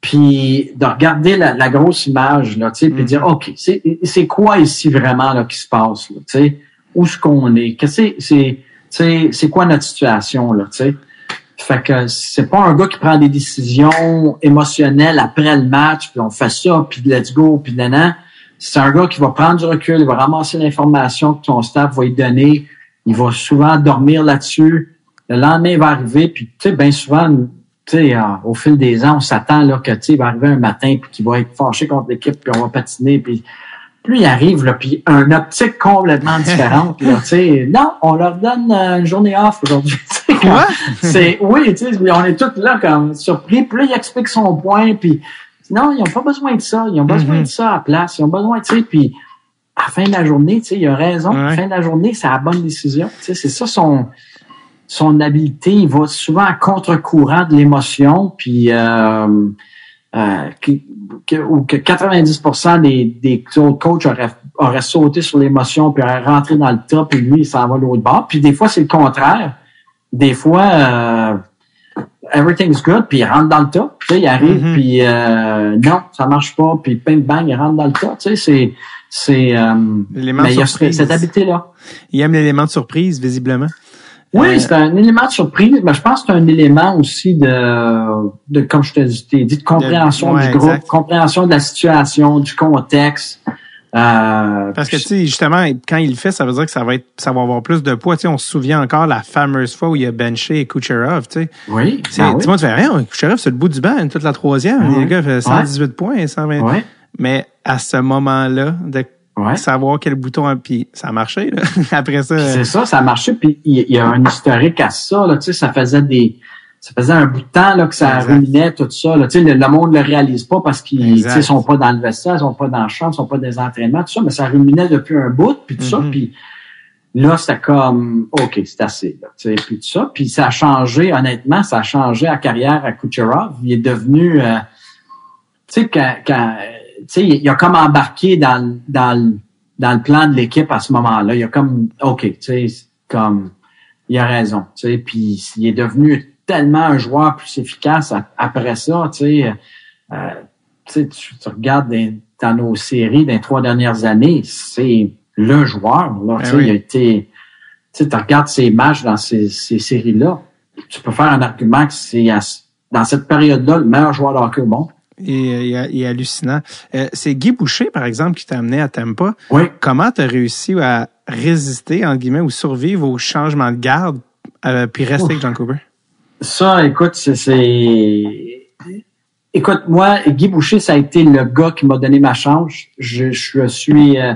Speaker 2: puis de regarder la, la grosse image, là, tu sais, puis
Speaker 1: Mhm.
Speaker 2: dire, OK, c'est c'est quoi ici vraiment là, qui se passe, là, tu sais? Où est-ce qu'on est? Qu'est-ce que c'est- c'est c'est c'est quoi notre situation, là, tu sais? Fait que c'est pas un gars qui prend des décisions émotionnelles après le match, puis on fait ça, puis let's go, puis nanan. C'est un gars qui va prendre du recul, il va ramasser l'information que ton staff va lui donner. Il va souvent dormir là-dessus. Le lendemain, il va arriver, puis tu sais, bien souvent, sais, euh, au fil des ans, on s'attend là que il va arriver un matin, puis qu'il va être fâché contre l'équipe, puis on va patiner, puis plus il arrive, là, puis un optique complètement différente. là, tu sais, non, on leur donne une journée off aujourd'hui.
Speaker 1: Quoi?
Speaker 2: c'est oui, tu sais, on est tous là comme surpris. Puis là, il explique son point, puis non, ils ont pas besoin de ça. Ils ont besoin
Speaker 1: Mhm.
Speaker 2: de ça à la place. Ils ont besoin, tu sais, puis à la fin de la journée, tu sais, il a raison. À la fin de la journée, c'est la bonne décision. Tu sais, c'est ça son son habileté. Il va souvent à contre-courant de l'émotion, puis euh, euh, qui- que, ou que 90% des, des autres coachs auraient, auraient sauté sur l'émotion puis auraient rentré dans le top et lui, il s'en va l'autre bord. Puis des fois, c'est le contraire. Des fois, euh, everything's good, puis il rentre dans le top. Tu sais, il arrive,
Speaker 1: Mhm.
Speaker 2: puis euh, non, ça marche pas, puis bang, bang, il rentre dans le top. Tu sais, c'est... c'est euh, mais il y a cette habileté-là.
Speaker 1: Il aime l'élément de surprise, visiblement.
Speaker 2: Oui,
Speaker 1: Euh,
Speaker 2: c'est un élément de surprise, mais je pense que c'est un élément aussi de, de comme je t'ai dit, de compréhension
Speaker 1: ouais,
Speaker 2: du groupe,
Speaker 1: exact.
Speaker 2: compréhension de la situation, du contexte. Euh,
Speaker 1: Parce que, tu sais, justement, quand il le fait, ça veut dire que ça va être, ça va avoir plus de poids. Tu sais, on se souvient encore la fameuse fois où il a benché Kucherov, tu sais.
Speaker 2: oui,
Speaker 1: C'est-
Speaker 2: ben
Speaker 1: Tu
Speaker 2: oui.
Speaker 1: tu fais rien, Kucherov, c'est le bout du banc, toute la troisième.
Speaker 2: Ouais.
Speaker 1: Le gars fait 118 points, 120.
Speaker 2: Ouais,
Speaker 1: Mais à ce moment-là, de
Speaker 2: ouais.
Speaker 1: savoir quel bouton, puis ça a marché, là. Après ça,
Speaker 2: C'est ça, ça a marché, puis il y a un historique à ça, là, tu sais, ça faisait des, ça faisait un bout de temps, là, que ça
Speaker 1: Exact.
Speaker 2: ruminait tout ça, là, tu sais, le, le monde le réalise pas parce qu'ils, tu
Speaker 1: Exact.
Speaker 2: sais, sont pas dans le vestiaire, ils sont pas dans la chambre, ils sont pas dans les entraînements, tout ça, mais ça ruminait depuis un bout, puis tout ça,
Speaker 1: Mhm.
Speaker 2: puis là, c'était comme, OK, c'est assez, là, tu sais, puis tout ça, puis ça a changé, honnêtement, ça a changé la carrière à Kucherov, il est devenu, euh, tu sais, quand, quand sais, il a comme embarqué dans, le- dans, dans le plan de l'équipe à ce moment-là. Il a comme, OK, tu sais, comme, il a raison, tu sais, puis il est devenu tellement un joueur plus efficace après ça, tu sais, euh, tu tu, regardes dans, dans nos séries des trois dernières années, c'est le joueur, là,
Speaker 1: Ben
Speaker 2: tu sais,
Speaker 1: oui.
Speaker 2: il a été, tu sais, tu regardes ses matchs dans ces, ces séries-là, tu peux faire un argument que c'est dans cette période-là le meilleur joueur de hockey au monde.
Speaker 1: Il, il- il est hallucinant. Euh, c'est Guy Boucher, par exemple, qui t'a amené à Tampa.
Speaker 2: Oui.
Speaker 1: Comment t'as réussi à résister, entre guillemets, ou survivre au changement de garde, euh, puis rester
Speaker 2: Ouf.
Speaker 1: avec John Cooper?
Speaker 2: Ça, écoute, c'est-. Écoute, moi, Guy Boucher, ça a été le gars qui m'a donné ma chance. Je, je suis euh,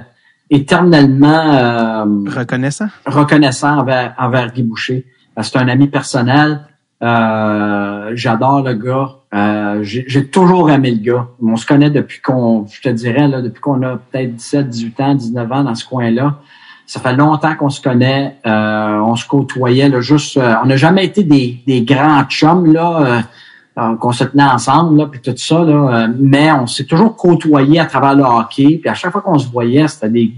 Speaker 2: éternellement euh,
Speaker 1: Reconnaissant?
Speaker 2: reconnaissant envers, envers Guy Boucher. Euh, C'est un ami personnel. Euh, J'adore le gars. Euh, J'ai toujours aimé le gars. On se connaît depuis qu'on, je te dirais, là, depuis qu'on a peut-être 17, 18 ans, 19 ans dans ce coin-là. ça fait longtemps qu'on se connaît, euh, on se côtoyait, là, juste, euh, on n'a jamais été des, des grands chums, là, euh, qu'on se tenait ensemble, là, puis tout ça, là, mais on s'est toujours côtoyé à travers le hockey, puis à chaque fois qu'on se voyait, c'était des,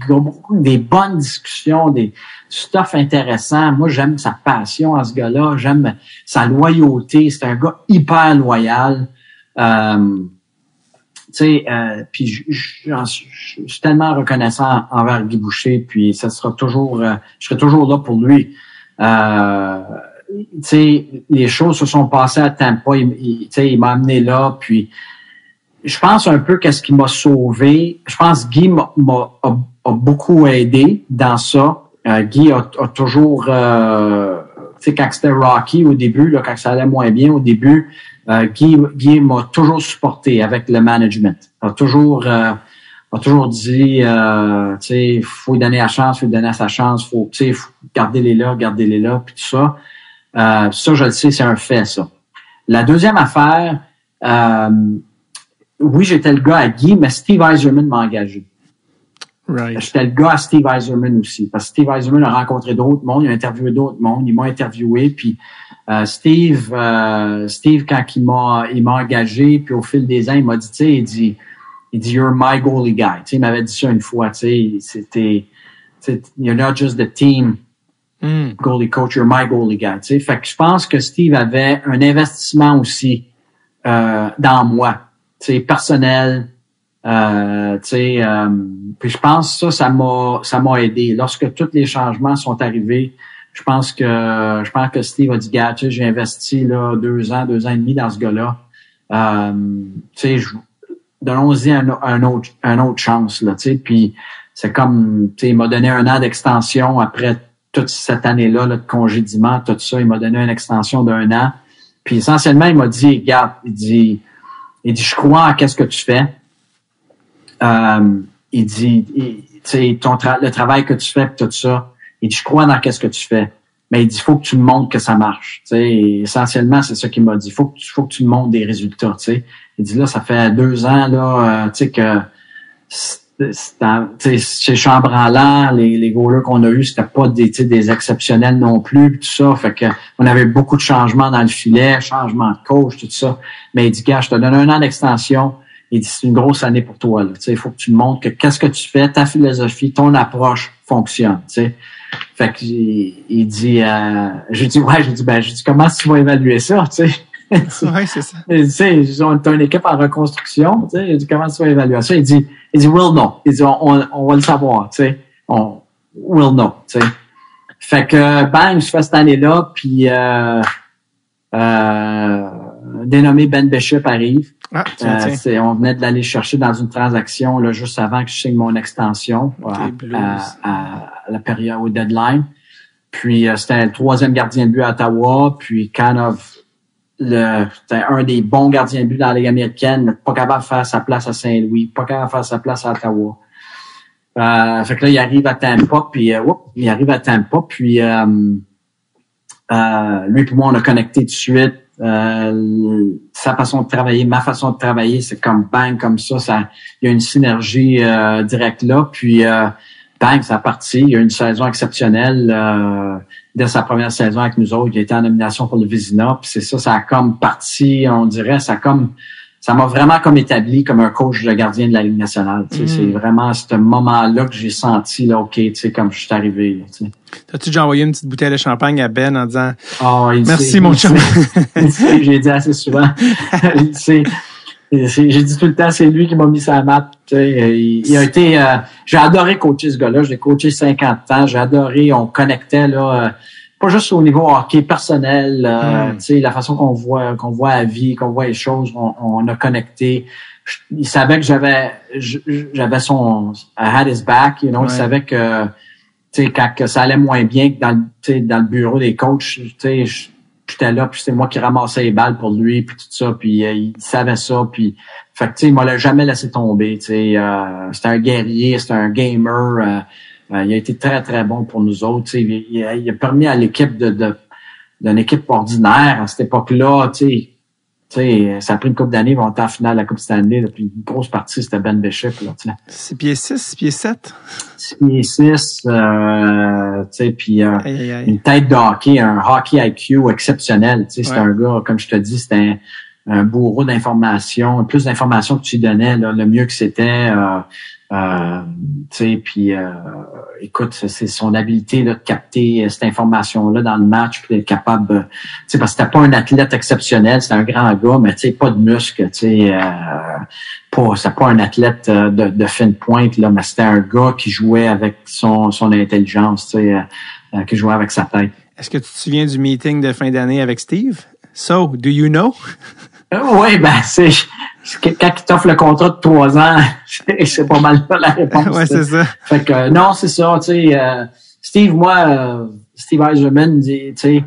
Speaker 2: des bonnes discussions, des stuff intéressant. Moi, j'aime sa passion à ce gars-là, j'aime sa loyauté, c'est un gars hyper loyal. Euh, sais, euh, puis je, suis tellement reconnaissant envers Guy Boucher, puis ça sera toujours, euh, je serai toujours là pour lui. Euh, tu les choses se sont passées à Tampa, il, il, il m'a amené là, puis je pense un peu qu'est-ce qui m'a sauvé. Je pense Guy m'a beaucoup aidé dans ça. Euh, Guy a, toujours, euh, tu sais, quand c'était Rocky au début, là, quand ça allait moins bien au début, euh, Guy, m'a toujours supporté avec le management. A toujours, euh, a toujours dit, euh, tu sais, faut lui donner la chance, faut lui donner sa chance, faut, tu sais, garder-les là, garder-les là, puis tout ça. Euh, ça, je le sais, c'est un fait, ça. La deuxième affaire, euh, oui, j'étais le gars à Guy, mais Steve Eiserman m'a engagé. Right. J'étais le gars à Steve Eiserman aussi, parce que Steve Eiserman a rencontré d'autres mondes, il a interviewé d'autres mondes, il m'a interviewé, puis euh, Steve, Steve, quand il m'a, il m'a engagé, puis au fil des ans, il m'a dit, tu sais, il dit, il dit, you're my goalie guy. Tu sais, il m'avait dit ça une fois, tu sais, c'était, you're not just the team mm. goalie coach, you're my goalie guy. Tu sais, fait que je pense que Steve avait un investissement aussi euh, dans moi, tu sais, personnel. Euh, tu sais, euh, puis je pense que ça, ça m'a, ça m'a aidé. Lorsque tous les changements sont arrivés, je pense que je pense que Steve a dit, gars, j'ai investi là deux ans, deux ans et demi dans ce gars-là. Euh, tu sais, donnons-y un, autre, autre chance là, tu. Puis c'est comme, tu il m'a donné un an d'extension après toute cette année-là là, de congédiement, tout ça. Il m'a donné une extension d'un an. Puis essentiellement, il m'a dit, regarde, il dit, il dit, je crois en qu'est-ce que tu fais. Euh, il dit, tu sais, ton le travail que tu fais, tout ça il dit, je crois dans qu'est-ce que tu fais. Mais il dit, faut que tu me montres que ça marche. Tu sais, essentiellement, c'est ça qu'il m'a dit. Faut que, tu, faut que tu me montres des résultats. Tu sais. Il dit, là, ça fait deux ans là, euh, tu sais, que chez Chambranlant, les, les goalers qu'on a eus, c'était pas des, des exceptionnels non plus, tout ça. Fait que on avait beaucoup de changements dans le filet, changement de coach, tout ça. Mais il dit, gars, je te donne un an d'extension. Il dit, c'est une grosse année pour toi. Il faut que tu montres que qu'est-ce que tu fais, ta philosophie, ton approche fonctionne. Sais. Fait que il dit, euh, je dis ouais, je dis ben, je dis comment tu vas évaluer ça, sais?
Speaker 1: ouais, c'est ça.
Speaker 2: Tu sais, on est une équipe en reconstruction, tu sais. Il dit comment tu vas évaluer ça. Il dit, il dit we'll know. Il dit on, on, va le savoir, tu sais. On will know, tu sais. Fait que bang, je fais cette année-là, puis euh, euh, dénommé Ben Bishop arrive. Ah, euh, on venait de l'aller chercher dans une transaction là, juste avant que je signe mon extension à, la période au deadline. Puis euh, c'était le troisième gardien de but à Ottawa. Puis kind of le un des bons gardiens de but dans la Ligue américaine, pas capable de faire sa place à Saint-Louis, pas capable de faire sa place à Ottawa. Euh, fait que là, il arrive à Tampa, puis euh, il arrive à Tampa, puis euh, lui et moi, on a connecté tout de suite. Euh, sa façon de travailler, ma façon de travailler, c'est comme bang, comme ça, ça, il y a une synergie euh, directe là. Puis euh, bang, ça a parti. Il y a une saison exceptionnelle. Dès sa première saison avec nous autres, il a été en nomination pour le Vizina. Puis c'est ça, ça a comme parti, on dirait, ça a comme ça m'a vraiment comme établi comme un coach de gardien de la Ligue nationale. C'est mm. vraiment à ce moment-là que j'ai senti, là, OK, tu sais, comme je suis arrivé.
Speaker 1: T'as-tu déjà envoyé une petite bouteille de champagne à Ben en disant oh, Merci, mon chum?
Speaker 2: j'ai dit assez souvent. j'ai dit tout le temps, c'est lui qui m'a mis sa map. Il, il, a été. Euh, j'ai adoré coacher ce gars-là. J'ai coaché 50 ans. J'ai adoré. On connectait là. Euh, pas juste au niveau hockey personnel, euh, hmm. la façon qu'on voit qu'on voit la vie, qu'on voit les choses, on, a connecté. il savait que j'avais j'avais son I had his back, you know, il savait que tu sais quand que ça allait moins bien que dans dans le bureau des coachs, tu sais j'étais là puis c'était moi qui ramassais les balles pour lui puis tout ça puis euh, il savait ça puis fait que tu sais il m'a jamais laissé tomber, tu sais euh, c'était un guerrier, c'était un gamer euh, euh, il a été très, très bon pour nous autres. Il, a, permis à l'équipe de, d'une équipe ordinaire à cette époque-là, sais, ça a pris une couple d'années, on était en finale de la Coupe Stanley. Là, puis une grosse partie, c'était Ben Bishop. Là,
Speaker 1: 6 pieds 6, 6 pieds 7?
Speaker 2: 6 pieds 6, euh, tu sais, puis euh, une tête de hockey, un hockey IQ exceptionnel. Tu sais, c'est un gars, comme je te dis, c'était un, un bourreau d'informations. Plus d'informations que tu donnais, là, le mieux que c'était. Euh, euh, puis euh, écoute, c'est son habileté là, de capter cette information-là dans le match, puis d'être capable, tu parce que c'était pas un athlète exceptionnel, c'était un grand gars, mais tu sais, pas de muscles, tu sais, euh, pas, c'était pas un athlète euh, de, de fine pointe là, mais c'était un gars qui jouait avec son, son intelligence, tu sais, euh, qui jouait avec sa tête.
Speaker 1: Est-ce que tu te souviens du meeting de fin d'année avec Steve? So, do you know?
Speaker 2: oui, ben c'est quand il t'offre le contrat de trois ans, c'est pas mal la réponse.
Speaker 1: ouais, c'est ça.
Speaker 2: Fait que non, c'est ça. Tu sais, euh, Steve, moi, euh, Steve Eiserman, tu sais,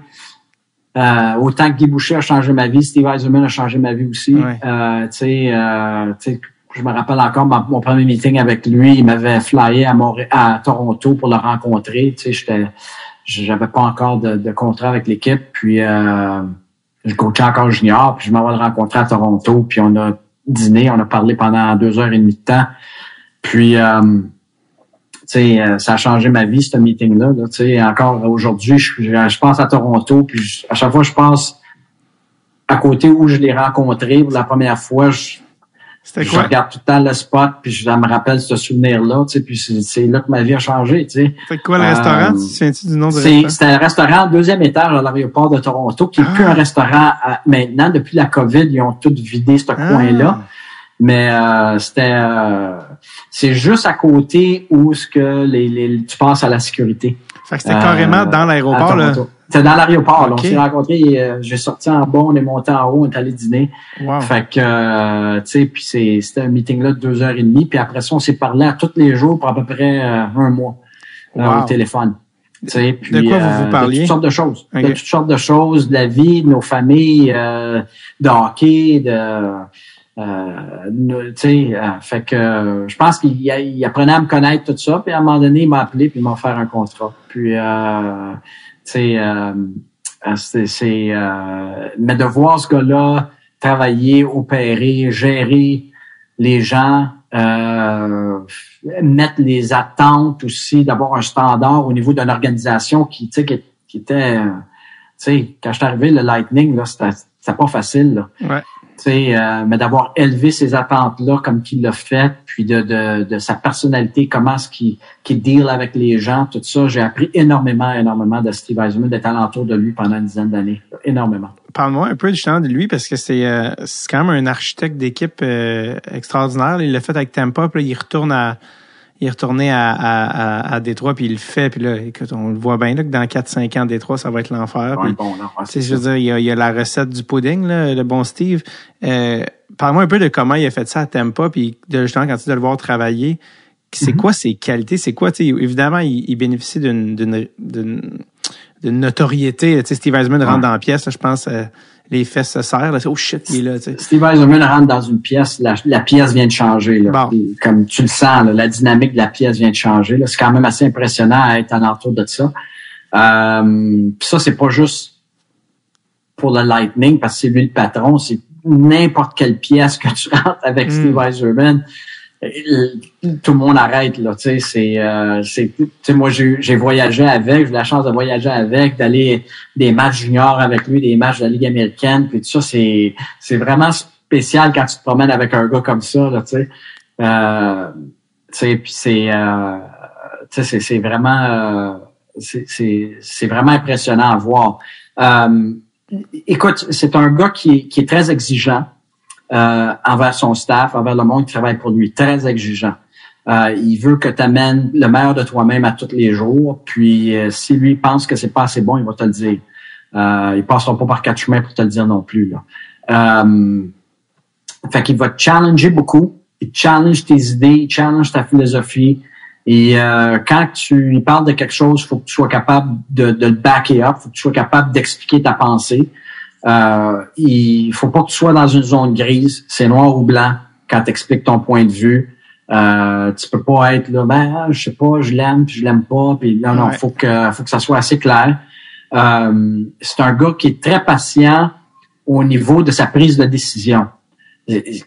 Speaker 2: euh, autant que Guy Boucher a changé ma vie, Steve Eiserman a changé ma vie aussi. Euh, tu sais, je me rappelle encore mon, premier meeting avec lui, il m'avait flyé à, Montréal, à Toronto pour le rencontrer. Tu sais, j'étais, j'avais pas encore de, de contrat avec l'équipe, puis je coachais encore junior, puis je m'en vais le rencontrer à Toronto, puis on a dîné, on a parlé pendant deux heures et demie de temps. Puis, euh, tu sais, euh, ça a changé ma vie, ce meeting-là. tu sais, encore aujourd'hui, je, pense à Toronto, puis à chaque fois, je pense à côté où je l'ai rencontré pour la première fois, je regarde tout le temps le spot, puis je me rappelle ce souvenir-là, tu sais, puis c'est là que ma vie a changé, tu sais.
Speaker 1: C'est quoi le restaurant? Euh, tu te souviens du nom du restaurant?
Speaker 2: C'était un restaurant deuxième étage à l'aéroport de Toronto, qui n'est plus un ah. restaurant maintenant. Depuis la COVID, ils ont tout vidé ce ah. coin-là. Mais euh, c'était euh, c'est juste à côté où ce que les, les, tu passes à la sécurité.
Speaker 1: Fait que c'était carrément dans l'aéroport, là.
Speaker 2: C'était dans l'aéroport. On s'est rencontrés, euh, j'ai sorti en bas, on est monté en haut, on est allé dîner. Fait que, euh, tu sais, puis c'était un meeting-là de deux heures et demie. Puis après ça, on s'est parlé à tous les jours pour à peu près euh, un mois au téléphone.
Speaker 1: Puis, de quoi vous vous parliez?
Speaker 2: De toutes sortes de choses. De toutes sortes de choses, de la vie, de nos familles, de hockey, de... Euh, sais, fait que je pense qu'il apprenait à me connaître tout ça, puis à un moment donné, il m'a appelé puis il m'a offert un contrat. Puis euh, euh, c'est, euh, mais de voir ce gars-là travailler, opérer, gérer les gens, euh, mettre les attentes aussi, d'avoir un standard au niveau d'une organisation qui, qui, qui était, tu sais, quand je suis arrivé, le Lightning, là, c'était pas facile. Là.
Speaker 1: Ouais.
Speaker 2: Euh, mais d'avoir élevé ces attentes-là comme qu'il l'a fait, puis de, de, de, sa personnalité, comment est-ce qu'il qu'il deal avec les gens, tout ça, j'ai appris énormément, énormément de Steve Eisenman, d'être alentour de lui pendant une dizaine d'années. Énormément.
Speaker 1: Parle-moi un peu justement de lui, parce que c'est euh, quand même un architecte d'équipe euh, extraordinaire. Il l'a fait avec Tampa, puis il retourne à il est retourné à, à, à, Détroit, puis il le fait. Puis là, écoute, on le voit bien là, que dans 4-5 ans, Détroit, ça va être l'enfer.
Speaker 2: Ouais, bon,
Speaker 1: je veux dire, il y, a, il y, a, la recette du pudding, là, le bon Steve. Euh, Parle-moi un peu de comment il a fait ça à Tampa, puis de, justement, quand tu de le voir travailler, c'est mm-hmm. quoi ses qualités? C'est quoi, tu sais, évidemment, il, il bénéficie d'une d'une notoriété. Tu sais, Steve Eisman rentre dans la pièce, je pense... Euh, les fesses se serrent. Là, oh shit, il est là.
Speaker 2: Steve Eisenman rentre dans une pièce, la, pièce vient de changer. Là. Comme tu le sens, la dynamique de la pièce vient de changer. C'est quand même assez impressionnant à être en de ça. Euh, ça, c'est pas juste pour le Lightning, parce que c'est lui le patron, c'est n'importe quelle pièce que tu rentres avec mm. Steve Eisenman tout le monde arrête là tu sais c'est euh, c'est moi j'ai voyagé avec j'ai eu la chance de voyager avec d'aller des matchs juniors avec lui des matchs de la ligue américaine puis tout ça c'est c'est vraiment spécial quand tu te promènes avec un gars comme ça là tu sais. Euh, tu sais puis c'est euh, tu sais c'est vraiment euh, c'est c'est vraiment impressionnant à voir. Euh, écoute c'est un gars qui qui est très exigeant euh, envers son staff, envers le monde qui travaille pour lui, très exigeant. Euh, il veut que tu amènes le meilleur de toi-même à tous les jours. Puis euh, si lui pense que c'est pas assez bon, il va te le dire. Euh, il passera pas par quatre chemins pour te le dire non plus. Là. Euh, fait qu'il va te challenger beaucoup. Il challenge tes idées, il challenge ta philosophie. Et euh, quand tu lui parles de quelque chose, faut que tu sois capable de, de le backer up, faut que tu sois capable d'expliquer ta pensée. Euh, il faut pas que tu sois dans une zone grise. C'est noir ou blanc quand tu expliques ton point de vue. Euh, tu peux pas être là, ben, je sais pas, je l'aime, puis je l'aime pas, puis non, non, faut que, faut que ça soit assez clair. Euh, c'est un gars qui est très patient, au niveau de sa prise de décision.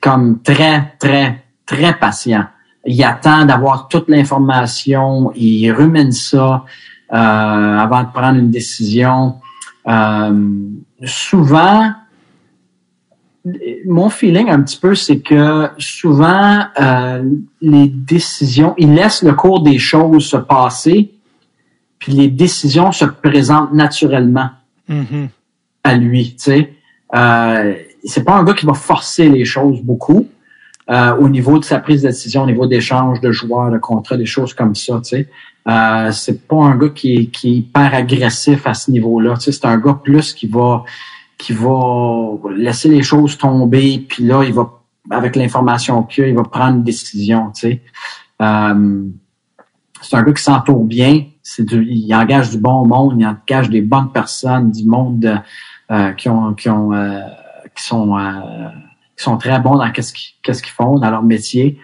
Speaker 2: Comme très, très, très patient. Il attend d'avoir toute l'information, il rumine ça euh, avant de prendre une décision. Euh, souvent, mon feeling un petit peu, c'est que souvent, euh, les décisions, il laisse le cours des choses se passer, puis les décisions se présentent naturellement
Speaker 1: Mhm.
Speaker 2: à lui. Tu sais, euh, c'est pas un gars qui va forcer les choses beaucoup euh, au niveau de sa prise de décision, au niveau d'échange de joueurs, de contrats, des choses comme ça. Tu sais, euh, c'est pas un gars qui qui est hyper agressif à ce niveau-là. Tu sais, c'est un gars plus qui va qui va laisser les choses tomber, puis là, il va avec l'information qu'il a, il va prendre une décision. Tu sais. Euh, c'est un gars qui s'entoure bien. C'est du, il engage du bon monde, il engage des bonnes personnes, du monde euh, qui ont, qui ont, euh, qui sont, euh, qui sont très bons dans qu'est-ce qu'ils, qu'est-ce qu'ils font dans leur métier.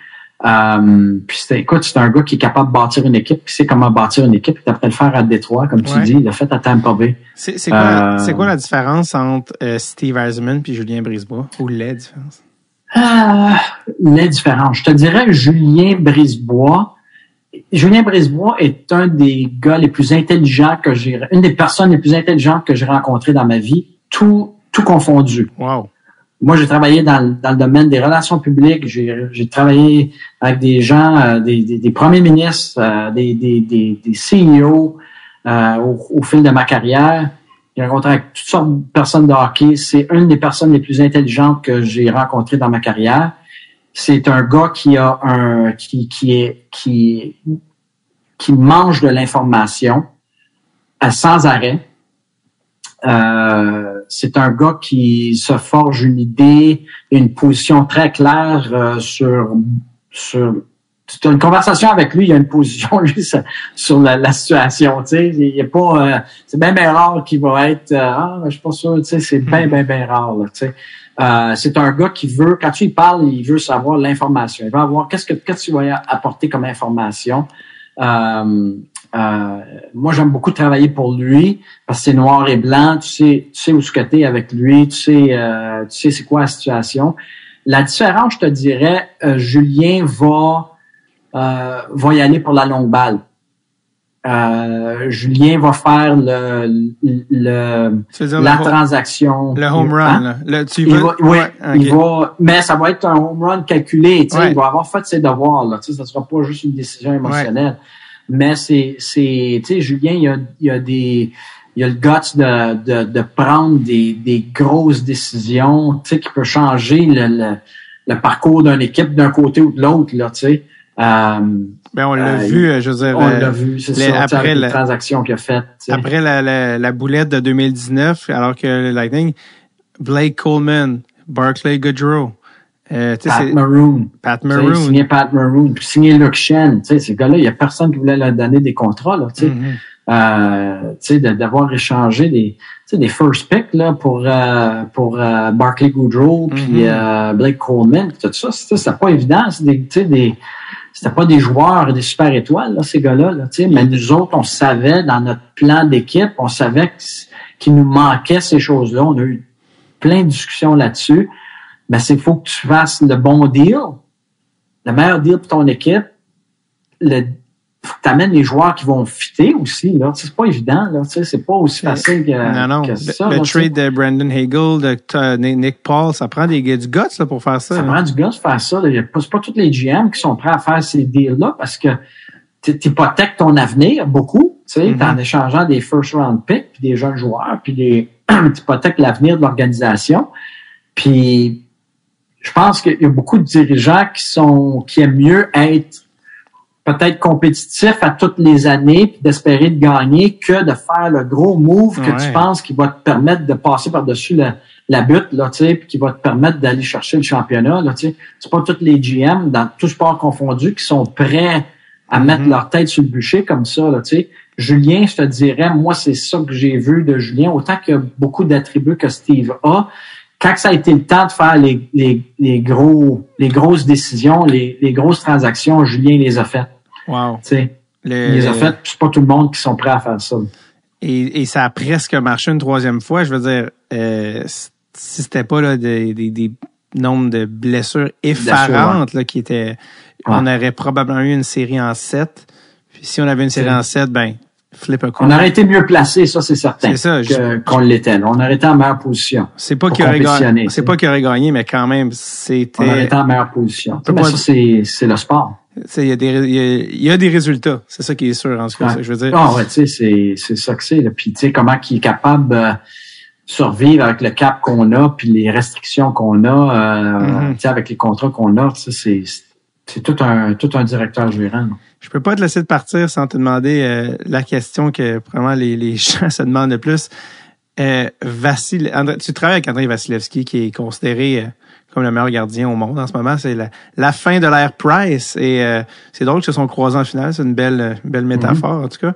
Speaker 2: Euh, puis c'est, écoute, c'est un gars qui est capable de bâtir une équipe, qui sait comment bâtir une équipe. Il après le faire à Détroit, comme tu
Speaker 1: Ouais.
Speaker 2: dis, il l'a fait à Tampa Bay.
Speaker 1: C'est quoi,
Speaker 2: Euh,
Speaker 1: quoi la différence entre euh, Steve Eisenman puis Julien Brisebois? Ou les différences?
Speaker 2: Ah, les différences. Je te dirais Julien Brisebois. Julien Brisebois est un des gars les plus intelligents que j'ai, une des personnes les plus intelligentes que j'ai rencontrées dans ma vie, tout, tout confondu.
Speaker 1: Wow.
Speaker 2: Moi, j'ai travaillé dans, le- dans le domaine des relations publiques. J'ai travaillé avec des gens, euh, des, des, des premiers ministres, euh, des, des, des, des CEO euh, au, au fil de ma carrière. J'ai rencontré avec toutes sortes de personnes de hockey. C'est une des personnes les plus intelligentes que j'ai rencontrées dans ma carrière. C'est un gars qui a un qui, qui est qui qui mange de l'information à sans arrêt. Euh, c'est un gars qui se forge une idée, une position très claire euh, sur sur tu as une conversation avec lui, il y a une position lui sur, la, la situation, tu sais, il a pas euh, c'est bien bien rare qu'il va être euh, ah je suis pas sûr, tu sais, c'est bien bien bien rare là, tu sais. Euh, c'est un gars qui veut quand tu lui parles, il veut savoir l'information, il veut avoir qu'est-ce que qu'est-ce que tu vas apporter comme information. Euh, moi, j'aime beaucoup travailler pour lui parce que c'est noir et blanc. Tu sais, tu sais où ce que t'es avec lui. Tu sais, euh, tu sais c'est quoi la situation. La différence, je te dirais, euh, Julien va euh, va y aller pour la longue balle. Euh, Julien va faire le, le la
Speaker 1: le,
Speaker 2: transaction.
Speaker 1: le home run,
Speaker 2: Hein?
Speaker 1: Le- tu
Speaker 2: Il
Speaker 1: veux-
Speaker 2: va, oui,
Speaker 1: ouais,
Speaker 2: il va, mais ça va être un home run calculé. Tu sais,
Speaker 1: Ouais.
Speaker 2: Il va avoir fait ses devoirs. Là, tu sais, ça sera pas juste une décision émotionnelle. Mais c'est, c'est, tu sais, Julien, il y a, il y a des, il y a le guts de, de, de prendre des, des grosses décisions, tu sais, qui peut changer le, le, le parcours d'une équipe d'un côté ou de l'autre. Là, tu sais. Euh,
Speaker 1: Ben, on l'a
Speaker 2: Euh,
Speaker 1: vu, je veux dire,
Speaker 2: on
Speaker 1: euh,
Speaker 2: l'a vu, c'est ça,
Speaker 1: après
Speaker 2: les transactions qu'il a faites. tu sais.
Speaker 1: après la, la, la boulette de 2019, alors que le Lightning, Blake Coleman, Barclay Goodrow, euh,
Speaker 2: Pat Maroon.
Speaker 1: Pat Maroon.
Speaker 2: Signer Pat Maroon, puis signer Luke Shen. Tu sais, ces gars-là, il y a personne qui voulait leur donner des contrats. Là, tu sais.
Speaker 1: Mhm.
Speaker 2: Euh, d'avoir échangé des, des first picks là, pour, euh, pour euh, Barclay Goodrow, puis
Speaker 1: Mhm.
Speaker 2: euh, Blake Coleman, puis tout ça. C'était c'était pas évident. C'est des, des, c'était pas des joueurs, des super étoiles, là, ces gars-là. Là, sais. mais nous autres, on savait dans notre plan d'équipe, on savait qu'il nous manquait ces choses-là. On a eu plein de discussions là-dessus. Mais c'est faut que tu fasses le bon deal, le meilleur deal pour ton équipe. Le, faut que tu amènes les joueurs qui vont fitter aussi. Là. C'est pas évident. Là. C'est pas aussi facile que,
Speaker 1: non, non.
Speaker 2: que ça.
Speaker 1: le
Speaker 2: là,
Speaker 1: trade de Brandon Hagel, de euh, Nick Paul, ça prend des, du guts là, pour faire ça.
Speaker 2: Ça prend du gars de faire ça. C'est pas tous les GM qui sont prêts à faire ces deals-là parce que tu hypothèques ton avenir beaucoup, tu sais,
Speaker 1: Mhm.
Speaker 2: en échangeant des first round picks, puis des jeunes joueurs, puis des hypothèques l'avenir de l'organisation. Puis je pense qu'il y a beaucoup de dirigeants qui sont qui aiment mieux être peut-être compétitifs à toutes les années puis d'espérer de gagner que de faire le gros move que
Speaker 1: Ouais.
Speaker 2: tu penses qui va te permettre de passer par-dessus la, la butte, là, tu sais, puis qui va te permettre d'aller chercher le championnat, là, tu sais. C'est pas tous les GM, dans tout sport confondu, qui sont prêts à mettre
Speaker 1: Mhm.
Speaker 2: leur tête sur le bûcher comme ça, là, tu sais. Julien, je te dirais, moi, c'est ça que j'ai vu de Julien, autant qu'il y a beaucoup d'attributs que Steve a. Quand ça a été le temps de faire les, les, les gros, les grosses décisions, les, les grosses transactions, Julien les a faites,
Speaker 1: Wow.
Speaker 2: tu sais.
Speaker 1: Le-
Speaker 2: Il les a faites, c'est pas tout le monde qui sont prêts à faire ça.
Speaker 1: Et, et ça a presque marché une troisième fois. Je veux dire, euh, si c'était pas là, des, des, des nombres de blessures effarantes là, qui étaient, on aurait probablement eu une série en 7. Puis si on avait une série en 7, ben, coin.
Speaker 2: On aurait été mieux placé, ça c'est certain.
Speaker 1: C'est ça, je-
Speaker 2: qu'on l'était. On aurait été en meilleure position.
Speaker 1: C'est pas qu'il aurait gagné, c'est pas qu'il aurait gagné, mais quand même,
Speaker 2: On aurait
Speaker 1: c'était,
Speaker 2: été en meilleure position. Mais
Speaker 1: pas-
Speaker 2: ça, c'est, c'est le sport.
Speaker 1: il y a des, y a, il y a des résultats. C'est ça qui est sûr, en tout cas, que je veux dire.
Speaker 2: Ah ouais, tu sais, c'est, c'est ça que c'est. là. Puis tu sais, comment qu'il est capable de survivre avec le cap qu'on a, puis les restrictions qu'on a, euh,
Speaker 1: Mhm.
Speaker 2: tu sais, avec les contrats qu'on a, c'est, c'est tout un, tout un directeur gérant.
Speaker 1: Je peux pas te laisser de partir sans te demander euh, la question que probablement les, les gens se demandent le plus. Euh, Vassil, André- tu travailles avec André Vasilevski, qui est considéré euh, comme le meilleur gardien au monde en ce moment. C'est la, la fin de l'ère Price. Et euh, c'est drôle qu'ils se sont croisés en finale. C'est une belle, une belle métaphore, en tout cas.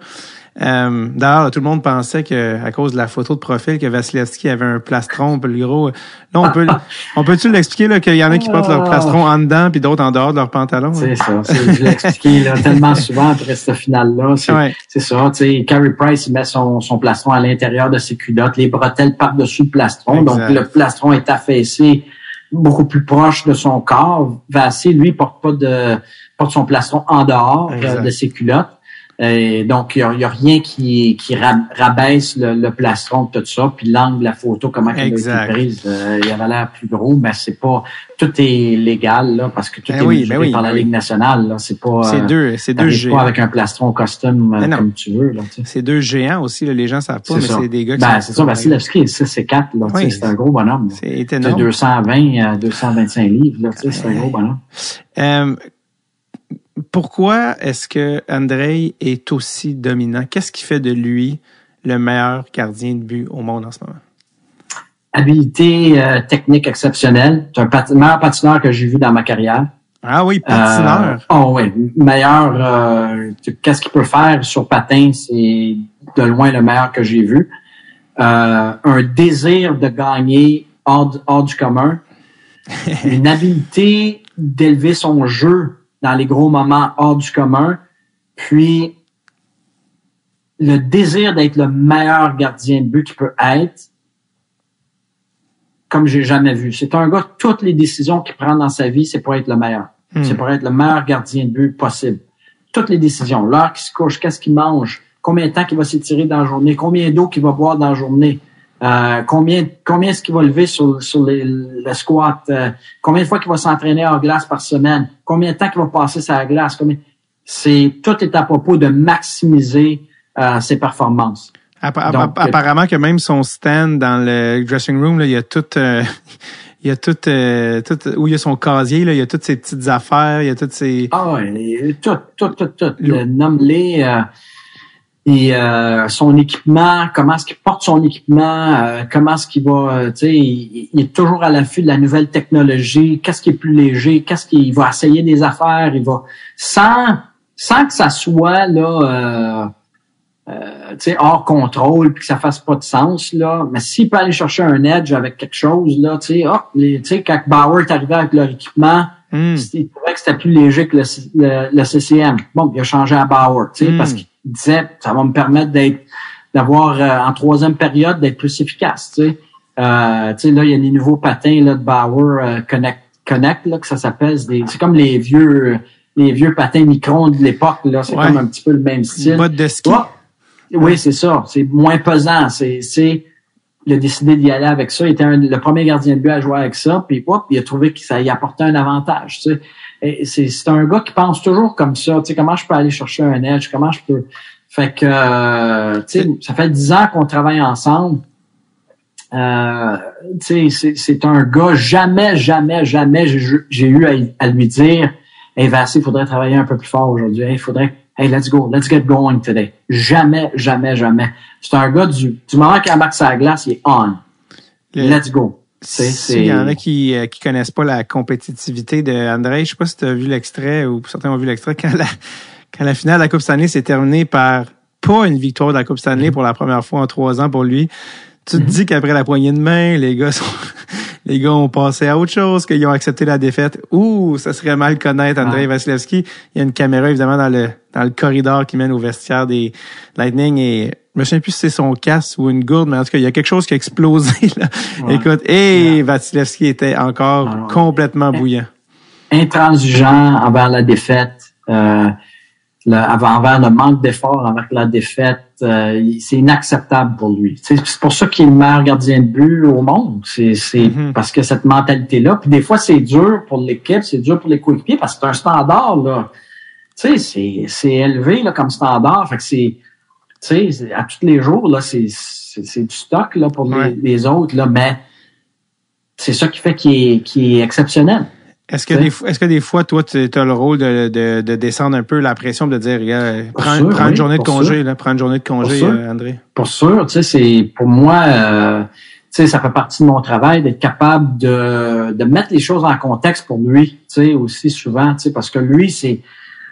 Speaker 1: Euh, D'ailleurs, tout le monde pensait que à cause de la photo de profil que Vasilevski avait un plastron plus gros. Là, on peut, on peut-tu l'expliquer là qu'il y en a qui portent leur plastron en dedans puis d'autres en dehors de leur pantalon.
Speaker 2: C'est ça. C'est, je l'ai expliqué là, tellement souvent après cette finale-là. C'est,
Speaker 1: Ouais.
Speaker 2: c'est ça. Tu sais, Carey Price, il met son, son plastron à l'intérieur de ses culottes, les bretelles par-dessus le plastron.
Speaker 1: Exact.
Speaker 2: Donc, le plastron est affaissé beaucoup plus proche de son corps. Vassy, lui, porte pas de, porte son plastron en dehors euh, de ses culottes. Et donc, il y a, a rien qui, qui rab- rabaisse le, le plastron tout ça. Puis l'angle de la photo, comment elle a été prise, euh, il avait l'air plus gros, mais c'est pas... Tout est légal, là, parce que tout
Speaker 1: Ben
Speaker 2: est
Speaker 1: oui, ben oui,
Speaker 2: par la
Speaker 1: ben.
Speaker 2: Ligue nationale. Là. C'est pas...
Speaker 1: C'est
Speaker 2: euh,
Speaker 1: deux, c'est deux géants.
Speaker 2: pas avec un plastron custom euh,
Speaker 1: non.
Speaker 2: comme tu veux. Là, tu sais.
Speaker 1: C'est deux géants aussi, là, les gens savent pas, mais c'est des gars qui
Speaker 2: Ben, c'est ça, Vasilevski, c'est 4, là, tu sais,
Speaker 1: Oui.
Speaker 2: c'est un gros bonhomme.
Speaker 1: C'est
Speaker 2: C'est
Speaker 1: étonnant.
Speaker 2: 220, euh, 225 livres, là, tu sais, c'est un gros bonhomme.
Speaker 1: Euh, pourquoi est-ce que Andrei est aussi dominant? Qu'est-ce qui fait de lui le meilleur gardien de but au monde en ce moment?
Speaker 2: Habilité euh, technique exceptionnelle. C'est un pat- meilleur patineur que j'ai vu dans ma carrière.
Speaker 1: Ah oui,
Speaker 2: Euh,
Speaker 1: patineur.
Speaker 2: oh oui, meilleur. euh, Qu'est-ce qu'il peut faire sur patin, c'est de loin le meilleur que j'ai vu. Euh, un désir de gagner hors, du- hors du commun. Une habileté d'élever son jeu dans les gros moments hors du commun. Puis le désir d'être le meilleur gardien de but qu'il peut être comme j'ai jamais vu. C'est un gars, toutes les décisions qu'il prend dans sa vie, c'est pour être le meilleur.
Speaker 1: Hmm.
Speaker 2: C'est pour être le meilleur gardien de but possible. Toutes les décisions, l'heure qu'il se couche, qu'est-ce qu'il mange, combien de temps qu'il va s'étirer dans la journée, combien d'eau qu'il va boire dans la journée, euh, combien combien est-ce qu'il va lever sur, sur les- le squat, euh, combien de fois qu'il va s'entraîner en glace par semaine, combien de temps qu'il va passer sur la glace, combien... c'est tout est à propos de maximiser euh, ses performances.
Speaker 1: Appa-
Speaker 2: donc,
Speaker 1: appa- apparemment que même son stand dans le dressing room, là, il y a tout, euh, il y a tout, euh, tout, où il y a son casier, là, il y a toutes ses petites affaires, il y a toutes ses.
Speaker 2: Ah et tout, tout, tout, tout.
Speaker 1: Le-
Speaker 2: Le Nomme-les. Euh, et euh, son équipement, comment est-ce qu'il porte son équipement, euh, comment est-ce qu'il va, euh, tu sais, il, il est toujours à l'affût de la nouvelle technologie, qu'est-ce qui est plus léger, qu'est-ce qu'il va essayer des affaires, il va sans sans que ça soit là euh, euh, tu sais, hors contrôle puis que ça fasse pas de sens là mais s'il peut aller chercher un edge avec quelque chose là tu sais hop, tu sais quand Bauer est arrivé avec leur équipement
Speaker 1: Hmm.
Speaker 2: il trouvait que c'était plus léger que le, le, le CCM. Bon, il a changé à Bauer, tu sais,
Speaker 1: Mm.
Speaker 2: parce qu'il disait ça va me permettre d'être d'avoir euh, en troisième période d'être plus efficace, tu sais. Euh, tu sais là il y a les nouveaux patins là de Bauer euh, Connect Connect là que ça s'appelle, c'est comme les vieux les vieux patins micron de l'époque là, c'est
Speaker 1: Ouais.
Speaker 2: comme un petit peu le même style.
Speaker 1: Botte de ski.
Speaker 2: Oui, c'est ça. C'est moins pesant. C'est, c'est, il a décidé d'y aller avec ça. Il était un- le premier gardien de but à jouer avec ça. Puis, hop, il a trouvé que ça y apportait un avantage. Tu sais. Et c'est, c'est un gars qui pense toujours comme ça. Tu sais, comment je peux aller chercher un edge? Comment je peux... Fait que, euh, tu sais, ça fait dix ans qu'on travaille ensemble. Euh, tu sais, c'est, c'est un gars, jamais, jamais, jamais j'ai, eu à, à lui dire, Hey, Vassy, il faudrait travailler un peu plus fort aujourd'hui. Hey, il faudrait, hey, let's go, let's get going today. Jamais, jamais, jamais. C'est un gars du, du moment qu'il embarque sa glace, il est on.
Speaker 1: Le-
Speaker 2: Let's go. C'est,
Speaker 1: S'il y en a qui euh, qui connaissent pas la compétitivité de André, je sais pas si tu as vu l'extrait ou certains ont vu l'extrait quand la quand la finale de la Coupe Stanley s'est terminée par pas une victoire de la Coupe Stanley pour la première fois en trois ans pour lui. Tu te dis qu'après la poignée de main, les gars sont les gars ont passé à autre chose, qu'ils ont accepté la défaite. Ouh, ça serait mal connaître Andrei Vasilevski. Il y a une caméra, évidemment, dans le, dans le corridor qui mène au vestiaire des Lightning et je me souviens plus si c'est son casque ou une gourde, mais en tout cas, il y a quelque chose qui a explosé, là. Écoute, et Vasilevski était encore complètement bouillant.
Speaker 2: Intransigeant envers la défaite, euh, envers le manque d'effort, envers la défaite, euh, c'est inacceptable pour lui. C'est pour ça qu'il est le meilleur gardien de but au monde. C'est mm-hmm. parce que cette mentalité-là. Puis des fois, c'est dur pour l'équipe, c'est dur pour les coéquipiers parce que c'est un standard là. Tu sais, c'est élevé là comme standard. Fait que c'est, tu sais, à tous les jours là, c'est du stock là pour les, autres là, mais c'est ça qui fait qu'il est, est exceptionnel.
Speaker 1: Est-ce que, des, est-ce que des fois, toi, tu as le rôle de, de, de, descendre un peu la pression, de dire, prends, prends une journée de congé, là, prends une journée de congé, euh, André?
Speaker 2: Pour sûr, tu sais, c'est, pour moi, euh, tu sais, ça fait partie de mon travail d'être capable de, de mettre les choses en contexte pour lui, tu sais, aussi souvent, tu sais, parce que lui, c'est,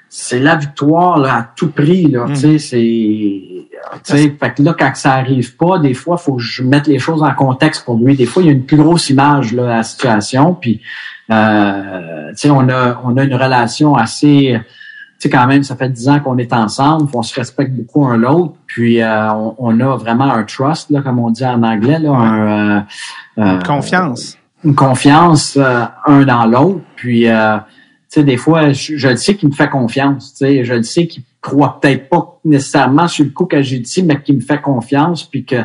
Speaker 2: c'est la victoire, là, à tout prix, là, tu sais, mm. c'est, tu sais, fait que là, quand ça arrive pas, des fois, faut que je mette les choses en contexte pour lui. Des fois, il y a une plus grosse image, là, à la situation, puis, euh, on a, on a une relation assez, tu sais, quand même, ça fait dix ans qu'on est ensemble, on se respecte beaucoup un l'autre, puis euh, on, a vraiment un trust, là, comme on dit en anglais, là, un,
Speaker 1: euh, une confiance.
Speaker 2: Une confiance un dans l'autre, puis tu sais, des fois, je, le sais qu'il me fait confiance, tu sais, je le sais qu'il croit peut-être pas nécessairement sur le coup que j'ai dit, mais qu'il me fait confiance, puis que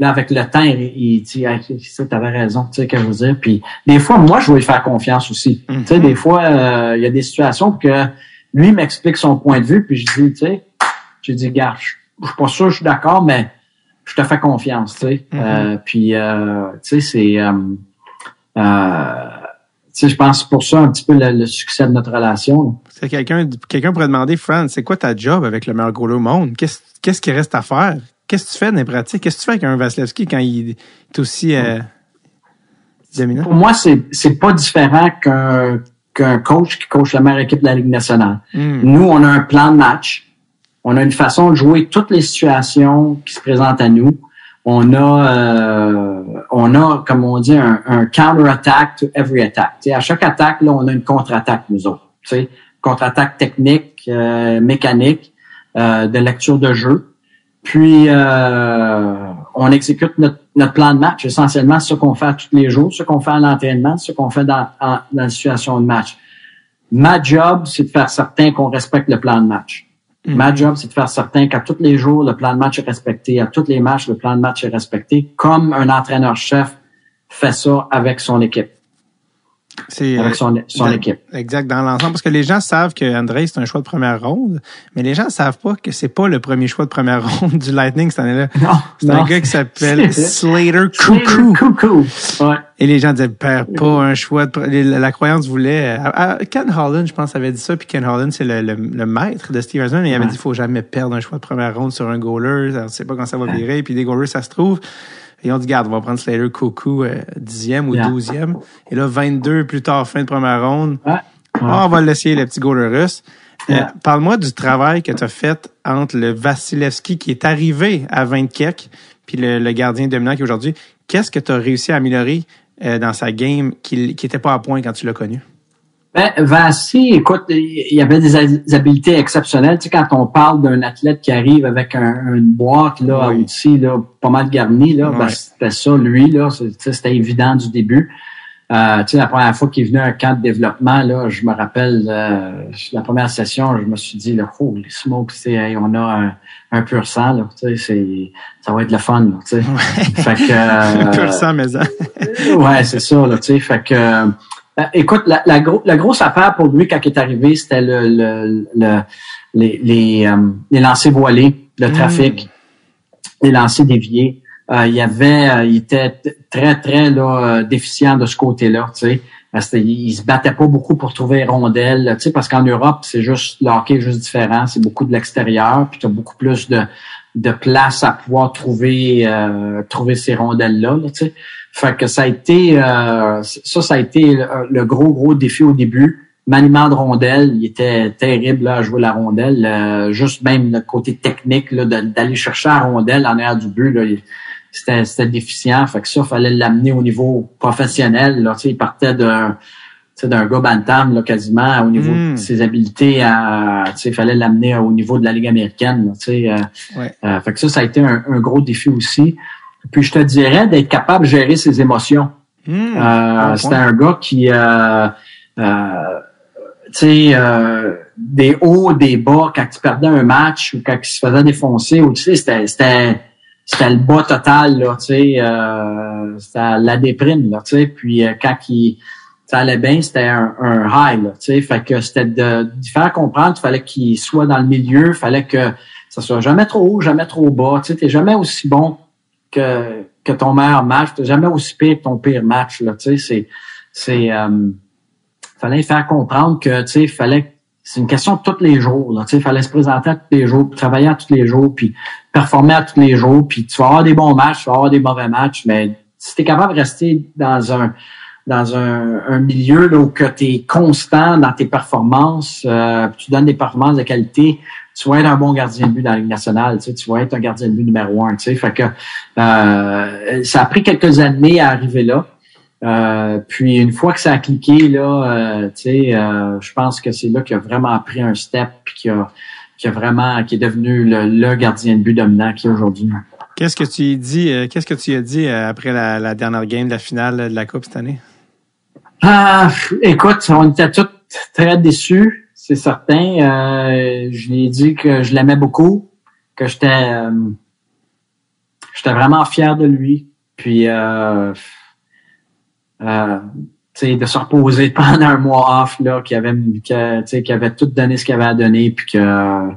Speaker 2: là, avec le temps, il, dit, ah, ça, t'avais raison, tu sais, que je veux dire. Puis, des fois, moi, je vais lui faire confiance aussi. Tu sais, des fois, euh, il y a des situations que lui m'explique son point de vue, puis je dis, tu sais, je dis, gars, je, suis pas sûr, je suis d'accord, mais je te fais confiance, tu sais. Mhm. euh, puis, euh, tu sais, c'est, euh, euh, tu sais, je pense pour ça un petit peu le, succès de notre relation.
Speaker 1: Quelqu'un, quelqu'un pourrait demander, Fran, c'est quoi ta job avec le meilleur goaler au monde? Qu'est-ce, qu'est-ce qui reste à faire? Qu'est-ce que tu fais dans les pratiques? Qu'est-ce que tu fais avec un Vasilevski quand il est aussi euh, dominant?
Speaker 2: Pour moi, c'est c'est pas différent qu'un qu'un coach qui coach la meilleure équipe de la Ligue nationale. Hmm. Nous, on a un plan de match. On a une façon de jouer toutes les situations qui se présentent à nous. On a, euh, on a, comme on dit, un, counter-attack to every attack. à chaque attaque, là, on a une contre-attaque, nous autres. Contre-attaque technique, euh, mécanique, de lecture de jeu. Puis, euh, on exécute notre, notre, plan de match. Essentiellement, ce qu'on fait tous les jours, ce qu'on fait à l'entraînement, ce qu'on fait dans, dans la situation de match. Ma job, c'est de faire certain qu'on respecte le plan de match. Mm-hmm. Ma job, c'est de faire certain qu'à tous les jours, le plan de match est respecté. À tous les matchs, le plan de match est respecté, comme un entraîneur-chef fait ça avec son équipe. C'est avec son, son équipe.
Speaker 1: Exact, dans l'ensemble. Parce que les gens savent que André, c'est un choix de première ronde, mais les gens savent pas que c'est pas le premier choix de première ronde du Lightning cette année-là. C'est un gars qui s'appelle Slater Cuckoo. Ouais. Et les gens disaient, perd pas un choix de, la, croyance voulait, Ken Holland, je pense, avait dit ça, puis Ken Holland, c'est le, le, maître de Steve et il avait dit, faut jamais perdre un choix de première ronde sur un goaler, on sait pas quand ça va virer, puis des goalers, ça se trouve. Et on dit, garde, on va prendre Slater Coucou euh, dixième ou douzième. Et là, 22 plus tard, fin de première ronde. Ah, on va laisser le petit goaler russe. Euh, parle-moi du travail que tu as fait entre le Vasilevski qui est arrivé à 20 kek, puis le, gardien dominant qui est aujourd'hui. Qu'est-ce que tu as réussi à améliorer euh, dans sa game qui n'était pas à point quand tu l'as connu?
Speaker 2: Ben, Vassi, écoute, il y avait des habiletés exceptionnelles. Tu sais, quand on parle d'un athlète qui arrive avec un, une boîte là, oui. là, pas mal garnie, là, ben, c'était ça, lui, là. C'était évident du début. Euh, tu sais, la première fois qu'il est venu à un camp de développement, là, je me rappelle euh, la première session, je me suis dit, là, oh, les smokes, hey, on a un, un pur sang, là, tu sais, ça va être le fun, là, tu sais.
Speaker 1: Fait que, euh, pur sang, mais ça.
Speaker 2: ouais, c'est ça, là, tu sais, fait que euh, écoute, la, la, la, grosse affaire pour lui quand il est arrivé, c'était le, le, les, les, euh, les lancers voilés, le hmm. trafic, les lancers déviés. Euh, il y avait, il était très très là, déficient de ce côté-là, tu sais. Parce il, se battait pas beaucoup pour trouver rondelles, tu sais, parce qu'en Europe, c'est juste le hockey est juste différent, c'est beaucoup de l'extérieur, puis tu as beaucoup plus de, de place à pouvoir trouver trouver ces rondelles là, là tu sais. Fait que ça a été euh, ça, ça a été le, gros, gros défi au début. Maniement de rondelle, il était terrible là, à jouer la rondelle. Euh, juste même le côté technique d'aller chercher la rondelle en arrière du but. Là, c'était c'était déficient. Fait que ça, fallait l'amener au niveau professionnel. Là, il partait d'un d'un gars bantam là, quasiment au niveau
Speaker 1: Mm.
Speaker 2: de ses habiletés à il fallait l'amener au niveau de la Ligue américaine. Là, tu euh,
Speaker 1: Ouais.
Speaker 2: euh, fait que ça, ça a été un, un gros défi aussi. Puis je te dirais d'être capable de gérer ses émotions.
Speaker 1: Hmm.
Speaker 2: Euh,
Speaker 1: Bon
Speaker 2: c'était un gars qui, euh, euh, tu sais, euh, des hauts, des bas, quand il perdait un match ou quand il se faisait défoncer, ou tu sais, c'était, c'était, c'était le bas total, là, tu sais, euh, c'était la déprime, là, tu sais, puis euh, quand il, ça allait bien, c'était un, un high, là, tu sais, fait que c'était de, de faire comprendre, il fallait qu'il soit dans le milieu, il fallait que ça soit jamais trop haut, jamais trop bas, tu sais, t'es jamais aussi bon que, que ton meilleur match, t'es jamais aussi pire que ton pire match, là, tu sais, c'est, c'est, euh, fallait faire comprendre que, tu sais, fallait, c'est une question de tous les jours, là, tu sais, fallait se présenter à tous les jours, puis travailler à tous les jours, puis performer à tous les jours, puis tu vas avoir des bons matchs, tu vas avoir des mauvais matchs, mais si t'es capable de rester dans un, dans un, un milieu là, où tu es constant dans tes performances, euh, tu donnes des performances de qualité, tu vas être un bon gardien de but dans la Ligue nationale, tu, sais, tu vas être un gardien de but numéro un. Tu sais, fait que euh, ça a pris quelques années à arriver là. Euh, puis une fois que ça a cliqué, là, euh, tu sais, euh, je pense que c'est là qu'il a vraiment pris un step puis qu'il a, qu'il a vraiment, qui est devenu le, le gardien de but dominant qu'il est aujourd'hui.
Speaker 1: Qu'est-ce que tu dis, euh, qu'est-ce que tu as dit euh, après la, la dernière game de la finale de la Coupe cette année?
Speaker 2: Ah, écoute, on était tous très déçus, c'est certain. Euh, je lui ai dit que je l'aimais beaucoup, que j'étais euh, j'étais vraiment fier de lui. Puis euh, euh, de se reposer pendant un mois off, là, qu'il avait, que, avait tout donné ce qu'il avait à donner, puis que euh,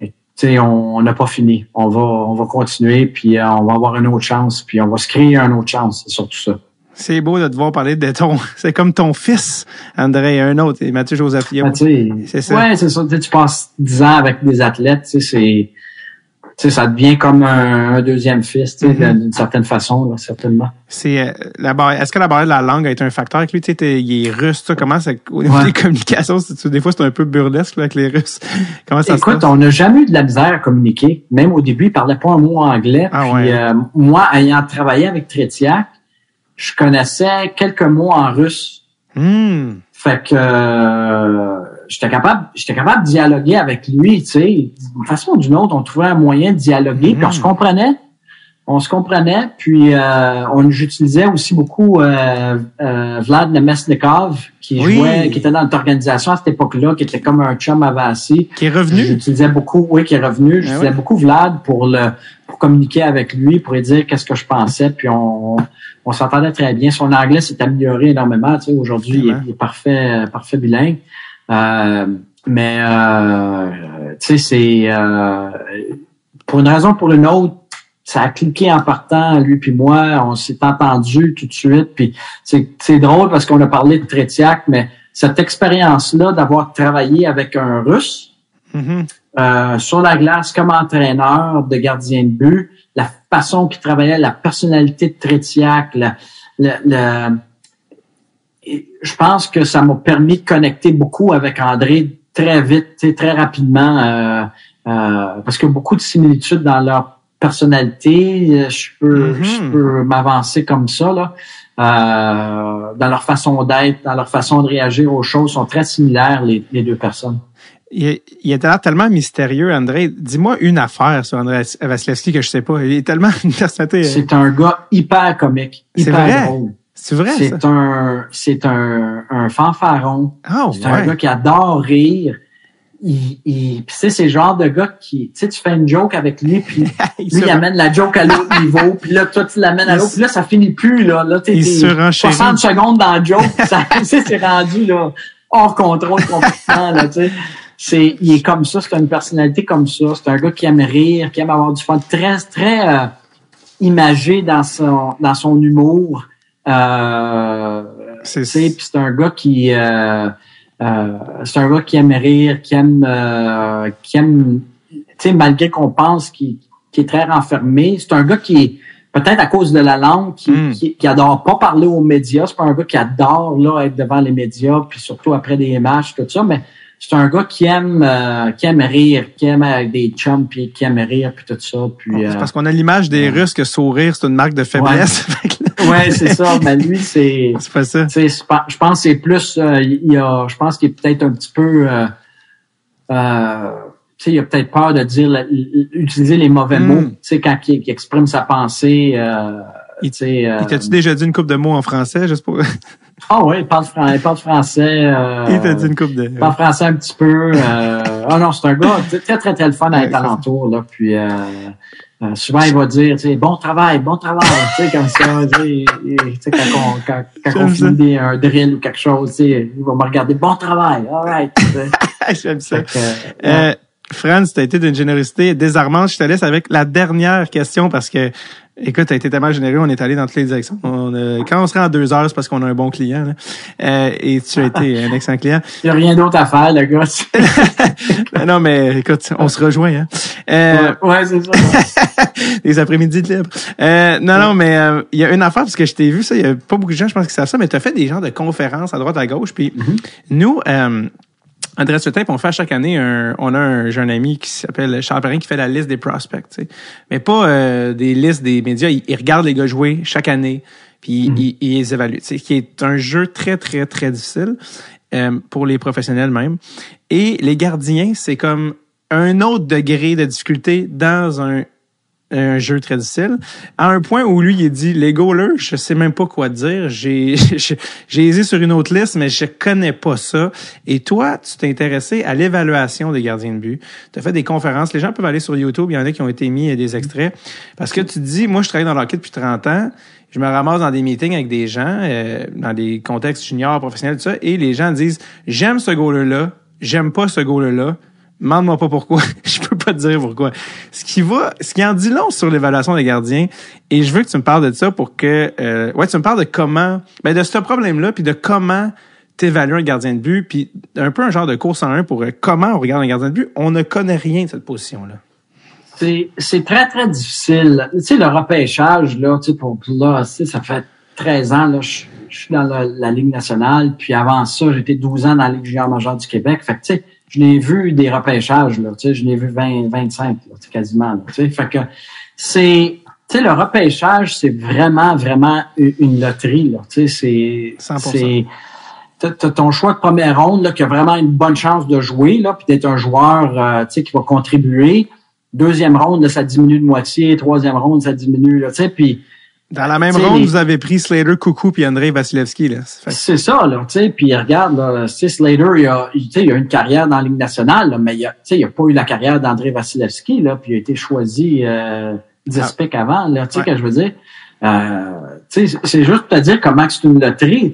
Speaker 2: tu sais, on n'a pas fini. On va, on va continuer, puis euh, on va avoir une autre chance, puis on va se créer une autre chance, c'est surtout ça.
Speaker 1: C'est beau de te voir parler de ton. C'est comme ton fils, André, et un autre, et Mathieu Joseph Yeo.
Speaker 2: Ben, tu
Speaker 1: C'est ça.
Speaker 2: Ouais, c'est ça. Tu tu passes 10 ans avec des athlètes, tu sais, c'est, tu sais, ça devient comme un, un deuxième fils, tu sais,
Speaker 1: Mhm.
Speaker 2: d'une certaine façon, là, certainement.
Speaker 1: C'est euh, la Est-ce que la barrière de la langue a été un facteur avec lui? Tu sais, il est russe, ça. Comment ça, au niveau
Speaker 2: Ouais.
Speaker 1: des communications, des fois c'est un peu burlesque là, avec les Russes. Comment ça se
Speaker 2: Écoute,
Speaker 1: passe?
Speaker 2: on n'a jamais eu de la misère à communiquer. Même au début, il parlait pas un mot anglais.
Speaker 1: Ah
Speaker 2: puis,
Speaker 1: ouais.
Speaker 2: euh, moi, ayant travaillé avec Tretiak, je connaissais quelques mots en russe.
Speaker 1: Hmm.
Speaker 2: Fait que euh, j'étais capable, j'étais capable de dialoguer avec lui, tu sais. D'une façon ou d'une autre, on trouvait un moyen de dialoguer, puis on se comprenait. On se comprenait, puis euh, on j'utilisais aussi beaucoup euh, euh, Vlad Nemesnikov, qui
Speaker 1: Oui.
Speaker 2: jouait, qui était dans notre organisation à cette époque-là, qui était comme un chum Vassi.
Speaker 1: Qui est revenu?
Speaker 2: J'utilisais beaucoup, oui, qui est revenu. J'utilisais
Speaker 1: ouais.
Speaker 2: beaucoup Vlad pour le pour communiquer avec lui, pour lui dire qu'est-ce que je pensais, puis on, on s'entendait très bien. Son anglais s'est amélioré énormément. Tu sais, aujourd'hui, il, est-
Speaker 1: Vraiment.
Speaker 2: il est parfait, euh, parfait bilingue. Euh, mais euh, tu sais, c'est euh, pour une raison ou pour une autre, ça a cliqué en partant, lui puis moi, on s'est entendu tout de suite. Puis c'est drôle parce qu'on a parlé de Tretiak, mais cette expérience-là d'avoir travaillé avec un Russe,
Speaker 1: Mhm.
Speaker 2: euh, sur la glace comme entraîneur de gardien de but, la façon qu'il travaillait, la personnalité de Trétiac, je pense que ça m'a permis de connecter beaucoup avec André très vite, très rapidement, euh, euh, parce qu'il y a beaucoup de similitudes dans leur personnalité. Je peux,
Speaker 1: Mhm.
Speaker 2: je peux m'avancer comme ça là. Euh, dans leur façon d'être, dans leur façon de réagir aux choses, sont très similaires les, les deux personnes.
Speaker 1: Il, il l'air tellement mystérieux, André. Dis-moi une affaire sur André Vasilevski que je sais pas. Il est tellement une
Speaker 2: C'est un gars hyper comique,
Speaker 1: C'est
Speaker 2: hyper
Speaker 1: vrai?
Speaker 2: drôle.
Speaker 1: C'est vrai?
Speaker 2: C'est un, c'est un, un fanfaron.
Speaker 1: Ah,
Speaker 2: C'est un gars qui adore rire. Il, il, puis c'est ce genre de gars qui, tu sais, tu fais une joke avec lui, puis
Speaker 1: Il
Speaker 2: lui, il amène la joke à l'autre niveau, puis là, toi, tu l'amènes à l'autre, puis là, ça finit plus, là. Là, t'es,
Speaker 1: il
Speaker 2: t'es
Speaker 1: surenchérit.
Speaker 2: 60 secondes dans le joke, ça, tu sais, c'est rendu, là, hors contrôle complètement, là, tu sais. C'est, il est comme ça, c'est une personnalité comme ça. C'est un gars qui aime rire, qui aime avoir du fun, très, très euh, imagé dans son, dans son humour. Euh,
Speaker 1: C'est-
Speaker 2: c'est un gars qui, euh, euh, c'est un gars qui aime rire, qui aime, euh, qui aime, tu sais, malgré qu'on pense qu'il est très renfermé, c'est un gars qui est peut-être à cause de la langue, qui,
Speaker 1: Mm.
Speaker 2: qui, qui adore pas parler aux médias. C'est pas un gars qui adore là être devant les médias, puis surtout après des matchs, tout ça. Mais c'est un gars qui aime euh, qui aime rire, qui aime avec des chums, puis qui aime rire, puis tout ça. Puis,
Speaker 1: c'est parce qu'on a l'image des Russes que sourire, c'est une marque de faiblesse.
Speaker 2: Ouais, c'est ça. Mais lui, c'est.
Speaker 1: C'est pas ça.
Speaker 2: Je pense que c'est plus. il y a, je pense qu'il est peut-être un petit peu. Euh, tu sais, il a peut-être peur de dire, utiliser les mauvais hmm. mots, tu sais, quand il, exprime sa pensée. Euh,
Speaker 1: il euh, t'a-tu déjà dit une coupe de mots en français, juste pour...
Speaker 2: Ah oui, il parle, il parle français. Euh,
Speaker 1: il t'a dit une coupe de... Il
Speaker 2: parle français un petit peu. Euh, oh non, c'est un gars très, très, très le fun à être alentour, là. Puis, euh, euh, souvent, il va dire, tu sais, bon travail, bon travail, tu sais, comme ça, tu sais, quand on, quand, quand on finit un drill ou quelque chose, tu sais, il va me regarder, bon travail, all right.
Speaker 1: J'aime ça. euh, Franz, tu as été d'une générosité désarmante. Je te laisse avec la dernière question parce que Écoute, t'as été tellement généreux, on est allé dans toutes les directions. On, quand on serait en deux heures, c'est parce qu'on a un bon client. Euh, et tu as été un excellent client.
Speaker 2: Il n'y a rien d'autre à faire, le gars.
Speaker 1: non, mais écoute, on se rejoint. Hein.
Speaker 2: Euh, ouais, c'est ça.
Speaker 1: les après-midi de libre. Euh, non, non, mais euh, il y a une affaire, parce que je t'ai vu ça, il y a pas beaucoup de gens, je pense, que savent ça, mais tu as fait des genres de conférences à droite, à gauche. Puis mm-hmm. nous, André Tape, on fait chaque année un, on a un jeune ami qui s'appelle Charles Perrin qui fait la liste des prospects, sais. mais pas euh, des listes des médias. Il, regarde les gars jouer chaque année, puis mm. il, il, les évalue. Ce qui est un jeu très très très difficile euh, pour les professionnels même. Et les gardiens, c'est comme un autre degré de difficulté dans un un jeu très difficile, à un point où lui, il dit, les goalers, je sais même pas quoi dire, j'ai hésité sur une autre liste, mais je connais pas ça. Et toi, tu t'es intéressé à l'évaluation des gardiens de but. Tu as fait des conférences, les gens peuvent aller sur YouTube, il y en a qui ont été mis des extraits, parce que tu dis, moi, je travaille dans l'hockey depuis 30 ans, je me ramasse dans des meetings avec des gens, euh, dans des contextes juniors, professionnels, tout ça, et les gens disent, j'aime ce goaler-là, j'aime pas ce goaler-là, Demande-moi pas pourquoi. je peux pas te dire pourquoi. Ce qui va, ce qui en dit long sur l'évaluation des gardiens. Et je veux que tu me parles de ça pour que, euh, ouais, tu me parles de comment, ben de ce problème-là, puis de comment t'évaluer un gardien de but, puis un peu un genre de course en un pour euh, comment on regarde un gardien de but. On ne connaît rien de cette position-là.
Speaker 2: C'est, très, très difficile. Tu sais, le repêchage, là, tu sais, pour, là, tu ça fait 13 ans, là, je, suis dans la, Ligue nationale, puis avant ça, j'étais 12 ans dans la Ligue junior majeure du Québec. Fait que, tu sais, je l'ai vu des repêchages, là, tu sais, je l'ai vu 20, 25, là, quasiment, tu sais. Fait que c'est, tu sais, le repêchage, c'est vraiment, vraiment une loterie, là, tu sais, c'est, c'est, t'as ton choix de première ronde, là, qui a vraiment une bonne chance de jouer, là, puis d'être un joueur, euh, tu sais, qui va contribuer. Deuxième ronde, ça diminue de moitié. Troisième ronde, ça diminue, là, tu sais, puis
Speaker 1: dans la même ronde, vous avez pris Slater, Coucou puis Andrei Vasilevski. Là.
Speaker 2: C'est ça, là, tu sais. Puis regarde, là, Slater, il a, il a une carrière dans la Ligue nationale, là, mais il a, il a pas eu la carrière d'Andrei Vasilevski, là, puis il a été choisi euh, 10 ah. avant, là, tu sais, que je veux dire. Euh, c'est juste pour te dire comment c'est une loterie.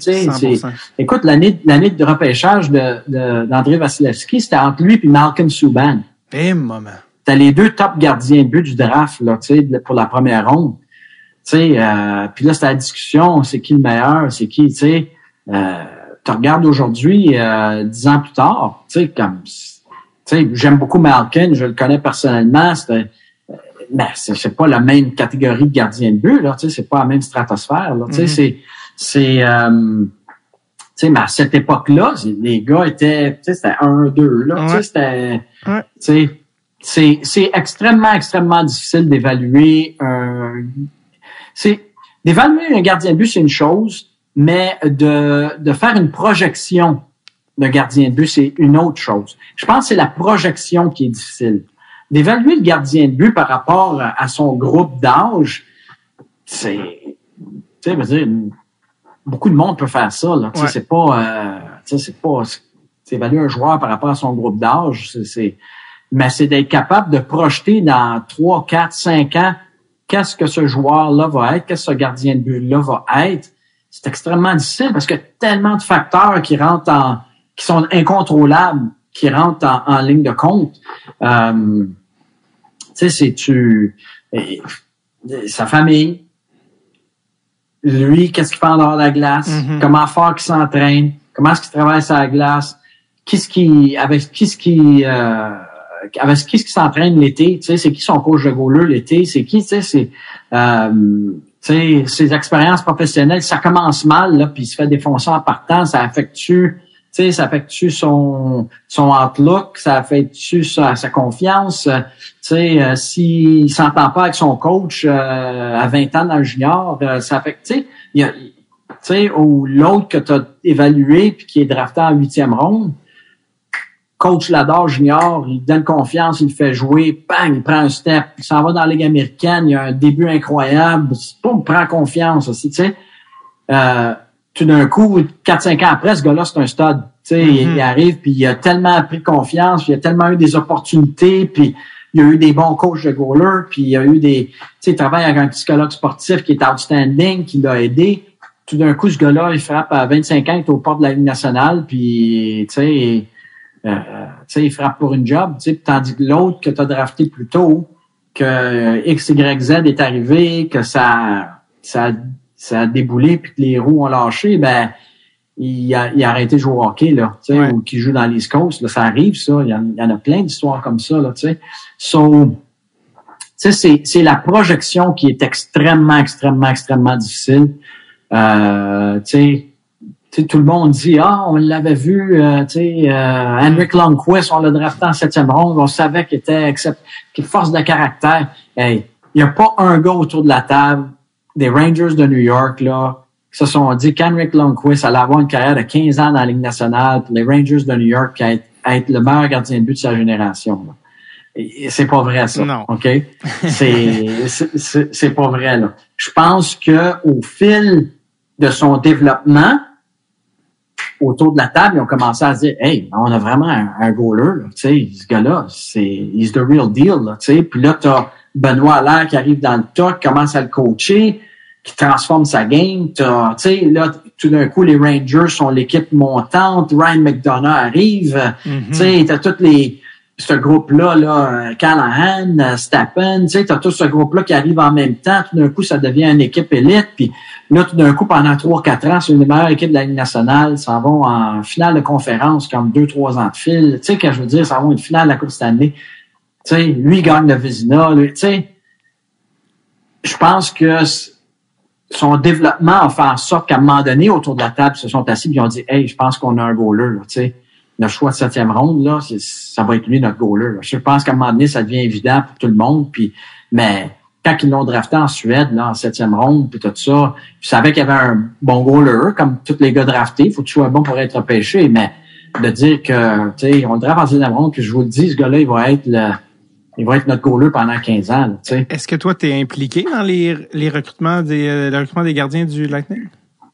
Speaker 2: Écoute, l'année l'année de repêchage de, d'André Vasilevski, c'était entre lui et Malcolm Subban.
Speaker 1: Eh, moment.
Speaker 2: T'as les deux top gardiens de but du draft là, pour la première ronde. Tu sais, euh, puis là, c'est la discussion, c'est qui le meilleur, c'est qui, tu sais. Euh, tu regardes aujourd'hui, euh, dix ans plus tard, tu sais, comme, tu sais, j'aime beaucoup Malkin, je le connais personnellement, c'est mais c'est pas la même catégorie de gardien de but, là, tu sais, c'est pas la même stratosphère, là, tu sais, mm-hmm. c'est, c'est, euh, tu sais, mais à cette époque-là, les gars étaient, tu sais, c'était un, deux, là, tu sais, c'était, tu sais, c'est extrêmement, extrêmement difficile d'évaluer un c'est d'évaluer un gardien de but, c'est une chose, mais de, de faire une projection d'un gardien de but, c'est une autre chose. Je pense que c'est la projection qui est difficile. D'évaluer le gardien de but par rapport à son groupe d'âge, c'est, tu sais, dire, beaucoup de monde peut faire ça. Là. sais C'est pas, euh, c'est pas, évaluer un joueur par rapport à son groupe d'âge, c'est, mais c'est d'être capable de projeter dans trois, quatre, cinq ans qu'est-ce que ce joueur-là va être, qu'est-ce que ce gardien de but-là va être, c'est extrêmement difficile parce que tellement de facteurs qui rentrent en, qui sont incontrôlables, qui rentrent en, ligne de compte. Euh, tu sais, c'est tu, sa famille, lui, qu'est-ce qu'il fait en dehors de la glace, mm-hmm. comment fort qu'il s'entraîne, comment est-ce qu'il travaille sur la glace, qu'est-ce qui, avec qu'est-ce qui, euh, avec qui ce qui s'entraîne l'été, tu sais, c'est qui son coach de goaler l'été, c'est qui, tu sais, c'est euh, tu ses expériences professionnelles, ça commence mal, là, puis il se fait défoncer en partant, ça affecte sais, ça affecte-tu son, son outlook, ça affecte-tu sa, sa confiance? Tu sais, euh, s'il s'entend pas avec son coach euh, à 20 ans dans le junior, euh, ça affecte, tu sais, tu sais, ou l'autre que tu as évalué puis qui est drafté en huitième ronde, coach l'adore junior, il donne confiance, il le fait jouer, bang, il prend un step, il s'en va dans la Ligue américaine, il a un début incroyable, boum, prend confiance aussi, tu sais. Euh, tout d'un coup, 4-5 ans après, ce gars-là, c'est un stud. Tu sais, il,
Speaker 1: Mhm.
Speaker 2: arrive, puis il a tellement pris confiance, puis il a tellement eu des opportunités, puis il a eu des bons coachs de goaler, puis il a eu des... Tu sais, il travaille avec un psychologue sportif qui est outstanding, qui l'a aidé. Tout d'un coup, ce gars-là, il frappe à 25 ans, il est au port de la Ligue nationale, puis, tu sais, euh, tu sais, il frappe pour une job, tandis que l'autre que tu as drafté plus tôt, que X, Y, Z est arrivé, que ça, ça, ça a déboulé, puis que les roues ont lâché, ben, il a, il a arrêté de jouer au hockey, là, tu sais,
Speaker 1: Ouais.
Speaker 2: ou qui joue dans l'East Coast, là, ça arrive, ça. Il y en, il y en a plein d'histoires comme ça, là, tu sais. So, tu sais, c'est, c'est la projection qui est extrêmement, extrêmement, extrêmement difficile. Euh, tu sais, tout le monde dit ah on l'avait vu euh, tu sais euh, Henrik Lundqvist on l'a drafté en septième ronde on savait qu'il était qu'il force de caractère hey il n'y a pas un gars autour de la table des Rangers de New York là qui se sont dit qu'Henrik Lundqvist allait avoir une carrière de 15 ans dans la Ligue nationale pour les Rangers de New York puis être, être le meilleur gardien de but de sa génération là. C'est pas vrai ça
Speaker 1: Non.
Speaker 2: ok? C'est pas vrai là je pense que au fil de son développement autour de la table, ils ont commencé à se dire, hey, on a vraiment un, un goaler, tu sais, ce gars-là, c'est, he's the real deal, là, tu sais. Puis là, t'as Benoît Allaire qui arrive dans le qui commence à le coacher, qui transforme sa game. T'as, tu sais, là, tout d'un coup, les Rangers sont l'équipe montante. Ryan McDonough arrive.
Speaker 1: Mhm.
Speaker 2: Tu sais, t'as toutes les, ce groupe-là, là, euh, Callahan, euh, Stappen, tu sais, t'as tout ce groupe-là qui arrive en même temps. Tout d'un coup, ça devient une équipe élite. Puis là, tout d'un coup, pendant trois, quatre ans, c'est une des meilleures équipes de la Ligue nationale. Ça vont en finale de conférence comme deux, trois ans de fil. Tu sais, quand je veux dire, ça va une finale de la Coupe Stanley. Tu sais, lui, il gagne le Vézina. lui, Tu sais, je pense que son développement a fait en sorte qu'à un moment donné, autour de la table, ils se sont assis et ils ont dit, hey, je pense qu'on a un goaler, tu sais le choix de septième ronde, là, ça va être lui notre goaler. là. Je pense qu'à un moment donné, ça devient évident pour tout le monde. Puis, mais quand ils l'ont drafté en Suède, là, en septième ronde, puis tout ça, je savais qu'il y avait un bon goaler, comme tous les gars draftés. Il faut que tu sois bon pour être repêché, mais de dire que, tu sais, on le draft en septième ronde, puis je vous le dis, ce gars-là, il va être le, il va être notre goaler pendant 15 ans.
Speaker 1: Est-ce que toi, tu es impliqué dans les, les recrutements des, euh, le des gardiens du Lightning?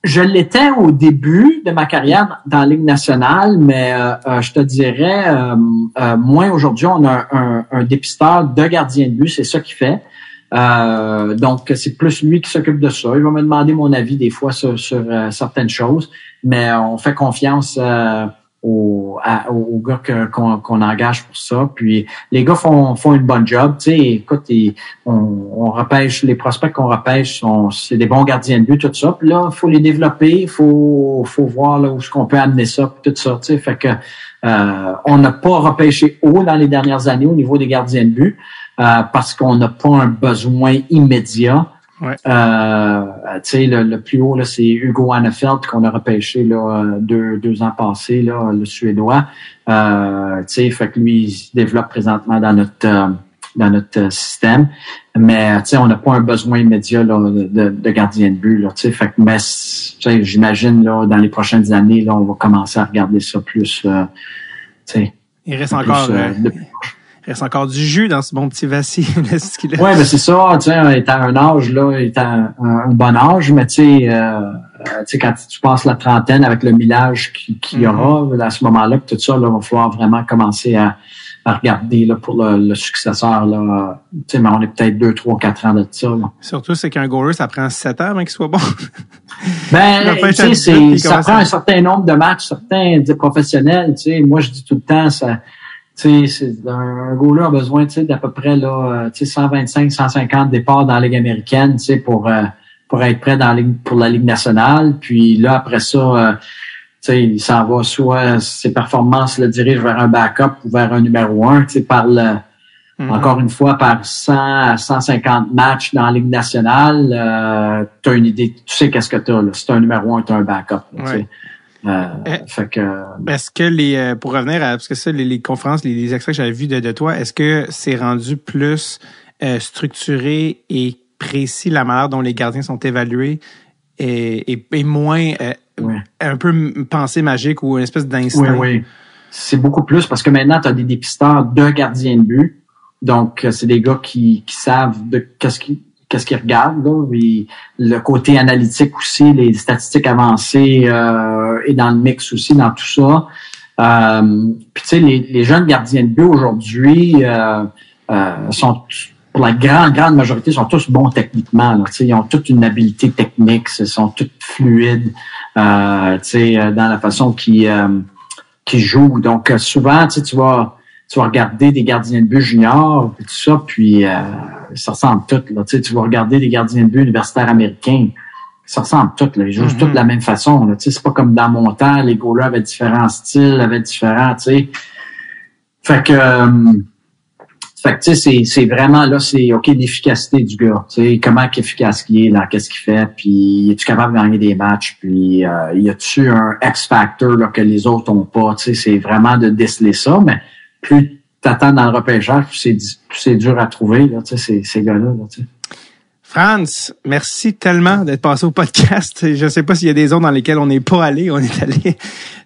Speaker 2: Je l'étais au début de ma carrière dans la Ligue nationale, mais euh, euh, je te dirais, euh, euh, moins aujourd'hui, on a un, un, un dépisteur de gardien de but, c'est ça qu'il fait. Euh, donc, c'est plus lui qui s'occupe de ça. Il va me demander mon avis des fois sur, sur, euh, certaines choses, mais on fait confiance euh, aux, gars qu'on engage pour ça. Puis les gars font, font une bonne job. Tu sais, écoute, ils- on, on repêche, les prospects qu'on repêche, sont, c'est des bons gardiens de but, tout ça. Puis là, faut les développer, il faut, faut voir là, où est-ce qu'on peut amener ça, tout ça. Fait que euh, on n'a pas repêché haut dans les dernières années au niveau des gardiens de but euh, parce qu'on n'a pas un besoin immédiat.
Speaker 1: Ouais.
Speaker 2: Euh, tu sais, le, le plus haut, là, c'est Hugo Annefeld qu'on a repêché là, euh, deux, deux ans passés, là, le Suédois. Euh, tu sais, fait que lui, il se développe présentement dans notre euh, dans notre euh, système. Mais tu sais, on n'a pas un besoin immédiat là, de, de, gardien de but. Là, tu sais, fait que mais tu sais, j'imagine là, dans les prochaines années, là, on va commencer à regarder ça plus. Euh, tu sais,
Speaker 1: Il reste
Speaker 2: plus,
Speaker 1: encore,
Speaker 2: euh,
Speaker 1: euh,
Speaker 2: de-
Speaker 1: reste encore du jus dans ce bon petit Vassi.
Speaker 2: Ouais, ben c'est ça, tu sais, est à un âge, là, est à un, bon âge, mais tu sais, euh, euh, quand tu passes la trentaine avec le millage qui- qu'il y aura, à ce moment-là, tout ça, là, va falloir vraiment commencer à, à regarder là, pour le, le successeur. Là, tu sais, mais on est peut-être deux, trois, quatre ans de ça. Là.
Speaker 1: Surtout, c'est qu'un goaler, ça prend sept ans avant qu'il soit bon.
Speaker 2: Ben, tu sais,
Speaker 1: 18,
Speaker 2: c'est-
Speaker 1: puis
Speaker 2: ça prend un certain nombre de matchs, certains des professionnels. Tu sais, moi, je dis tout le temps, ça, un, un goaler a besoin, d'à peu près là, euh, tu sais, 125, 150 départs dans la ligue américaine, pour euh, pour être prêt dans la ligue, pour la ligue nationale. Puis là, après ça, euh, il s'en va soit ses performances le dirigent vers un backup ou vers un numéro un, par le
Speaker 1: Mhm.
Speaker 2: encore une fois, par 100 à 150 matchs dans la Ligue nationale, euh, tu as une idée, tu sais qu'est-ce que tu as. Si tu un numéro un, tu un backup. là, Euh, fait que,
Speaker 1: Est-ce que les euh, pour revenir à parce que ça les, les conférences les, les extraits que j'avais vus de, de toi est-ce que c'est rendu plus euh, structuré et précis la manière dont les gardiens sont évalués et, et, et moins euh, un peu pensée magique ou une espèce
Speaker 2: Oui,
Speaker 1: d'instinct?
Speaker 2: Oui. C'est beaucoup plus parce que maintenant, tu as des dépisteurs de gardiens de but. Donc, euh, c'est des gars qui, qui savent de qu'est-ce qu'ils qu'est-ce qu'ils regardent. Là? Le côté analytique aussi, les statistiques avancées euh, et dans le mix aussi, dans tout ça. Euh, puis, tu sais, les, les jeunes gardiens de but aujourd'hui euh, euh, sont, pour la grande, grande majorité, sont tous bons techniquement. Là. Ils ont toute une habileté technique, ils sont tous fluides euh, euh, dans la façon qu'ils qu'ils jouent. Donc, souvent, tu vas, tu vas regarder des gardiens de but juniors, puis tout ça, puis ça ressemble tout. Là. Tu sais, tu vas regarder des gardiens de but universitaires américains, ça ressemble tout. Là. Ils jouent tous de la même façon. Là. Tu sais, c'est pas comme dans mon temps, les goalers avaient différents styles, avaient différents, tu sais. Fait que, euh, fait que, tu sais, c'est, vraiment, là, c'est, OK, l'efficacité du gars. Tu sais, comment efficace il est, là, qu'est-ce qu'il fait, puis es-tu capable de gagner des matchs, puis euh, y a-tu un X-factor, là, que les autres ont pas, tu sais, c'est vraiment de déceler ça, mais plus t'attends dans le repêchage, plus c'est dur à trouver, là, tu sais, ces, ces gars-là, là, tu sais.
Speaker 1: Franz, merci tellement d'être passé au podcast. Je ne sais pas s'il y a des zones dans lesquelles on n'est pas allé. On est allé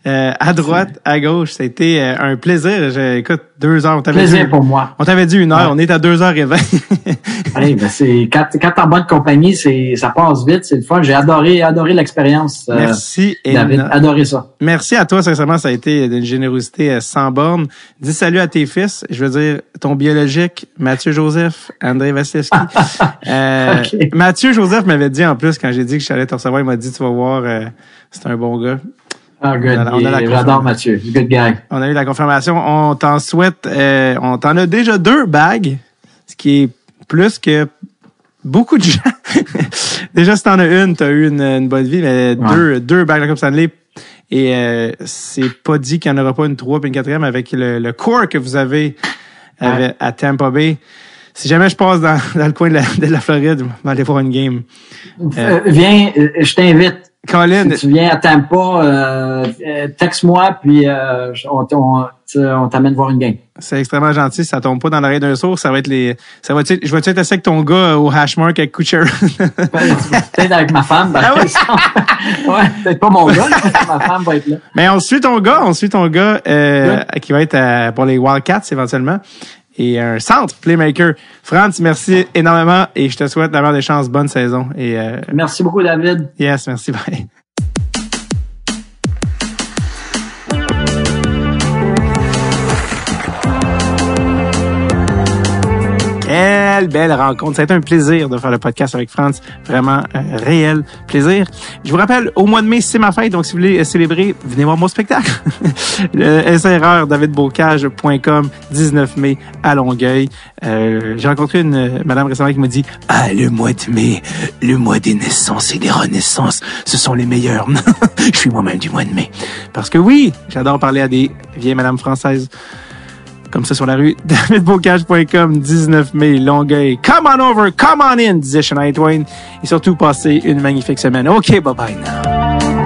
Speaker 1: euh, à droite, à gauche. Ça a été euh, un plaisir. Je, écoute, deux heures. On
Speaker 2: Plaisir
Speaker 1: dit,
Speaker 2: pour moi.
Speaker 1: on t'avait dit une heure.
Speaker 2: Ouais.
Speaker 1: On est à deux heures et vingt.
Speaker 2: Ben c'est quand, quand t'es en bonne compagnie, c'est ça passe vite, c'est le fun. J'ai adoré adoré l'expérience. euh,
Speaker 1: merci.
Speaker 2: David, adoré ça.
Speaker 1: Merci à toi, sincèrement, ça a été d'une générosité euh, sans borne. Dis salut à tes fils, je veux dire ton biologique, Mathieu Joseph, André Vasilevski. Euh,
Speaker 2: Ok.
Speaker 1: Mathieu Joseph m'avait dit en plus, quand j'ai dit que j'allais te recevoir, il m'a dit, tu vas voir, euh, c'est un bon gars.
Speaker 2: Ah, good. J'adore. Mathieu. Good guy.
Speaker 1: On a eu la confirmation. On t'en souhaite, euh, on t'en a déjà deux bagues, ce qui est plus que beaucoup de gens. déjà, si t'en as une, t'as eu une, une bonne vie, mais
Speaker 2: Ouais.
Speaker 1: deux, deux bagues de la Coupe Stanley. Et euh, c'est pas dit qu'il n'y en aura pas une trois puis une quatrième avec le, le core que vous avez avec- à Tampa Bay. Si jamais je passe dans, dans le coin de la, de la Floride, je vais aller voir une game.
Speaker 2: Euh, viens, euh, je t'invite.
Speaker 1: Colin,
Speaker 2: Si tu viens à Tampa, euh, euh, texte-moi, puis euh, on, on, on t'amène voir une game.
Speaker 1: c'est extrêmement gentil. Ça tombe pas dans l'oreille d'un sourd. Ça va être les, ça va être, je vais être assis avec ton gars euh, au hashmark avec Kucher.
Speaker 2: Peut-être avec ma femme,
Speaker 1: Ah oui?
Speaker 2: ouais, peut-être pas mon gars, mais ma femme va être là.
Speaker 1: Mais on suit ton gars, on suit ton gars euh, qui va être euh, pour les Wildcats éventuellement. Et un centre playmaker. Franz, merci énormément et je te souhaite la meilleure des chances. Bonne saison. Et euh,
Speaker 2: Merci beaucoup, David.
Speaker 1: yes, merci. Bye. Quelle belle rencontre. Ça a été un plaisir de faire le podcast avec Franz. Vraiment un réel plaisir. Je vous rappelle, au mois de mai, c'est ma fête. Donc, si vous voulez célébrer, venez voir mon spectacle. le SRR, davidbocage.com, 19 mai à Longueuil. Euh, J'ai rencontré une euh, madame récemment qui m'a dit, ah, le mois de mai, le mois des naissances et des renaissances, ce sont les meilleurs. Je suis moi-même du mois de mai. Parce que oui, j'adore parler à des vieilles madames françaises comme ça sur la rue. davidbocage.com, 19 mai, Longueuil. Come on over, come on in, disait Shania Twain. Et surtout, passez une magnifique semaine. OK, bye-bye now.